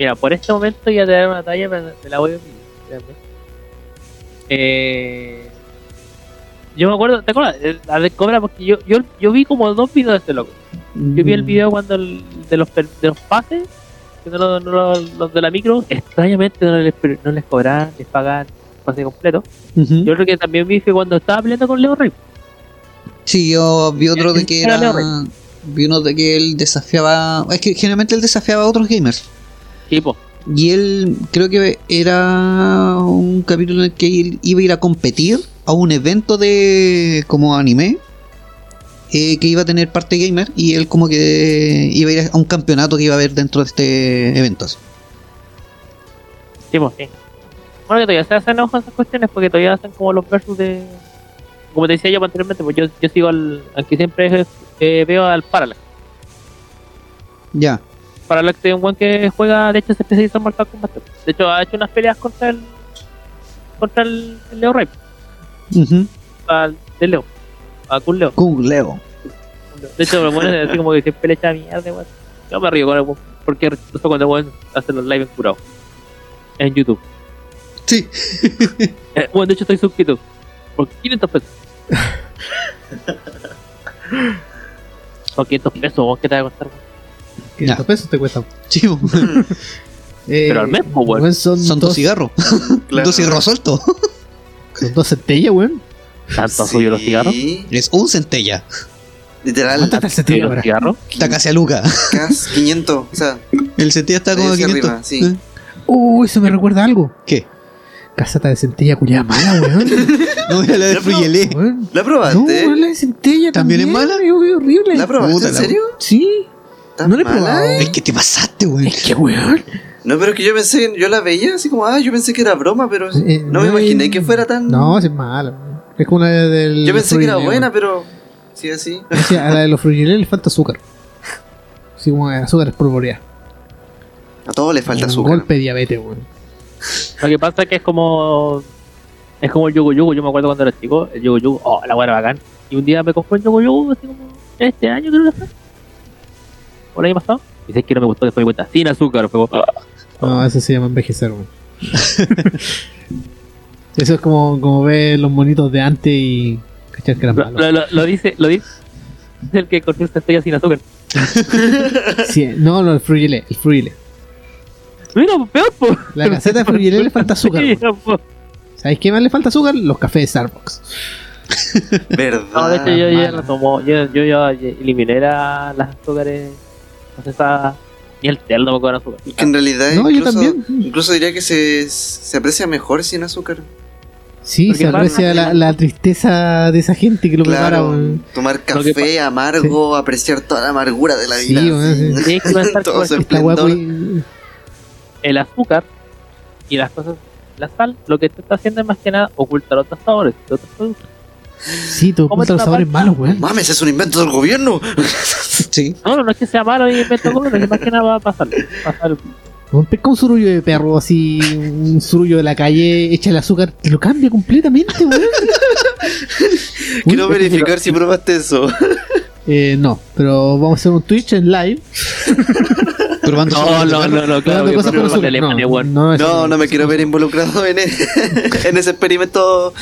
Mira, por este momento ya te daré una talla, pero me la voy a olvidar. Eh, Yo me acuerdo, ¿te acuerdas? Eh, La de Cobra, porque yo, yo, yo vi como dos videos de este loco. Yo vi el video cuando el, de, los, de los pases, que no, lo- no lo- los de la micro, extrañamente no les, no les cobraban, les pagaban el pase completo. Yo creo que también vi fue cuando estaba peleando con Leo Rey. Sí, yo vi otro de que Era era. Vi uno de que él desafiaba. Es que generalmente él desafiaba a otros gamers. Y él creo que era un capítulo en el que él iba a ir a competir a un evento de como anime eh, que iba a tener parte gamer y él como que iba a ir a un campeonato que iba a haber dentro de este evento. así. tipo, sí. Bueno, que todavía se hacen ojo esas cuestiones porque todavía hacen como los versus de. Como te decía yo anteriormente, pues yo, yo sigo al. Aunque siempre eh, veo al Parallax. Ya. Parallax es un buen que juega, de hecho, se especializa en Mortal Kombat. De hecho, ha hecho unas peleas contra el. contra el, el Leo Rey. Ujú. Al de Leo. A Kun Leo. Kung Leo. De hecho, lo bueno es así como que siempre le echa mierda, weón. Yo me río con el weón, porque eso cuando el weón hace los live en curado. En YouTube. Sí. Eh, bueno, de hecho estoy suscrito. Por 500 pesos. Son 500 pesos, weón, ¿qué te va a costar? weón? 500 pesos te cuestan. Sí, bo. Eh, Pero al mes, po, weón. weón, son, son dos dos, cigarros. Claro. Dos cigarros sueltos. son dos centellas, weón. ¿Tanto subió los cigarros? Es un centella. Literal, ¿Cuánto está el ¿Y centella ahora? cigarros? Está casi a Luca. cas 500. O sea, El centella está como a Hacia 500. arriba, sí. ¿Eh? Uh, eso me recuerda a algo. ¿Qué? Casata de centella culiada mala, weón. No, era la de Fruyelé. ¿la No, probaste? la de centella ¿También también. es mala? Es horrible. ¿La probaste? ¿En serio? Sí. ¿Tan No la he mala, eh? Es que te pasaste, güey. Es que, weón. No, pero es que yo pensé, yo la veía así como, ah, yo pensé que era broma, pero Eh, no me imaginé que fuera tan. No, es mala. weón. Es como la del. yo pensé que era buena, weón. pero. Sí, así. O sea, a la de los fruyelé le falta azúcar. Así como azúcar espolvoreada. A todo le falta Un azúcar. golpe de diabetes, weón. Lo que pasa es que es como. Es como el Yugo Yugo. Yo me acuerdo cuando era chico, el Yugo Yugo, oh, la buena bacán. Y un día me compré un Yugo Yugo, así como este año creo que fue. Por ahí pasado. Y sé que no me gustó, después me cuenta, sin azúcar. Fue como, ah. No, eso se llama envejecer, weón. Eso es como, como ver los monitos de antes y cachar que eran lo, malos. lo- lo- lo dice, lo dice el que cortó esta estrella sin azúcar. Sí, no, no, el fruyelé, el fruyelé. Mira, peor, po. La caseta de fruyelé le falta azúcar. Sí, weón. po. ¿Sabéis qué más le falta azúcar? Los cafés de Starbucks. ¿Verdad? No, de hecho yo ya mala. no tomo, yo, yo ya eliminé la- las azúcares, procesadas, ni el té no me con azúcar. Que en realidad, No, yo incluso, también. incluso diría que se, se aprecia mejor sin azúcar. Sí, Porque se aprecia la, la tristeza de esa gente que lo prepara, Claro, weón. tomar café amargo, apreciar toda la amargura de la Sí, vida. sí. Pensar Todo su esplendor. weón, el azúcar y las cosas, la sal, lo que te está haciendo es más que nada ocultar otros sabores de otros productos. Sí, todo ¿Cómo oculta los te sabores malos, weón. Mames, es un invento del gobierno. Sí. No, no, no es que sea malo y invento cosas, es que más que nada va a pasar. pasar Un pesca un surullo de perro, así, un surullo de la calle, echa el azúcar, te lo cambia completamente, weón. Quiero verificar si probaste eso. Eh, no, pero vamos a hacer un Twitch en live. No, no, no, no, claro, no, No, no, eso No, no me quiero ver involucrado en, e- en ese experimento.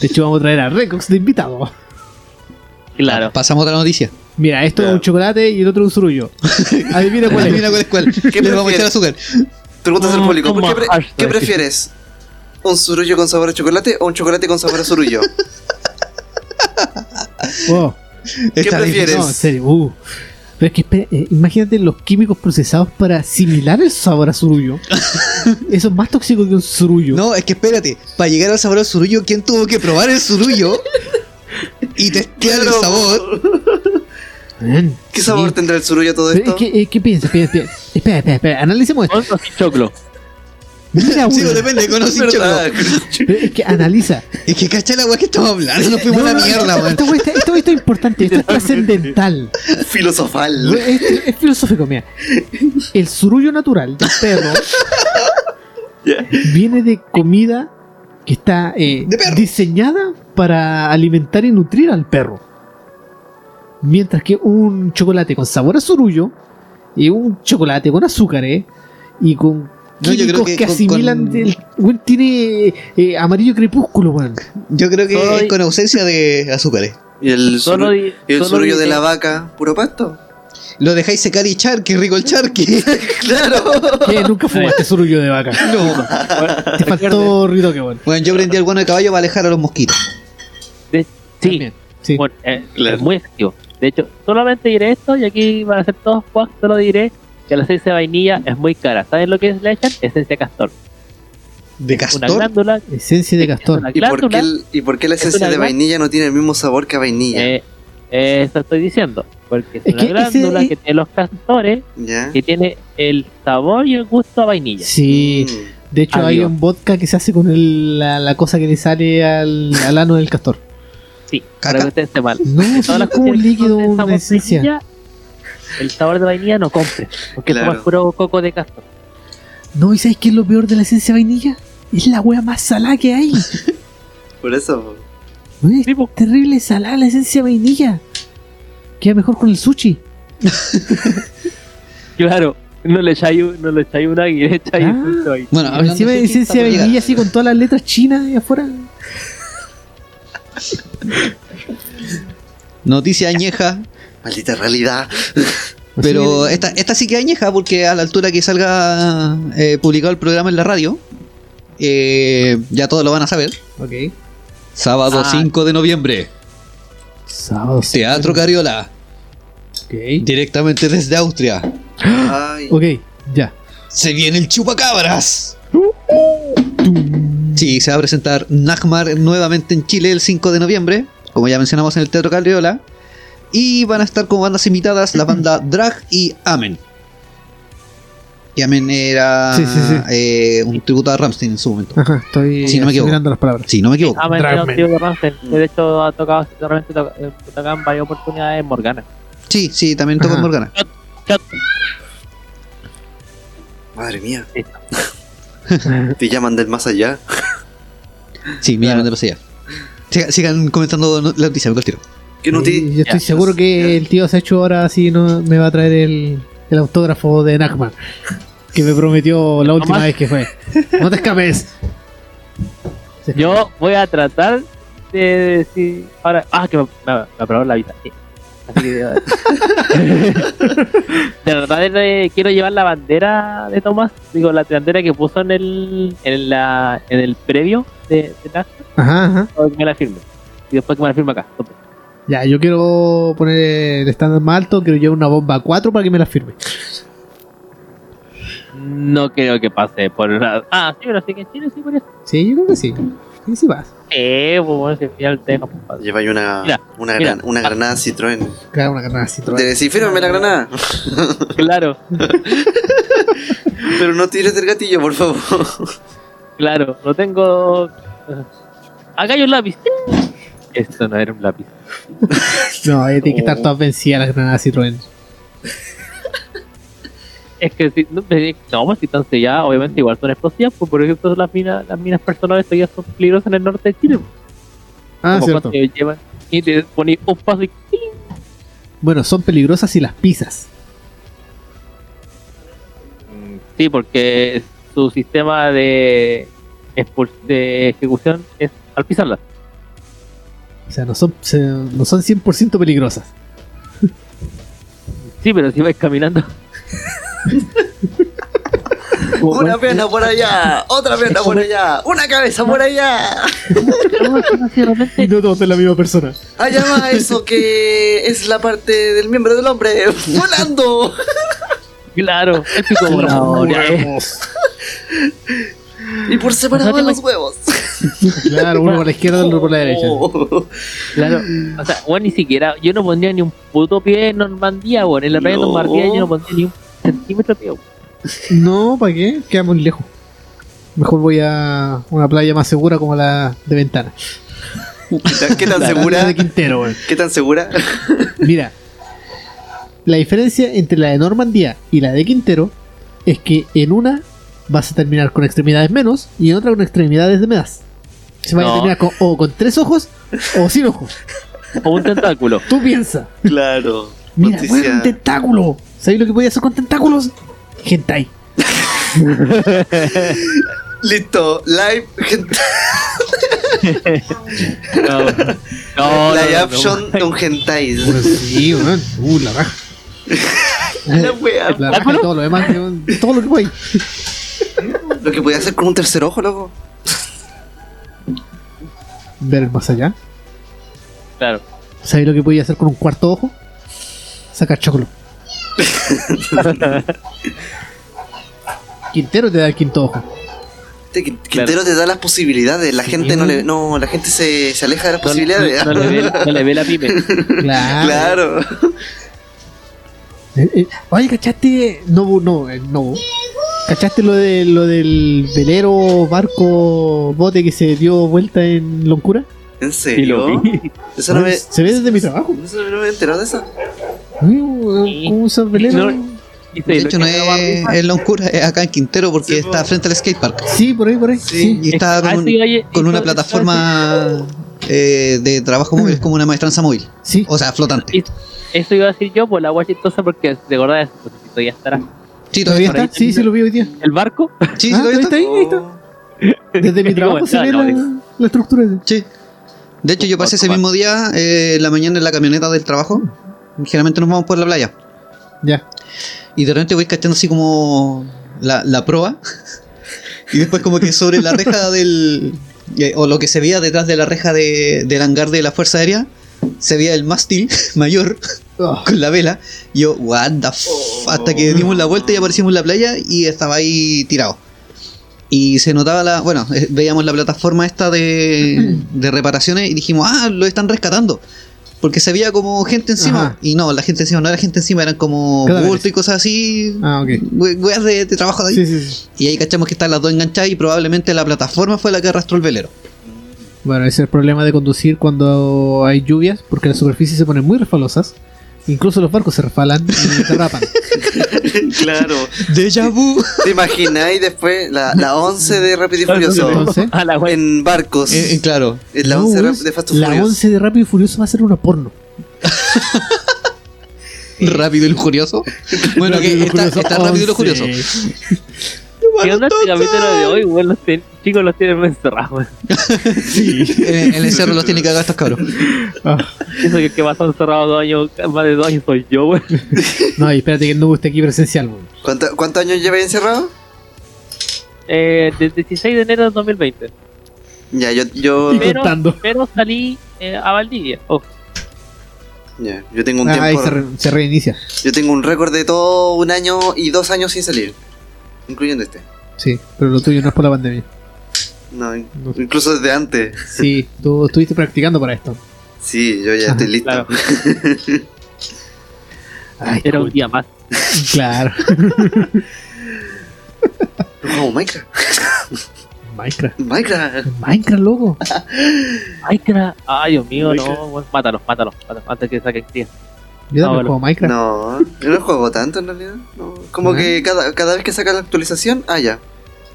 De hecho, vamos a traer a Recox de invitado. Claro. Pasamos a otra noticia. Mira, esto es un chocolate y el otro un surullo. Adivina cuál Adivina es. cuál es cuál. ¿Qué Le vamos a echar prefieres? azúcar. Preguntas al No, público. ¿por toma ¿Qué, pre- hashtag. qué prefieres? ¿Un surullo con sabor a chocolate o un chocolate con sabor a surullo? Oh, Está prefieres? no, en serio. Uh. Pero es que espera, eh, imagínate los químicos procesados para asimilar el sabor a surullo. Eso es más tóxico que un surullo. No, es que espérate. Para llegar al sabor al surullo, ¿quién tuvo que probar el surullo? Y testear el sabor. Man, ¿Qué sí. sabor tendrá el surullo todo esto? es que, eh, ¿Qué piensas? Piensa, piensa. Espera, espera, espera. Analicemos esto. Choclo. Mira, Sí, depende, con o sin Es que analiza. Es que cacha la weá que estamos hablando, nos fuimos a la mierda, weón. Esto, esto, esto- esto es importante, esto es trascendental. Filosofal. Es, es filosófico, mira. El surullo natural del perro viene de comida que está eh, diseñada para alimentar y nutrir al perro. Mientras que un chocolate con sabor a surullo y un chocolate con azúcar eh, y con No, yo creo químicos que que, con- asimilan. con- El weón tiene eh, amarillo crepúsculo, weón. Yo creo que es con ausencia de azúcares. Y el, Solo y el de la vaca, puro pasto. Lo dejáis secar y charqui, rico el charqui. claro. Que nunca fumaste surullo de vaca. no. Te faltó rito que bueno. Bueno, yo prendí el guano de caballo para alejar a los mosquitos. De- sí, También, sí. bueno, eh, Claro. es muy efectivo. De hecho, solamente diré esto y aquí van a ser todos juegos. Solo diré que la esencia de vainilla es muy cara. ¿Saben lo que es le echan? Esencia castor. ¿De Una castor? glándula. Esencia de es castor. una ¿Y por, qué glándula, el- ¿Y por qué la Es esencia una de vainilla no tiene el mismo sabor que a vainilla? eh, eso estoy diciendo. Porque es, Es una que ese- glándula que tiene los castores ¿Ya? que tiene el sabor y el gusto a vainilla. Sí. Mm. De hecho, hay un vodka que se hace con el- la, la cosa que le sale al, al ano del castor. Sí, Caca. para que ustedes sepan. No, sí, Todas las es como un líquido, una esencia. El sabor de vainilla no compre. Porque Claro. es puro coco de castor. No, ¿y sabes qué es lo peor de la esencia de vainilla? Es la wea más salada que hay. Por eso. No, es Sí, po. terrible salada la esencia de vainilla. Queda mejor con el sushi. Claro, no le echáis un- no le echáis una y le echáis Ah. un ahí. Bueno, encima de esencia de vainilla así con todas las letras chinas ahí afuera. Noticia añeja, Maldita realidad. pero esta, esta sí que añeja porque a la altura que salga eh, publicado el programa en la radio, eh, ya todos lo van a saber. Ok. Sábado Ah. 5 de noviembre, Sábado. Teatro Cariola, Ok. directamente desde Austria. Ay. Ok, ya. Se viene el chupacabras. Sí, se va a presentar Nagmar nuevamente en Chile el 5 de noviembre, como ya mencionamos en el Teatro Carriola. Y van a estar como bandas invitadas la banda Drag y Amen. Y Amen era Sí, sí, sí. eh, un tributo a Ramstein en su momento. Ajá, estoy Sí, no me equivoco. mirando las palabras. Si no me equivoco. Me Dragman. un de Rammstein, que De hecho, ha tocado, realmente toca, eh, tocaba en varias oportunidades en Morgana. Sí, sí, también en Morgana. Chat. Madre mía. Te llaman del más allá. Sí, me llaman de los allá. Sigan, sigan comentando la noticia, me tiro. ¿Qué Sí, noti- yo estoy Ya. seguro que el tío se ha hecho ahora sí no me va a traer el, el autógrafo de Nakman. Que me prometió la última vez que fue. No te escapes. Yo voy a tratar de decir. Ahora. Ah, que me, me, me aprobaron la visa. Así que. de verdad, eh, quiero llevar la bandera de Tomás. Digo, la bandera que puso en el. En, la, en el previo de, de. Ajá, ajá. para que me la firme. Y después que me la firme acá. Tope. Ya, yo quiero poner el estándar más alto. Quiero llevar una bomba 4 para que me la firme. No creo que pase por nada. Ah, sí, pero sí que en Chile sí por eso. Sí, yo creo que sí. Sí, sí vas. Eh, pues bueno, si al final te Lleva ahí una, Mira, una, mira. gran- una granada Citroën. Claro, una carnada así. Te decís, fírmame la granada. Claro, Pero no tires del gatillo, por favor. claro, no tengo. Acá hay un lápiz. Esto no era un lápiz. No, tiene que estar todas vencidas las granadas Citroën. Es que si no, no, pues si están selladas, obviamente igual son explosivas, pues por ejemplo las minas, las minas personales todavía son peligrosas en el norte de Chile. Ah, como cierto. cuando llevan y te pones un paso y Bueno, son peligrosas si las pisas. Mm, Sí, porque su sistema de ejecución es al pisarlas. O sea, no son, se- no son 100% peligrosas. Sí, pero si vas caminando. Una pierna por allá, otra pierna por allá, una cabeza por allá. repente, No todos son la misma persona. Allá va eso que es la parte del miembro del hombre volando. Claro, el pico volador. Y por separado de los huevos. Claro, uno por la izquierda y otro por la derecha. Claro, o sea, bueno, ni siquiera, yo no pondría ni un puto pie en Normandía, weón. En la playa de No. Normandía yo no pondría ni un centímetro de pie, weón. No, ¿para qué? Queda muy lejos. Mejor voy a una playa más segura como la de Ventana. ¿Qué tan, La segura? de Quintero. ¿Qué tan segura? Mira, la diferencia entre la de Normandía y la de Quintero es que en una vas a terminar con extremidades menos y en otra con extremidades de más. Se va a No. terminar con, o con tres ojos o sin ojos. O un tentáculo. Tú piensa. Claro. Mira, Noticia- weón, un tentáculo. ¿Sabes lo que podía hacer con tentáculos? Hentai. Listo, live. No, no, live no, no, action de un hentai. Pues sí, weón. Uh, la raja. La wea. La raja y todo lo demás, todo lo que puede. Lo que podía hacer con un tercer ojo, loco. Ver más allá. Claro. ¿Sabes lo que podía hacer con un cuarto ojo? Sacar choclo. Quintero te da el quinto ojo. Quin- Quintero te da las posibilidades. La Sí, gente no le, no, la gente se, se aleja de las No, posibilidades. no- no le ve, no le ve la pyme. Claro. claro. Eh, eh, oye, ¿cachaste? No, no, eh, no. ¿Cachaste lo, de, lo del velero, barco, bote que se dio vuelta en Loncura? ¿En Y lo serio? vi. Eso no me, Se ve desde mi trabajo. eso no me he enterado de eso. ¿Cómo usa velero? No. De hecho, no es en Loncura, es acá en Quintero porque Sí, está po. frente al skatepark. Sí, por ahí, por ahí. Sí. Sí. Y está Ah, con, un- sí, oye, con una plataforma eh, de trabajo móvil, es como una maestranza móvil. Sí. O sea, flotante. Eso iba a decir yo, pues la agua chistosa, porque de verdad pues, todavía estará. Sí, ¿Todavía todavía está? Sí, sí, lo vi hoy día. El barco, Sí, sí, Ah, todavía está. ahí, ahí está. Desde mi trabajo se ve la, la estructura. de- Sí. De hecho, yo pasé ese mismo día, eh, la mañana en la camioneta del trabajo. Generalmente nos vamos por la playa. Ya. Y de repente voy cachando así como la, la proa. Y después como que sobre la reja del... eh, O lo que se veía detrás de la reja de- del hangar de la Fuerza Aérea. Se veía el mástil mayor Oh, con la vela. Y yo, what the f Hasta que dimos la vuelta y aparecimos en la playa y estaba ahí tirado. Y se notaba la. Bueno, eh, veíamos la plataforma esta de, de reparaciones y dijimos, ah, lo están rescatando. Porque se veía como gente encima. Ajá. Y no, la gente encima no era gente encima, eran como bulto y cosas así. Ah, ok. we- Weas de, de trabajo de ahí. Sí, sí, sí. Y ahí cachamos que están las dos enganchadas y probablemente la plataforma fue la que arrastró el velero. Bueno, ese es el problema de conducir cuando hay lluvias, porque las superficies se ponen muy resbalosas. Incluso los barcos se resbalan y derrapan. claro. Deja vu. ¿Te imagináis después la, la 11 de Rápido y Furioso? La. En barcos. Eh, eh, claro. En la no, 11 weón, de Fast and la Furious. 11 de Rápido y Furioso va a ser una porno. Rápido y Lujurioso. Bueno, que Rápido está, Furioso está rápido y lujurioso. 11. ¿Qué onda este capítulo de hoy? Bueno, los ten- chicos los tienen encerrados. En, en el cerro los tiene que estos cabros. Ah, Eso que que pasó encerrado dos años, más de dos años soy yo, güey. no, y espérate que no esté aquí presencial, weón. ¿Cuánto- ¿Cuántos años lleváis encerrado? Eh, desde 16 de enero de 2020. Ya, yo, yo, Pero- contando. Pero salí eh, a Valdivia. Ojo. ya, yo tengo un Ah, ahí tiempo. se, re- se reinicia. Yo tengo un récord de todo un año y dos años sin salir. Incluyendo este. Sí, pero lo tuyo no es por la pandemia. No, in- No. incluso desde antes. Sí, tú estuviste practicando para esto. Sí, yo ya Ajá, estoy listo. claro. Ay, Era un día más. Claro. No, Minecraft. Minecraft. Minecraft. Minecraft, loco. Minecraft. Ay, Dios mío, Minecraft. no. Mátalos, mátalos, mátalos. Antes que saquen cría. Yo también Ah, bueno. juego Minecraft. No, yo no juego tanto en realidad. No, como ¿No? que cada, cada vez que saca la actualización, ah, ya.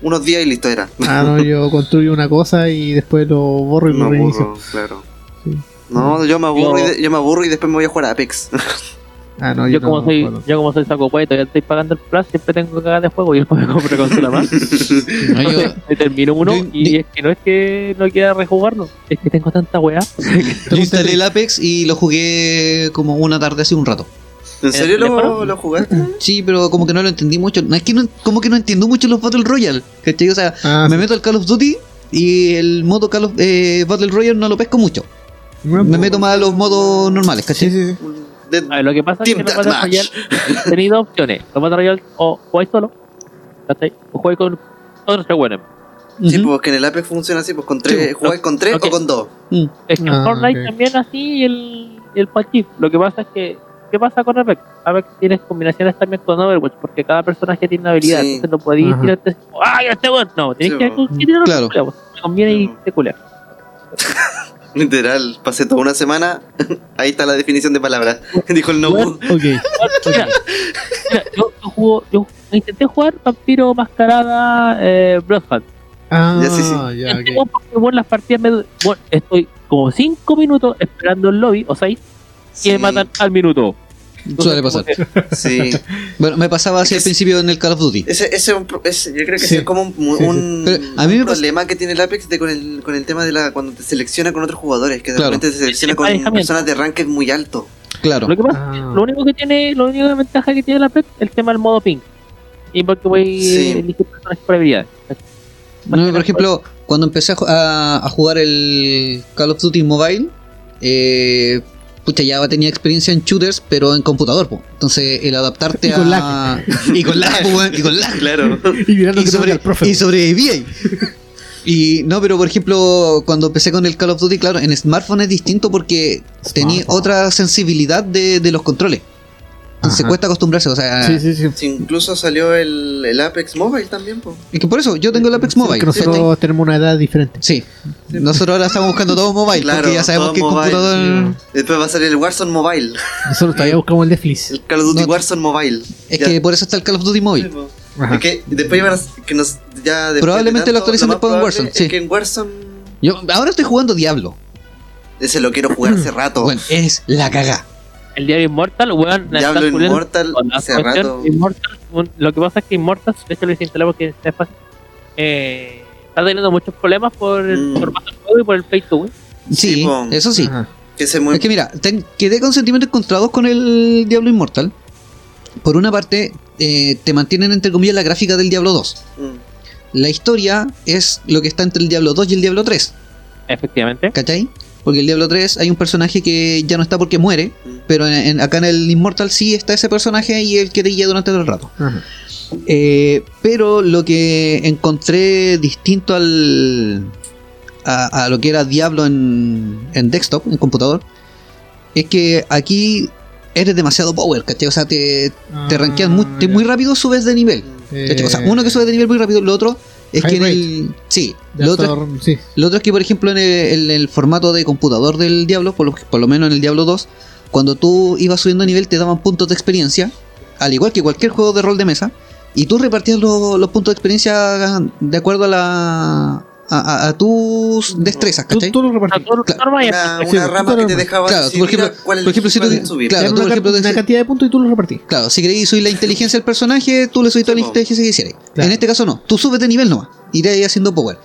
Unos días y listo era. Ah, no, yo construyo una cosa y después lo borro y Me lo reinicio. aburro, claro. Sí. No, yo me aburro, Yo- y de- yo me aburro y después me voy a jugar a Apex. Ah, no, yo, como no soy, yo como soy saco puesto, ya estoy pagando el plus, siempre tengo que cagar de juego y después me compro consola más. No, yo- Me termino uno yo- y yo- es que no es que no quiera rejugarlo, es que tengo tanta weá. yo instalé el Apex y lo jugué como una tarde hace un rato. ¿En serio ¿El lo, lo jugaste? Sí, pero como que no lo entendí mucho. No, es que no, como que no entiendo mucho los Battle Royale. ¿Cachai? O sea, Ah, me sí. meto al Call of Duty y el modo Call of, eh, Battle Royale no lo pesco mucho. Me meto más a los modos normales, ¿cachai? Sí, sí, sí. Dead- A ver, lo que pasa Team es que los Battle. Royale tenéis dos opciones. Los Battle Royale o jugáis solo, ¿cachai? O jugáis con otros que buenos. Sí, Ujú. pues que en el Apex funciona así, pues con tres, Sí, jugáis con tres o con dos. Mm. Es que Ah, en Fortnite también así y el, y el PUBG. Lo que pasa es que, ¿qué pasa con Apex? Apex tienes combinaciones también con Overwatch, porque cada personaje tiene una habilidad, Sí. entonces no podéis Ajá. tirarte ¡ay, este weón! No, tienes Sí, que que tirar Claro. pues. Me conviene y te culea. Literal, pasé toda una semana. Ahí está la definición de palabras. Dijo el no. Bueno. Ok. Mira, mira, yo, yo, jugo- yo intenté jugar Vampiro Mascarada eh, Bloodhunt. Ah, Ya, sí, sí. ya, porque, weón, las partidas me. Bueno, estoy como 5 minutos esperando el lobby, o 6, y me Sí. matan al minuto. Suele pasar. que- Sí. Bueno, me pasaba así al Es- principio en el Call of Duty. Ese, ese un yo creo que Sí. ese es como un, sí. a mí un me pasa- problema que tiene el Apex de con el, con el tema de la cuando te selecciona con otros jugadores, que de Claro. repente te selecciona El con personas de rank muy alto. Claro. Lo que pasa, Ah. lo único que tiene, la única ventaja que tiene la PET es el tema del modo ping. Y porque voy Sí. a elegir personajes por habilidades. No, por ejemplo, cuando empecé a- a jugar el Call of Duty Mobile, eh, pucha, ya tenía experiencia en shooters, pero en computador, po. Entonces, el adaptarte Y con a. Y con lag, po, y con lag. Claro. Y mirando Y, que sobre, profe. y sobreviví ahí. Y no, pero por ejemplo, cuando empecé con el Call of Duty, claro, en smartphone es distinto porque tenía otra sensibilidad de, de los controles. Entonces Ajá. cuesta acostumbrarse, o sea, Sí, sí, sí. Incluso salió el, el Apex Mobile también, po. es que por eso yo tengo el Apex Sí, Mobile. porque nosotros ¿cachai? tenemos una edad diferente. Sí, nosotros ahora estamos buscando todo mobile Claro, porque ya sabemos que el mobile, computador. Después va a salir el Warzone Mobile. Nosotros todavía buscamos el Netflix. El Call of Duty No. Warzone Mobile. Es Ya. que por eso está el Call of Duty Mobile. Es que después iban a, que nos ya después Probablemente lo actualicen después en Warzone, Es sí. que en Warzone Yo ahora estoy jugando Diablo. ese lo quiero jugar hace rato. Bueno, es la caga. El Diablo Inmortal, weón, la Diablo Immortal hace rato. Immortal, un- lo que pasa es que Immortal, de hecho lo hice instalar porque es fácil, eh, está teniendo muchos problemas por el Mm. formato del juego y por el pay to win. Sí, Sí, eso sí. Ajá. Que ese muy Es que mira, ten- quedé con sentimientos encontrados con el Diablo Inmortal. Por una parte, eh, te mantienen entre comillas la gráfica del Diablo 2. Mm. La historia es lo que está entre el Diablo 2 y el Diablo 3. Efectivamente. ¿Cachai? Porque el Diablo 3 hay un personaje que ya no está porque muere. Pero en- en- acá en el Immortal sí está ese personaje y el que te guía durante todo el rato. Ajá. Eh, pero lo que encontré distinto al a, a lo que era Diablo en, en desktop, en computador, es que aquí eres demasiado power, ¿cachai? O sea, te, te rankean muy, te- muy rápido, subes de nivel. O sea, uno que sube de nivel muy rápido, lo otro es High que en el. Sí, lo otro, sí. lo otro es que, por ejemplo, en el, en el formato de computador del Diablo, por lo, por lo menos en el Diablo 2, cuando tú ibas subiendo nivel te daban puntos de experiencia, al igual que cualquier juego de rol de mesa, y tú repartías lo- los puntos de experiencia de acuerdo a la a, a- a tus destrezas, ¿cachai? tú lo Claro. y Una, una tú rama que te dejaba Claro, decidir por ejemplo- cuál, por ejemplo, si tú- subir. claro, tú, por una, ejemplo, una dices- cantidad de puntos y tú lo repartís. Claro, si queréis subir la inteligencia del personaje, tú le subís toda la inteligencia que quisierais. Claro. En este caso no, tú subes de nivel nomás, irás haciendo power.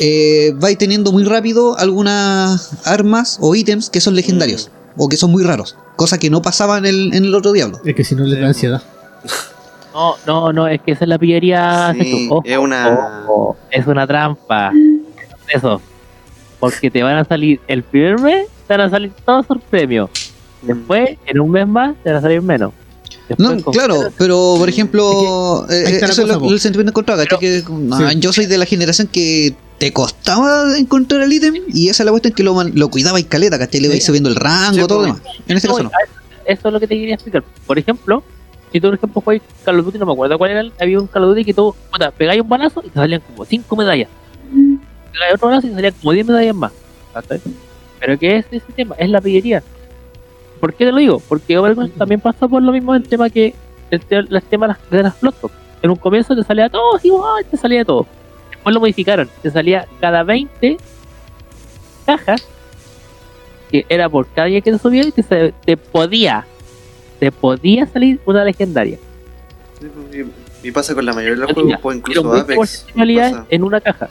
Eh, vais teniendo muy rápido algunas armas o ítems que son legendarios o que son muy raros, cosa que no pasaba en el, en el otro diablo. Es que si no le da ansiedad. No, no, no, es que esa es la pillería. Sí. Ojo, es una- ojo, es una trampa. Eso. Porque te van a salir el primer mes, te van a salir todos sus premios. Mm. Después, en un mes más, te van a salir menos. Después, No, claro, pero por ejemplo, Es que ahí eh, es lo- el sentimiento encontrado, ¿cachai? Que, no, Sí. Yo soy de la generación que te costaba encontrar el ítem y esa es la cuestión que lo, man- lo cuidaba y caleta, ¿cachai? Le vais subiendo el rango, Sí, todo lo demás. En este No, caso no. a- Eso es lo que te quería explicar. Por ejemplo, si tú, por ejemplo, juegas Call of Duty, no me acuerdo cuál era, el- había un Call of Duty que tú puta, pegáis un balazo y te salían como 5 medallas. Pegáis otro balazo y te salían como 10 medallas más. Pero ¿qué es ese tema? Es la pillería. ¿Por qué te lo digo? Porque Overwatch también pasa por lo mismo del tema que el, te- el tema de las- las Bloodstock. En un comienzo te salía todo igual, te salía todo. Después lo modificaron, te salía cada 20 cajas que era por cada día que te subía y te, te podía te podía salir una legendaria Sí, pues, Y, y pasa con la mayoría de los juegos, pues incluso Apex. pasa. en una caja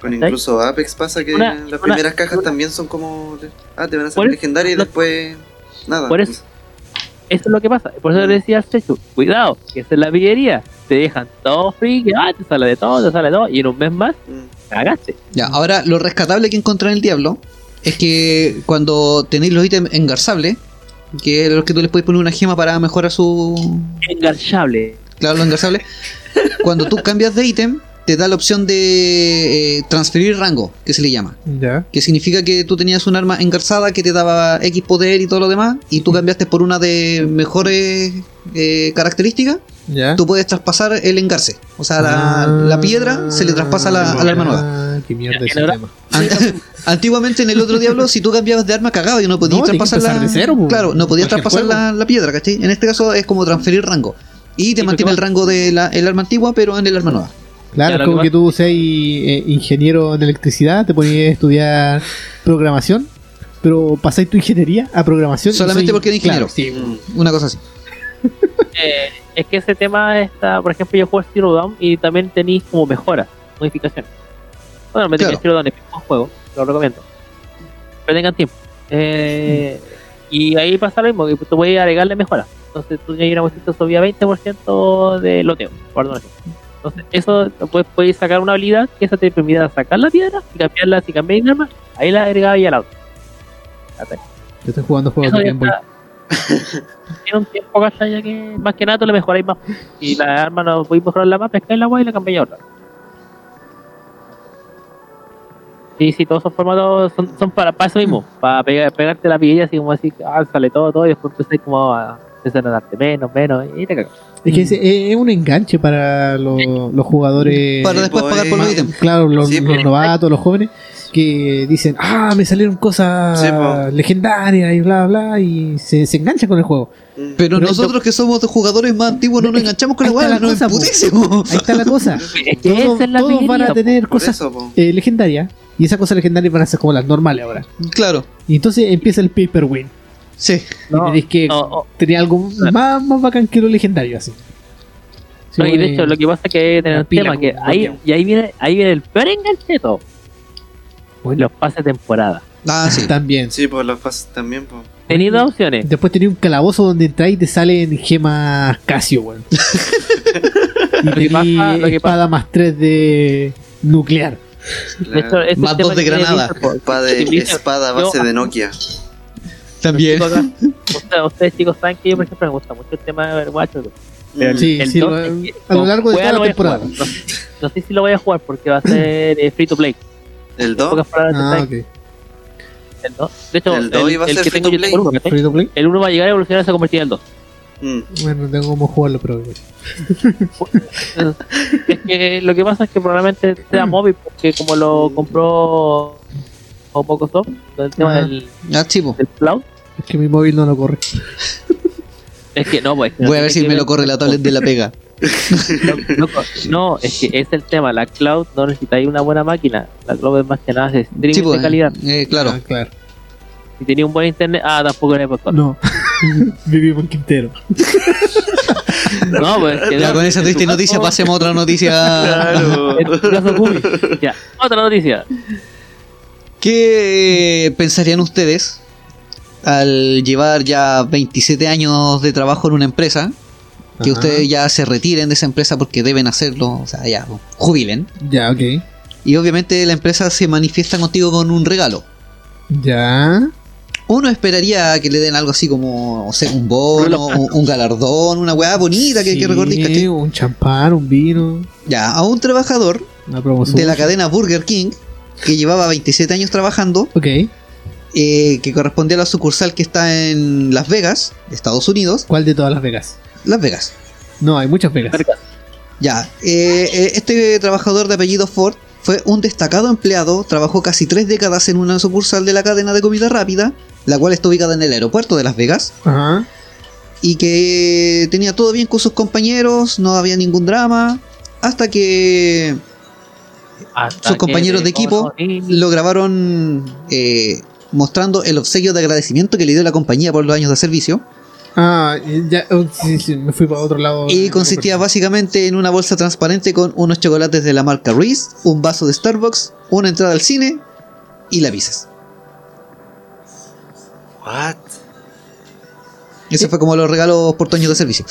Con incluso Apex pasa que Una- las una- primeras cajas una- también son como. Ah, te van a eso- legendarias y después. Nada. por eso eso es lo que pasa por eso le decía al Sechu cuidado que esa es la pillería te dejan todo free que ah, te sale de todo te sale de todo y en un mes más Mm. cagaste Ya, ahora lo rescatable que encontré en el Diablo es que cuando tenéis los ítems engarzables, que es los que tú les puedes poner una gema para mejorar su. enganchable Claro, los engarzables. cuando tú cambias de ítem, te da la opción de eh, transferir rango, que se le llama. Ya. Que significa que tú tenías un arma engarzada que te daba X poder y todo lo demás, y tú cambiaste por una de mejores eh, características, Ya. tú puedes traspasar el engarce. O sea, la, la piedra se le traspasa a la, al arma nueva. Ah, qué mierda ese tema. Antiguamente en el otro diablo, si tú cambiabas de arma cagado y no podías No, traspasar la. de cero, po. claro, no podías traspasar la, piedra, ¿cachai? En este caso es como transferir rango. Y te lo mantiene el rango de la el arma antigua, pero en el arma nueva. Claro, Ya, como que que tú seas eh, ingeniero en electricidad, te ponías a estudiar programación pero pasáis tu ingeniería a programación. Solamente soy- porque eres ingeniero. Claro, sí. Mm. Una cosa así. Eh, es que ese tema está, por ejemplo, yo juego Zero Dawn y también tenéis como mejoras, modificaciones. Bueno, me Claro. tengo Zero Dawn, es mismo juego, lo recomiendo. Pero tengan tiempo. Eh, y ahí pasa lo mismo, que tú puedes agregarle mejoras. Entonces tú ya una cuestión subía 20% de loteo, por así. Entonces, eso puedes, puedes sacar una habilidad que esa te permitirá sacar la piedra y cambiarla si cambiáis de arma, ahí la agregaba y al auto. Yo estoy jugando juegos de Game Boy. Tiene un tiempo, ¿cachai? Que más que nada tú le mejoráis más. Y la arma no podéis mejorarla más, pescáis la agua y la cambiáis a otra. Sí, sí, todos esos formatos son, son para, para eso mismo, para pegar, pegarte la pilla así como así, ah, sale todo, todo, y después empezáis como a empezar a darte menos, menos, y te cagas. Es que es, es un enganche para los, los jugadores. Para después pues, pagar por los eh, ítems. Claro, los, Sí, los pues. novatos, los jóvenes, que dicen, ah, me salieron cosas Sí, pues. legendarias y bla, bla, y se, se enganchan con el juego. Mm. Pero, Pero nosotros que somos de jugadores más antiguos no nos enganchamos con la la nos emputecemos. Ahí está la cosa. Es que Todos, es la todos van a tener cosas eh, legendarias, y esas cosas legendarias van a ser como las normales ahora. Claro, Y entonces empieza el paper win. Sí. y tenéis que no, no. tener algo más, más bacán que lo legendario, así. Sí, No, y de bueno, hecho, lo que pasa es que hay que tener la un pila tema que ahí, bloqueo. y ahí viene, ahí viene el peor enganche de todo. Bueno. Los pases de temporada. Ah, sí. También. Sí, pues los pases también, pues. Tenéis dos opciones. Después tenía un calabozo donde entráis y te salen gemas Casio, weón. y que pasa- tení lo que espada más 3 de nuclear. De hecho, este Más tema dos de que tiene granada. Espada, espada base de Nokia. También. acá, ustedes, ustedes, chicos saben que yo por ejemplo me gusta mucho el tema de Overwatch pero el- Mm. Sí, el sí, lo- es que a lo largo de toda la temporada. No, no sé si lo voy a jugar porque va a ser eh, free to play ¿El En 2? pocas palabras, Ah, el dos. de hecho El dos iba a ser que free tengo to play. el uno. Free to play. el 1 va a llegar a evolucionar y se va a convertir en el 2 Mm. Bueno, no tengo cómo jugarlo, pero. es que lo que pasa es que probablemente sea móvil porque como lo compró o poco soft el tema Ah. del, Ah, del cloud Es que mi móvil no lo corre. es que no pues es que no Voy a ver si me ver lo corre la tablet de la pega. No, es que es el tema. La cloud no necesitáis una buena máquina. La cloud es más que nada de streaming Chivo, de calidad. eh, claro. Ah, claro. Si tenía un buen internet, ah, tampoco era por No. Vivimos en Quintero. No, pues que Ya con esa en triste noticia caso- pasemos a otra noticia. Claro. En tu caso, Gumi. Ya, otra noticia. ¿Qué pensarían ustedes al llevar ya 27 años de trabajo en una empresa? Que Ajá. ustedes ya se retiren de esa empresa porque deben hacerlo, o sea, ya jubilen. Ya, ok. Y obviamente la empresa se manifiesta contigo con un regalo. Ya. Uno esperaría que le den algo así como, no sé, un bono, un, un galardón, una weá bonita que, que Sí, ¿cachai? Un champán, un vino. Ya, a un trabajador de la cadena Burger King que llevaba 27 años trabajando, Ok. Eh, que correspondía a la sucursal que está en Las Vegas, Estados Unidos. ¿Cuál de todas las Vegas? Las Vegas. No, hay muchas Vegas. Ya, eh, eh, este trabajador de apellido Ford fue un destacado empleado, trabajó casi tres décadas en una sucursal de la cadena de comida rápida, la cual está ubicada en el aeropuerto de Las Vegas, Ajá. y que tenía todo bien con sus compañeros, no había ningún drama, hasta que Hasta sus que compañeros de equipo lo grabaron eh, mostrando el obsequio de agradecimiento que le dio la compañía por los años de servicio. Ah, ya. oh, sí, sí, me fui para otro lado. Y consistía básicamente en una bolsa transparente con unos chocolates de la marca Reese, un vaso de Starbucks, una entrada al cine y lápices. What? Ese fue como los regalos por tu año de servicio.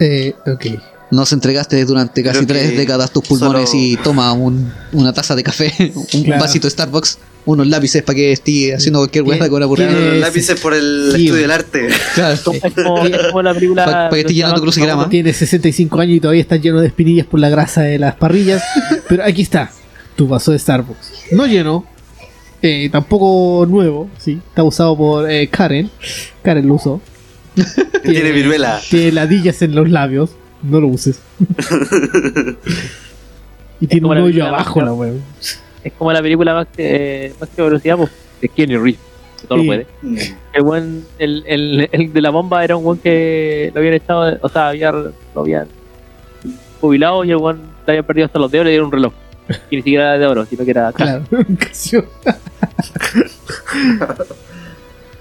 Eh, ok. Nos entregaste durante casi tres décadas tus pulmones solo- y toma un- una taza de café, un Claro. vasito de Starbucks, unos lápices para que esté haciendo cualquier hueá con. Claro, Eh, los lápices por el sí, estudio del arte. Claro. Es como, es como la película. Pa- pa que esté llenando crucigrama. Tiene 65 años y todavía está lleno de espinillas por la grasa de las parrillas. pero aquí está. Tu vaso de Starbucks. No lleno. eh, tampoco nuevo. Sí. Está usado por eh, Karen. Karen lo usó. Tiene viruela. Tiene ladillas en los labios. No lo uses. y tiene un hoyo abajo la weón. Es como la película más que, más que velocidad, pues, de Kenny Reeves. Que todo Sí. lo puede. Mm. El, buen, el, el, el de la bomba era un buen que lo habían echado, o sea, había, lo habían jubilado y el buen le había perdido hasta los dedos y le dieron un reloj. Y ni siquiera era de oro, sino que era Claro.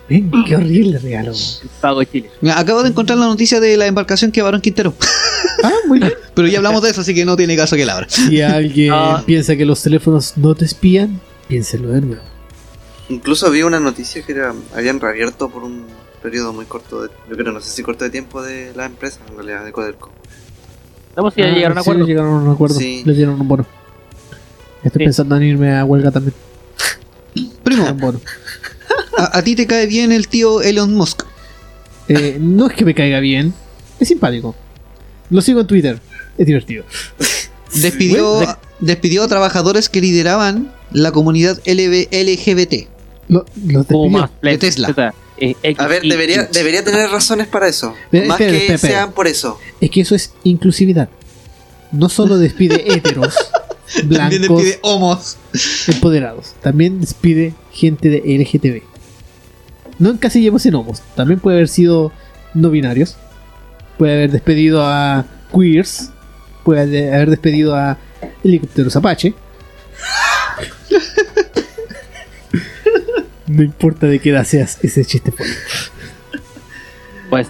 Ven, qué horrible regalo. Pago Chile. Acabo de encontrar la noticia de la embarcación que varón Quintero. Ah, muy bien. Pero ya hablamos de eso, así que no tiene caso que la abra. Si alguien Ah. piensa que los teléfonos no te espían, piénselo de nuevo. Incluso vi una noticia que era, habían reabierto por un periodo muy corto, de, yo creo, no sé si corto de tiempo de la empresa, en realidad, de Codelco. Vamos si ya Ah, llegaron a sí, acuerdo. llegaron a un acuerdo. Sí. Les dieron un bono. Estoy Sí. pensando en irme a huelga también. Primo, Un bono. a, a ti te cae bien el tío Elon Musk. Eh, no es que me caiga bien, es simpático. Lo sigo en Twitter, es divertido. Despidió, despidió a trabajadores que lideraban la comunidad LB LGBT. Lo, los despidió. Flex, Tesla. Eh, A ver, debería, debería tener razones para eso. Espera, Más espera, que espera, espera. sean por eso. Es que eso es inclusividad. No solo despide héteros, También blancos, despide homos. empoderados. También despide gente de LGTB. No encasillemos en homos. También puede haber sido no binarios. Puede haber despedido a queers. Puede haber despedido a helicópteros Apache. No importa de qué edad seas, ese chiste fue. Pues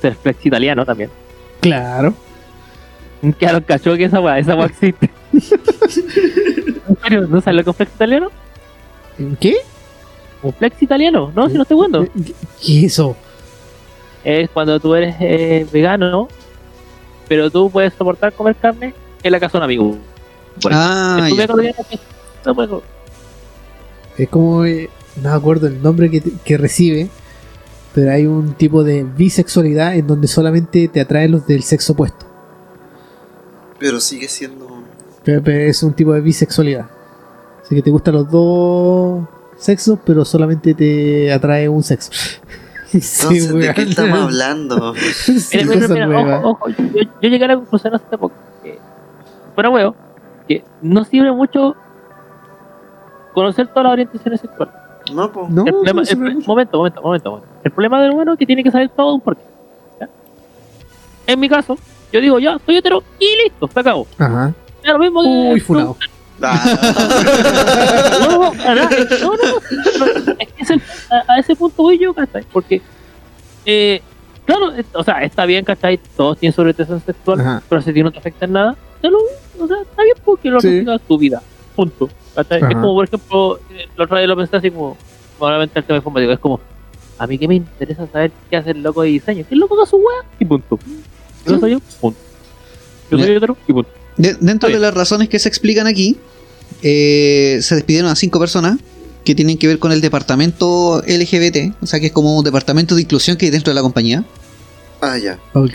ser flex italiano también. Claro. Claro, cachó que esa weá, esa weá existe. ¿En serio? ¿No salió con flex italiano? ¿Qué? ¿Un flex italiano? No, si no estoy jugando. ¿Qué, qué es eso? Es cuando tú eres eh, vegano, pero tú puedes soportar comer carne en la casa de un amigo. Por. Ah, ya. vegano, pues, no puedes comer. Es como. eh, no me acuerdo el nombre que, que recibe. Pero hay un tipo de bisexualidad en donde solamente te atraen los del sexo opuesto. Pero sigue siendo. Pero, pero es un tipo de bisexualidad. Así que te gustan los dos sexos, pero solamente te atrae un sexo. Sí, Entonces, ¿de weón. qué estamos hablando? Sí, Mira, mira, ojo, ojo, yo, yo llegué a la conclusión hace poco que, fuera huevo, que no sirve mucho conocer todas las orientaciones sexuales. No, pues. No, el problema, no el sirve pro- mucho. momento, momento, momento, momento. El problema del humano es que tiene que saber todo un porqué. ¿ya? En mi caso, yo digo, ya, soy hetero y listo, se acabó. Ajá. Es lo mismo que. Uy, funado. No, no, no, no, es el- a, a ese punto voy yo, ¿cachai? Porque, eh, claro, es- o sea, está bien, ¿cachai? Todos tienen sobre orientación sexual, Ajá. pero si ti no te afecta en nada, te lo, o sea, está bien porque lo Sí. tu vida, punto. ¿cachai? Es como, por ejemplo, eh, la otra vez lo pensé así como, probablemente el tema informático, es como, a mí que me interesa saber qué hace el loco de diseño, que el loco haga su wea y punto. Yo soy yo, punto. Yo soy hetero y punto. De- dentro de las razones que se explican aquí, eh, se despidieron a cinco personas que tienen que ver con el departamento LGBT, o sea que es como un departamento de inclusión que hay dentro de la compañía. ah, ya. Ok.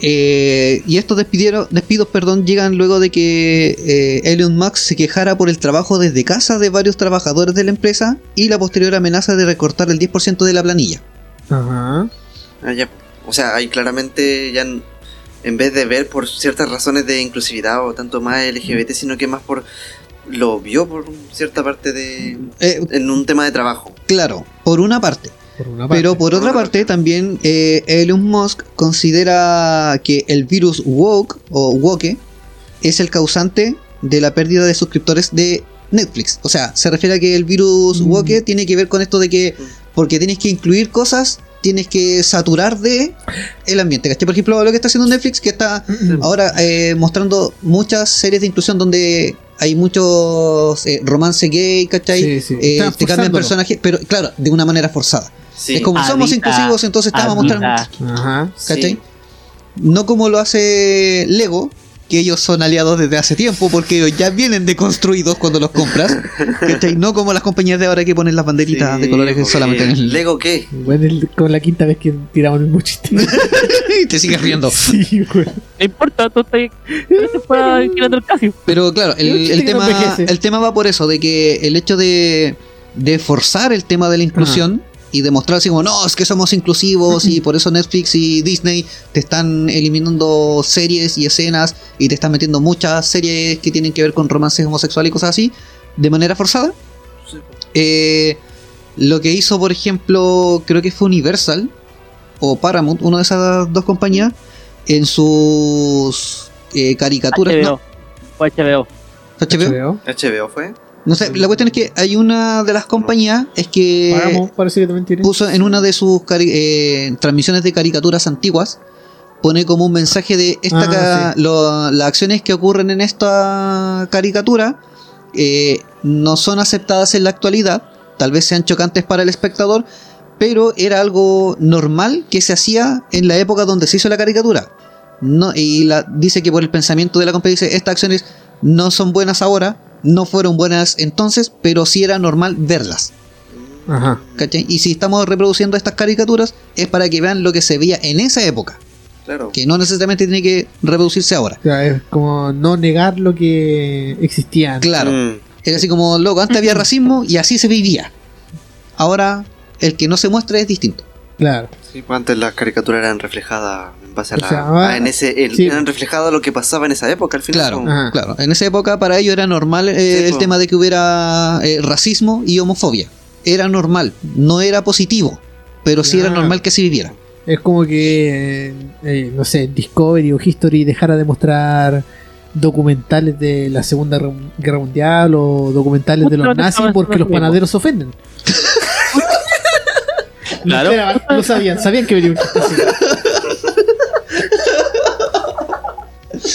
Eh, y estos despidieron, despidos perdón, llegan luego de que eh, Elon Musk se quejara por el trabajo desde casa de varios trabajadores de la empresa y la posterior amenaza de recortar el 10% de la planilla. Ajá. Ah, ya. O sea, ahí claramente ya en, en vez de ver por ciertas razones de inclusividad o tanto más LGBT, sino que más por lo vio por cierta parte de Eh, en un tema de trabajo. claro, por una parte. Por una parte. Pero por otra parte, también eh, Elon Musk considera que el virus woke o woke es el causante de la pérdida de suscriptores de Netflix. O sea, se refiere a que el virus Mm. woke tiene que ver con esto de que porque tienes que incluir cosas, tienes que saturar de el ambiente. ¿cachai? Por ejemplo, lo que está haciendo Netflix, que está ahora eh, mostrando muchas series de inclusión donde hay muchos eh, romance gay, ¿cachai? Sí, sí. Eh, te cambian personajes, pero claro, de una manera forzada. Sí. Es como somos inclusivos, entonces estamos mostrando. ¿Cachai? Sí. No como lo hace Lego, que ellos son aliados desde hace tiempo, porque ellos ya vienen deconstruidos cuando los compras. ¿Cachai? No como las compañías de ahora que ponen las banderitas Sí, de colores que solamente en el. ¿Lego qué? Bueno, el- con la quinta vez que tiramos el mismo chiste. y te sigues riendo. sí, güey. No importa, tú estás el casio. Pero claro, el, el no tema, el tema va por eso, de que el hecho de, de forzar el tema de la inclusión y demostrar así como, no, es que somos inclusivos y por eso Netflix y Disney te están eliminando series y escenas y te están metiendo muchas series que tienen que ver con romances homosexuales y cosas así, de manera forzada. Eh, lo que hizo, por ejemplo, creo que fue Universal o Paramount, una de esas dos compañías, en sus eh, caricaturas. HBO. ¿no? Fue HBO. HBO. HBO. HBO fue. No sé, la cuestión es que hay una de las compañías es que Pagamos, parece que también tiene. puso en una de sus eh, transmisiones de caricaturas antiguas pone como un mensaje de esta Ah, lo- las acciones que ocurren en esta caricatura eh, no son aceptadas en la actualidad tal vez sean chocantes para el espectador pero era algo normal que se hacía en la época donde se hizo la caricatura no, y la, dice que por el pensamiento de la compañía dice estas acciones no son buenas ahora no fueron buenas entonces pero sí era normal verlas Ajá. ¿Cachai? Y si estamos reproduciendo estas caricaturas es para que vean lo que se veía en esa época, Claro. que no necesariamente tiene que reproducirse ahora. O sea, es como no negar lo que existía. antes. Claro, Mm, era así como, loco, antes había racismo y así se vivía. Ahora el que no se muestra es distinto. Claro. sí, pues antes las caricaturas eran reflejadas en base a O la. sea, ahora- a- en ese, el- sí. Eran reflejadas lo que pasaba en esa época al final. Claro, claro. En esa época para ellos era normal eh, Sí, el po. tema de que hubiera eh, racismo y homofobia. Era normal, no era positivo, pero sí era normal que se viviera. Es como que, eh, no sé, Discovery o History dejara de mostrar documentales de la Segunda Guerra Mundial o documentales de los nazis porque los panaderos se ofenden. No Claro. esperaban, no sabían, sabían que venía un chiste así.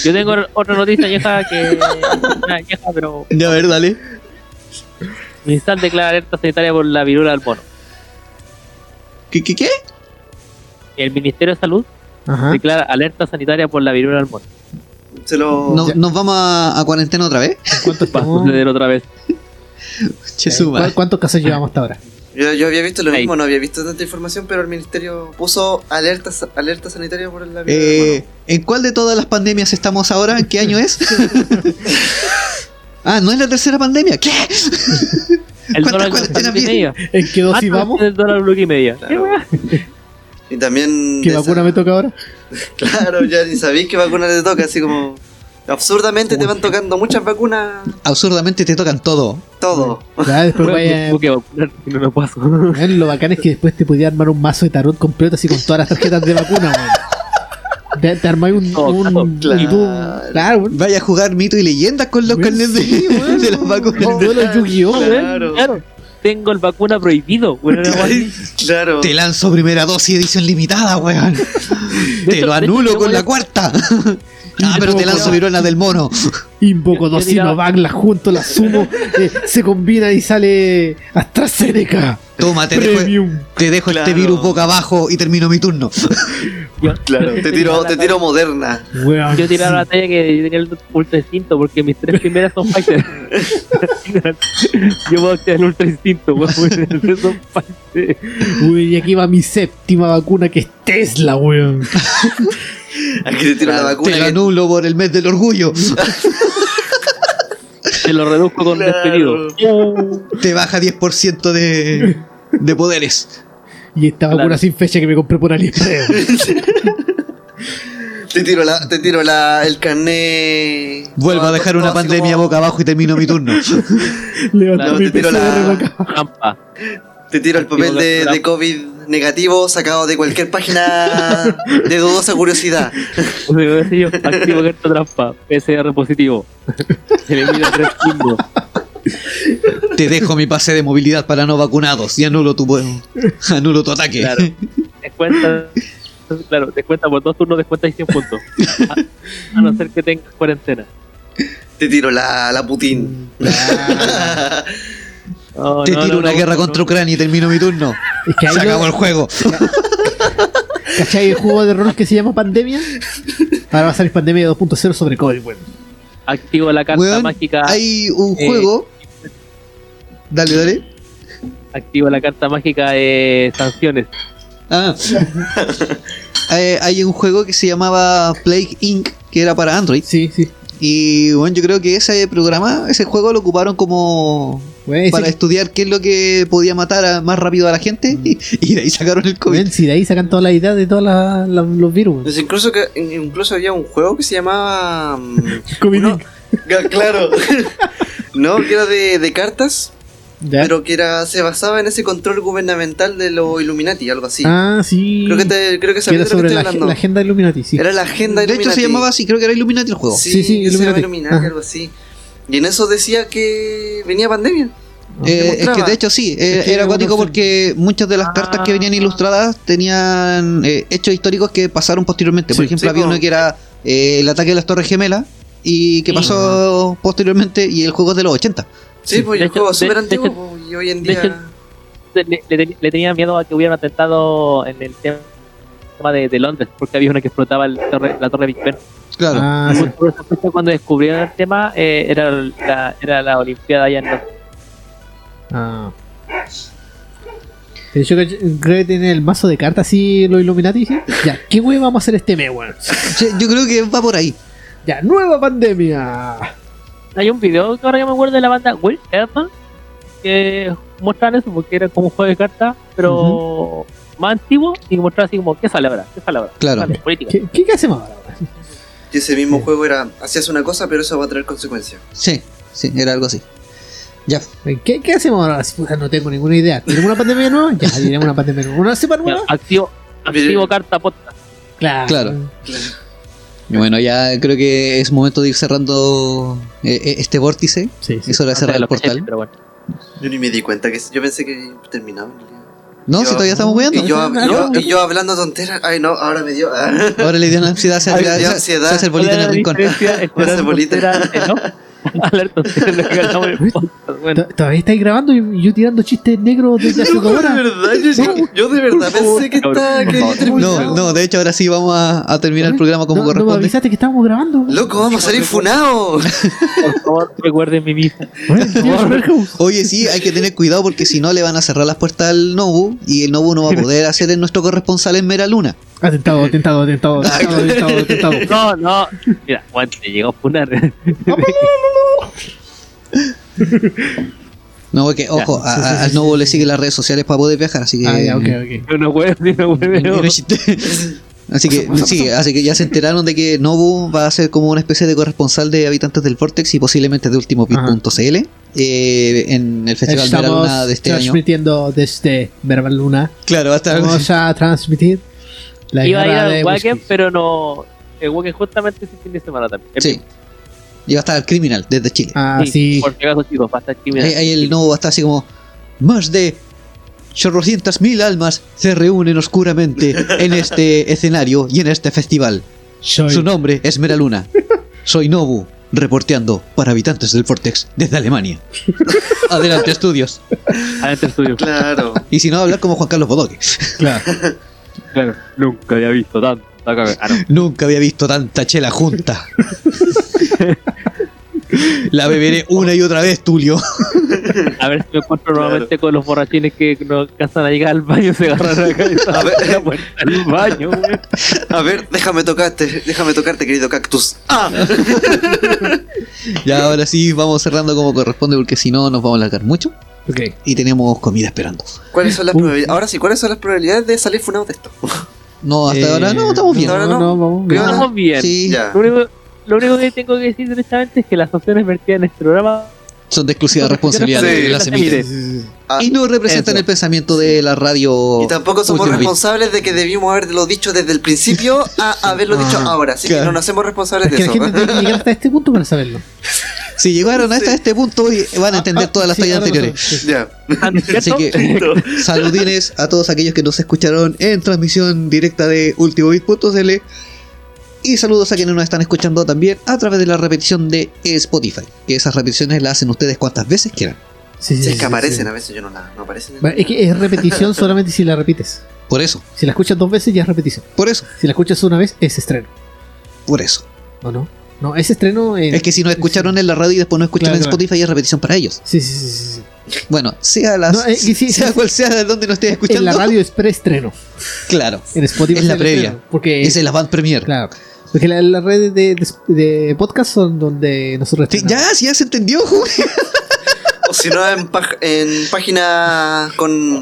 Yo tengo otra noticia vieja que. Una vieja, pero. Ya, a ver, dale. Ministal declara alerta sanitaria por la viruela del mono. ¿Qué, qué, qué? El Ministerio de Salud Ajá. declara alerta sanitaria por la viruela del mono. Se lo. ¿No- ¿Nos vamos a, a cuarentena otra vez? ¿Cuántos, Va a suceder otra vez. Che, ¿Cu- suma. ¿Cuántos casos llevamos hasta ahora? Yo, yo había visto lo Ahí. mismo, no había visto tanta información, pero el ministerio puso alerta, alerta sanitaria por la Eh, ¿En cuál de todas las pandemias estamos ahora? ¿Qué año es? ah, ¿no es la tercera pandemia? ¿Qué? El ¿Cuántas dólar bloque y media. ¿En qué dosis vamos? del dólar bloque y media. Claro. ¿Qué weá? Y también. ¿Qué vacuna esa- me toca ahora? Claro, ya ni sabéis qué vacuna te toca, así como. Absurdamente te van tocando muchas vacunas, Absurdamente te tocan todo. todo. Ya, después vaya. tengo que vacunar y no lo paso. Weón, lo bacán es que después te podía armar un mazo de tarot completo así con todas las tarjetas de vacuna, weón. Te, te armáis un, Oh, un, claro. y tú- claro, weón. Vaya a jugar mito y leyendas con los Weón, carnets de, sí, weón. de las vacunas. El duelo de Yu-Gi-Oh! Weón, Claro. claro. Tengo el vacuna prohibido. weón, así. Claro. Te lanzo primera dosis edición limitada, weón. Te hecho- lo de hecho, anulo yo con voy la a- cuarta. Ah, pero te lanzo virona del mono. Invoco dos Sinovac, las junto, las sumo, eh, se combina y sale AstraZeneca Toma, te dejo, Premium. te dejo este Claro. virus boca abajo y termino mi turno. Yo- Claro, te tiro, te tiro moderna. Yo tiraba la talla que yo tenía el ultra instinto porque mis tres primeras son Pfizer. yo voy a activar el ultra instinto, son. Uy, y aquí va mi séptima vacuna que es Tesla, weón. Aquí te tiro la te vacuna. lo que- anulo por el mes del orgullo. Se lo reduzco con Claro. despedido. Te baja 10% de, de poderes. Y esta vacuna Claro. sin fecha que me compré por AliExpress. Te tiro, la, te tiro la, el carnet. Vuelvo a dejar una pandemia como- boca abajo y termino mi turno. Levanto Claro, mi te tiro la- boca abajo. Te tiro el papel de, de COVID negativo sacado de cualquier página de dudosa curiosidad. Activo carta trampa. PCR positivo. Tres. Te dejo mi pase de movilidad para no vacunados y anulo tu, anulo tu ataque. Claro. Descuenta. Claro, descuenta por dos turnos, descuenta 100 puntos. A, a no ser que tengas cuarentena. Te tiro la, la Putin. No, Te no, tiro no, una no, guerra no, contra no. Ucrania y termino mi turno. Es que ahí Se acabó el juego. ¿Cachai el juego de rol que se llama Pandemia? Ahora va a salir Pandemia 2.0 sobre COVID, weón. Activo la carta Weón, mágica. Hay un eh, juego. Dale, dale. Activo la carta mágica de sanciones. Ah. Eh, hay un juego que se llamaba Plague Inc. que era para Android. Sí, sí. Y bueno, yo creo que ese programa, ese juego lo ocuparon como para estudiar qué es lo que podía matar a- más rápido a la gente y, y de ahí sacaron el COVID. weón, si de ahí sacan toda la idea de todos los virus. Pues incluso, que, incluso había un juego que se llamaba. mm, COVID uno- claro. no, que era de, de cartas, ¿Ya? pero que era se basaba en ese control gubernamental de los Illuminati, algo así. Ah, sí. Creo que, te, creo que sabía era de lo que sobre estoy la, hablando. la agenda Illuminati, sí. Era la agenda De hecho se Illuminati. llamaba así, creo que era Illuminati el juego. Sí, Sí, sí, se llama Illuminati. Illuminati, Ajá. algo así. Y en eso decía que venía pandemia. Eh, es que de hecho sí, eh, Es era acuático se- porque muchas de las cartas que venían ilustradas tenían eh, hechos históricos que pasaron posteriormente. Por ejemplo, sí, había uno que era eh, el ataque de las Torres Gemelas y que Sí. pasó posteriormente y el juego es de los 80. Sí, pues de el juego súper antiguo po, y hoy en día. hecho- le, le- le tenía miedo a que hubiera un atentado en el tema de, de Londres, porque había uno que explotaba el torre- la torre Big Ben. Claro. Ah, sí. Por esa fecha, cuando descubrieron el tema, eh, era, la, era la Olimpiada allá en Londres. Ah. De hecho, que- creo que tiene el mazo de cartas así, los Illuminati. ¿sí? Ya, ¿qué wey vamos a hacer este mes, weón? Yo creo que va por ahí. Ya, nueva pandemia. Hay un video que ahora yo me acuerdo de la banda Will Earthman que mostraban eso porque era como un juego de cartas, pero más antiguo y mostraba así como, ¿qué sale ahora? ¿Qué sale ahora? ¿Qué Claro. sale? Política. ¿Qué, qué, qué hacemos ahora? Y ese mismo juego era. Hacías una cosa, pero eso va a traer consecuencias. Sí, sí, era algo así. Ya. ¿Qué, qué hacemos ahora? Si, puta, no tengo ninguna idea. ¿Tenemos una pandemia nueva? Ya, diremos una pandemia nueva. ¿Una cepa nueva? activo, activo carta podcast. Claro. Bueno, ya creo que es momento de ir cerrando eh, eh, este vórtice. Sí, sí. Es hora de cerrar el portal. pero bueno. Yo ni me di cuenta que. Yo pensé que terminaba. No, Yo- si todavía estamos jugando. Y yo, yo- y yo hablando tonteras. Ay, no, ahora me dio. Ahora le dio la ansiedad, se, se- se- ansiedad. se hace el bolita en el ¿Cuál es rincón. Me hace el podcast. To- ¿Todavía estáis grabando y yo tirando chistes negros desde hace dos de verdad, yo, yo de verdad pensé que estaba. Que. No, no, de hecho ahora sí vamos a, a terminar el programa como no, no me corresponde. avisaste que estábamos grabando. Loco, vamos a salir funados. por favor, recuerden mi Superhouse. Oye, sí, hay que tener cuidado porque si no le van a cerrar las puertas al Nobu y el Nobu no va a poder hacer en nuestro corresponsal en Mera Luna. Atentado, atentado, atentado, atentado, atentado, atentado. No, no. Mira, Juan, te llegó a funar. No, porque, ojo, a- sí, sí, a- sí, al sí, sí, le sí. sigue las redes sociales para poder viajar, así que. Ah, ya, ok, ok. Yo no puedo, yo no puedo. Ni un chiste. Así que, sí, así que ya se enteraron de que Nobu va a ser como una especie de corresponsal de habitantes del Vortex y posiblemente de ultimobit.cl eh, en el Festival Mera Estamos Luna de este año. transmitiendo desde Verbal Luna. Claro, va a estar. Vamos a transmitir la Iba a ir al Wacken, pero no. El Wacken justamente ese fin de semana también. El Sí. va a estar el Criminal desde Chile. Ah, sí. Por si acaso, chicos, va a estar criminal. Ahí, ahí el Nobu va a estar así como. Más de. Chorrocientas mil almas se reúnen oscuramente en este escenario y en este festival. Soy- Su nombre es Meraluna. Soy Nobu, reporteando para habitantes del Vortex desde Alemania. Adelante, estudios. Adentro estudio. Claro. Y si no, hablar como Juan Carlos Bodoque. Claro. Claro, nunca había visto tanto. Ah, no. Nunca había visto tanta chela junta. La beberé una y otra vez, Tulio. A ver si me encuentro nuevamente con los borrachines que no alcanzan a llegar al baño y se agarran a la cabeza A ver. a la puerta del baño. A ver, déjame tocarte, déjame tocarte, querido cactus. ¡Ah! Ya ahora sí, vamos cerrando como corresponde porque si no nos vamos a alargar mucho. Ok. Y tenemos comida esperando. ¿Cuáles son las Uh. probabilidades? Ahora sí, ¿cuáles son las probabilidades de salir funados de esto? No, hasta Eh, ahora no, estamos bien. ahora No, no. vamos bien. Estamos bien. Sí, Ya. Lo único, lo único que tengo que decir directamente es que las opciones vertidas en este programa son de exclusiva responsabilidad Sí. de las sí. Ah, Y no representan Eso. el pensamiento de la radio. y tampoco somos Ultimate. responsables de que debimos haberlo dicho desde el principio a haberlo dicho Ah, ahora. Así claro. que no nos hacemos responsables Es de que la eso. gente tiene que llegar hasta este punto para saberlo. Si llegaron hasta este punto, y van a entender Ah, todas las sí, tallas anteriores. sí. ya. Ah, ¿no es Así que saludines a todos aquellos que nos escucharon en transmisión directa de ultimobit.cl y saludos a quienes nos están escuchando también a través de la repetición de Spotify. Que esas repeticiones las hacen ustedes cuantas veces quieran. Sí, sí, es que sí, aparecen sí. a veces, yo no, la, no aparecen. Bueno, Es que es repetición solamente si la repites. Por eso, Si la escuchas dos veces ya es repetición. por eso, Si la escuchas una vez es estreno. por eso. ¿O no? No, es estreno en... Es que si nos escucharon en la radio y después nos escuchan Claro, en claro. Spotify es repetición para ellos. Sí, sí, sí, sí. Bueno, sea las, No, que sí, sea sí, cual sea de donde nos estés escuchando. En la radio es preestreno. Claro. En Spotify Es la previa. Porque Es el Avant Premier. Claro. Porque la- las redes de, de, de podcast son donde nosotros Sí, ya, ya se entendió, Julio. O si no, en, en página con.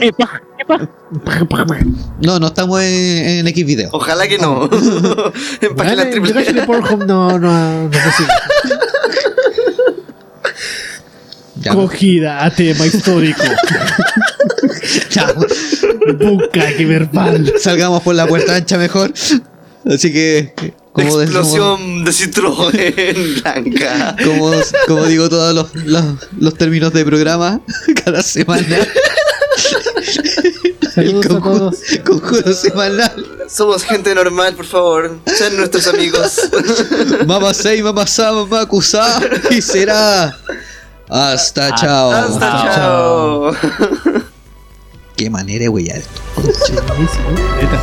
No, no estamos en, en X video. Ojalá que no. en página Bueno, triple. que Pornhub no, no, no Cogida a tema histórico. ya, Bucaque verbal. salgamos por la puerta ancha mejor. Así que como decimos- Explosión de Citroën blanca. como, como digo todos los, los, los términos de programa cada semana. Saludos Conjuro- todos. Conjuro semanal. Somos gente normal, por favor. Sean nuestros amigos. Mamá Sei, mamá Sa, mamá Kusa. Y será. Hasta chao. Hasta chao. Qué manera de neta.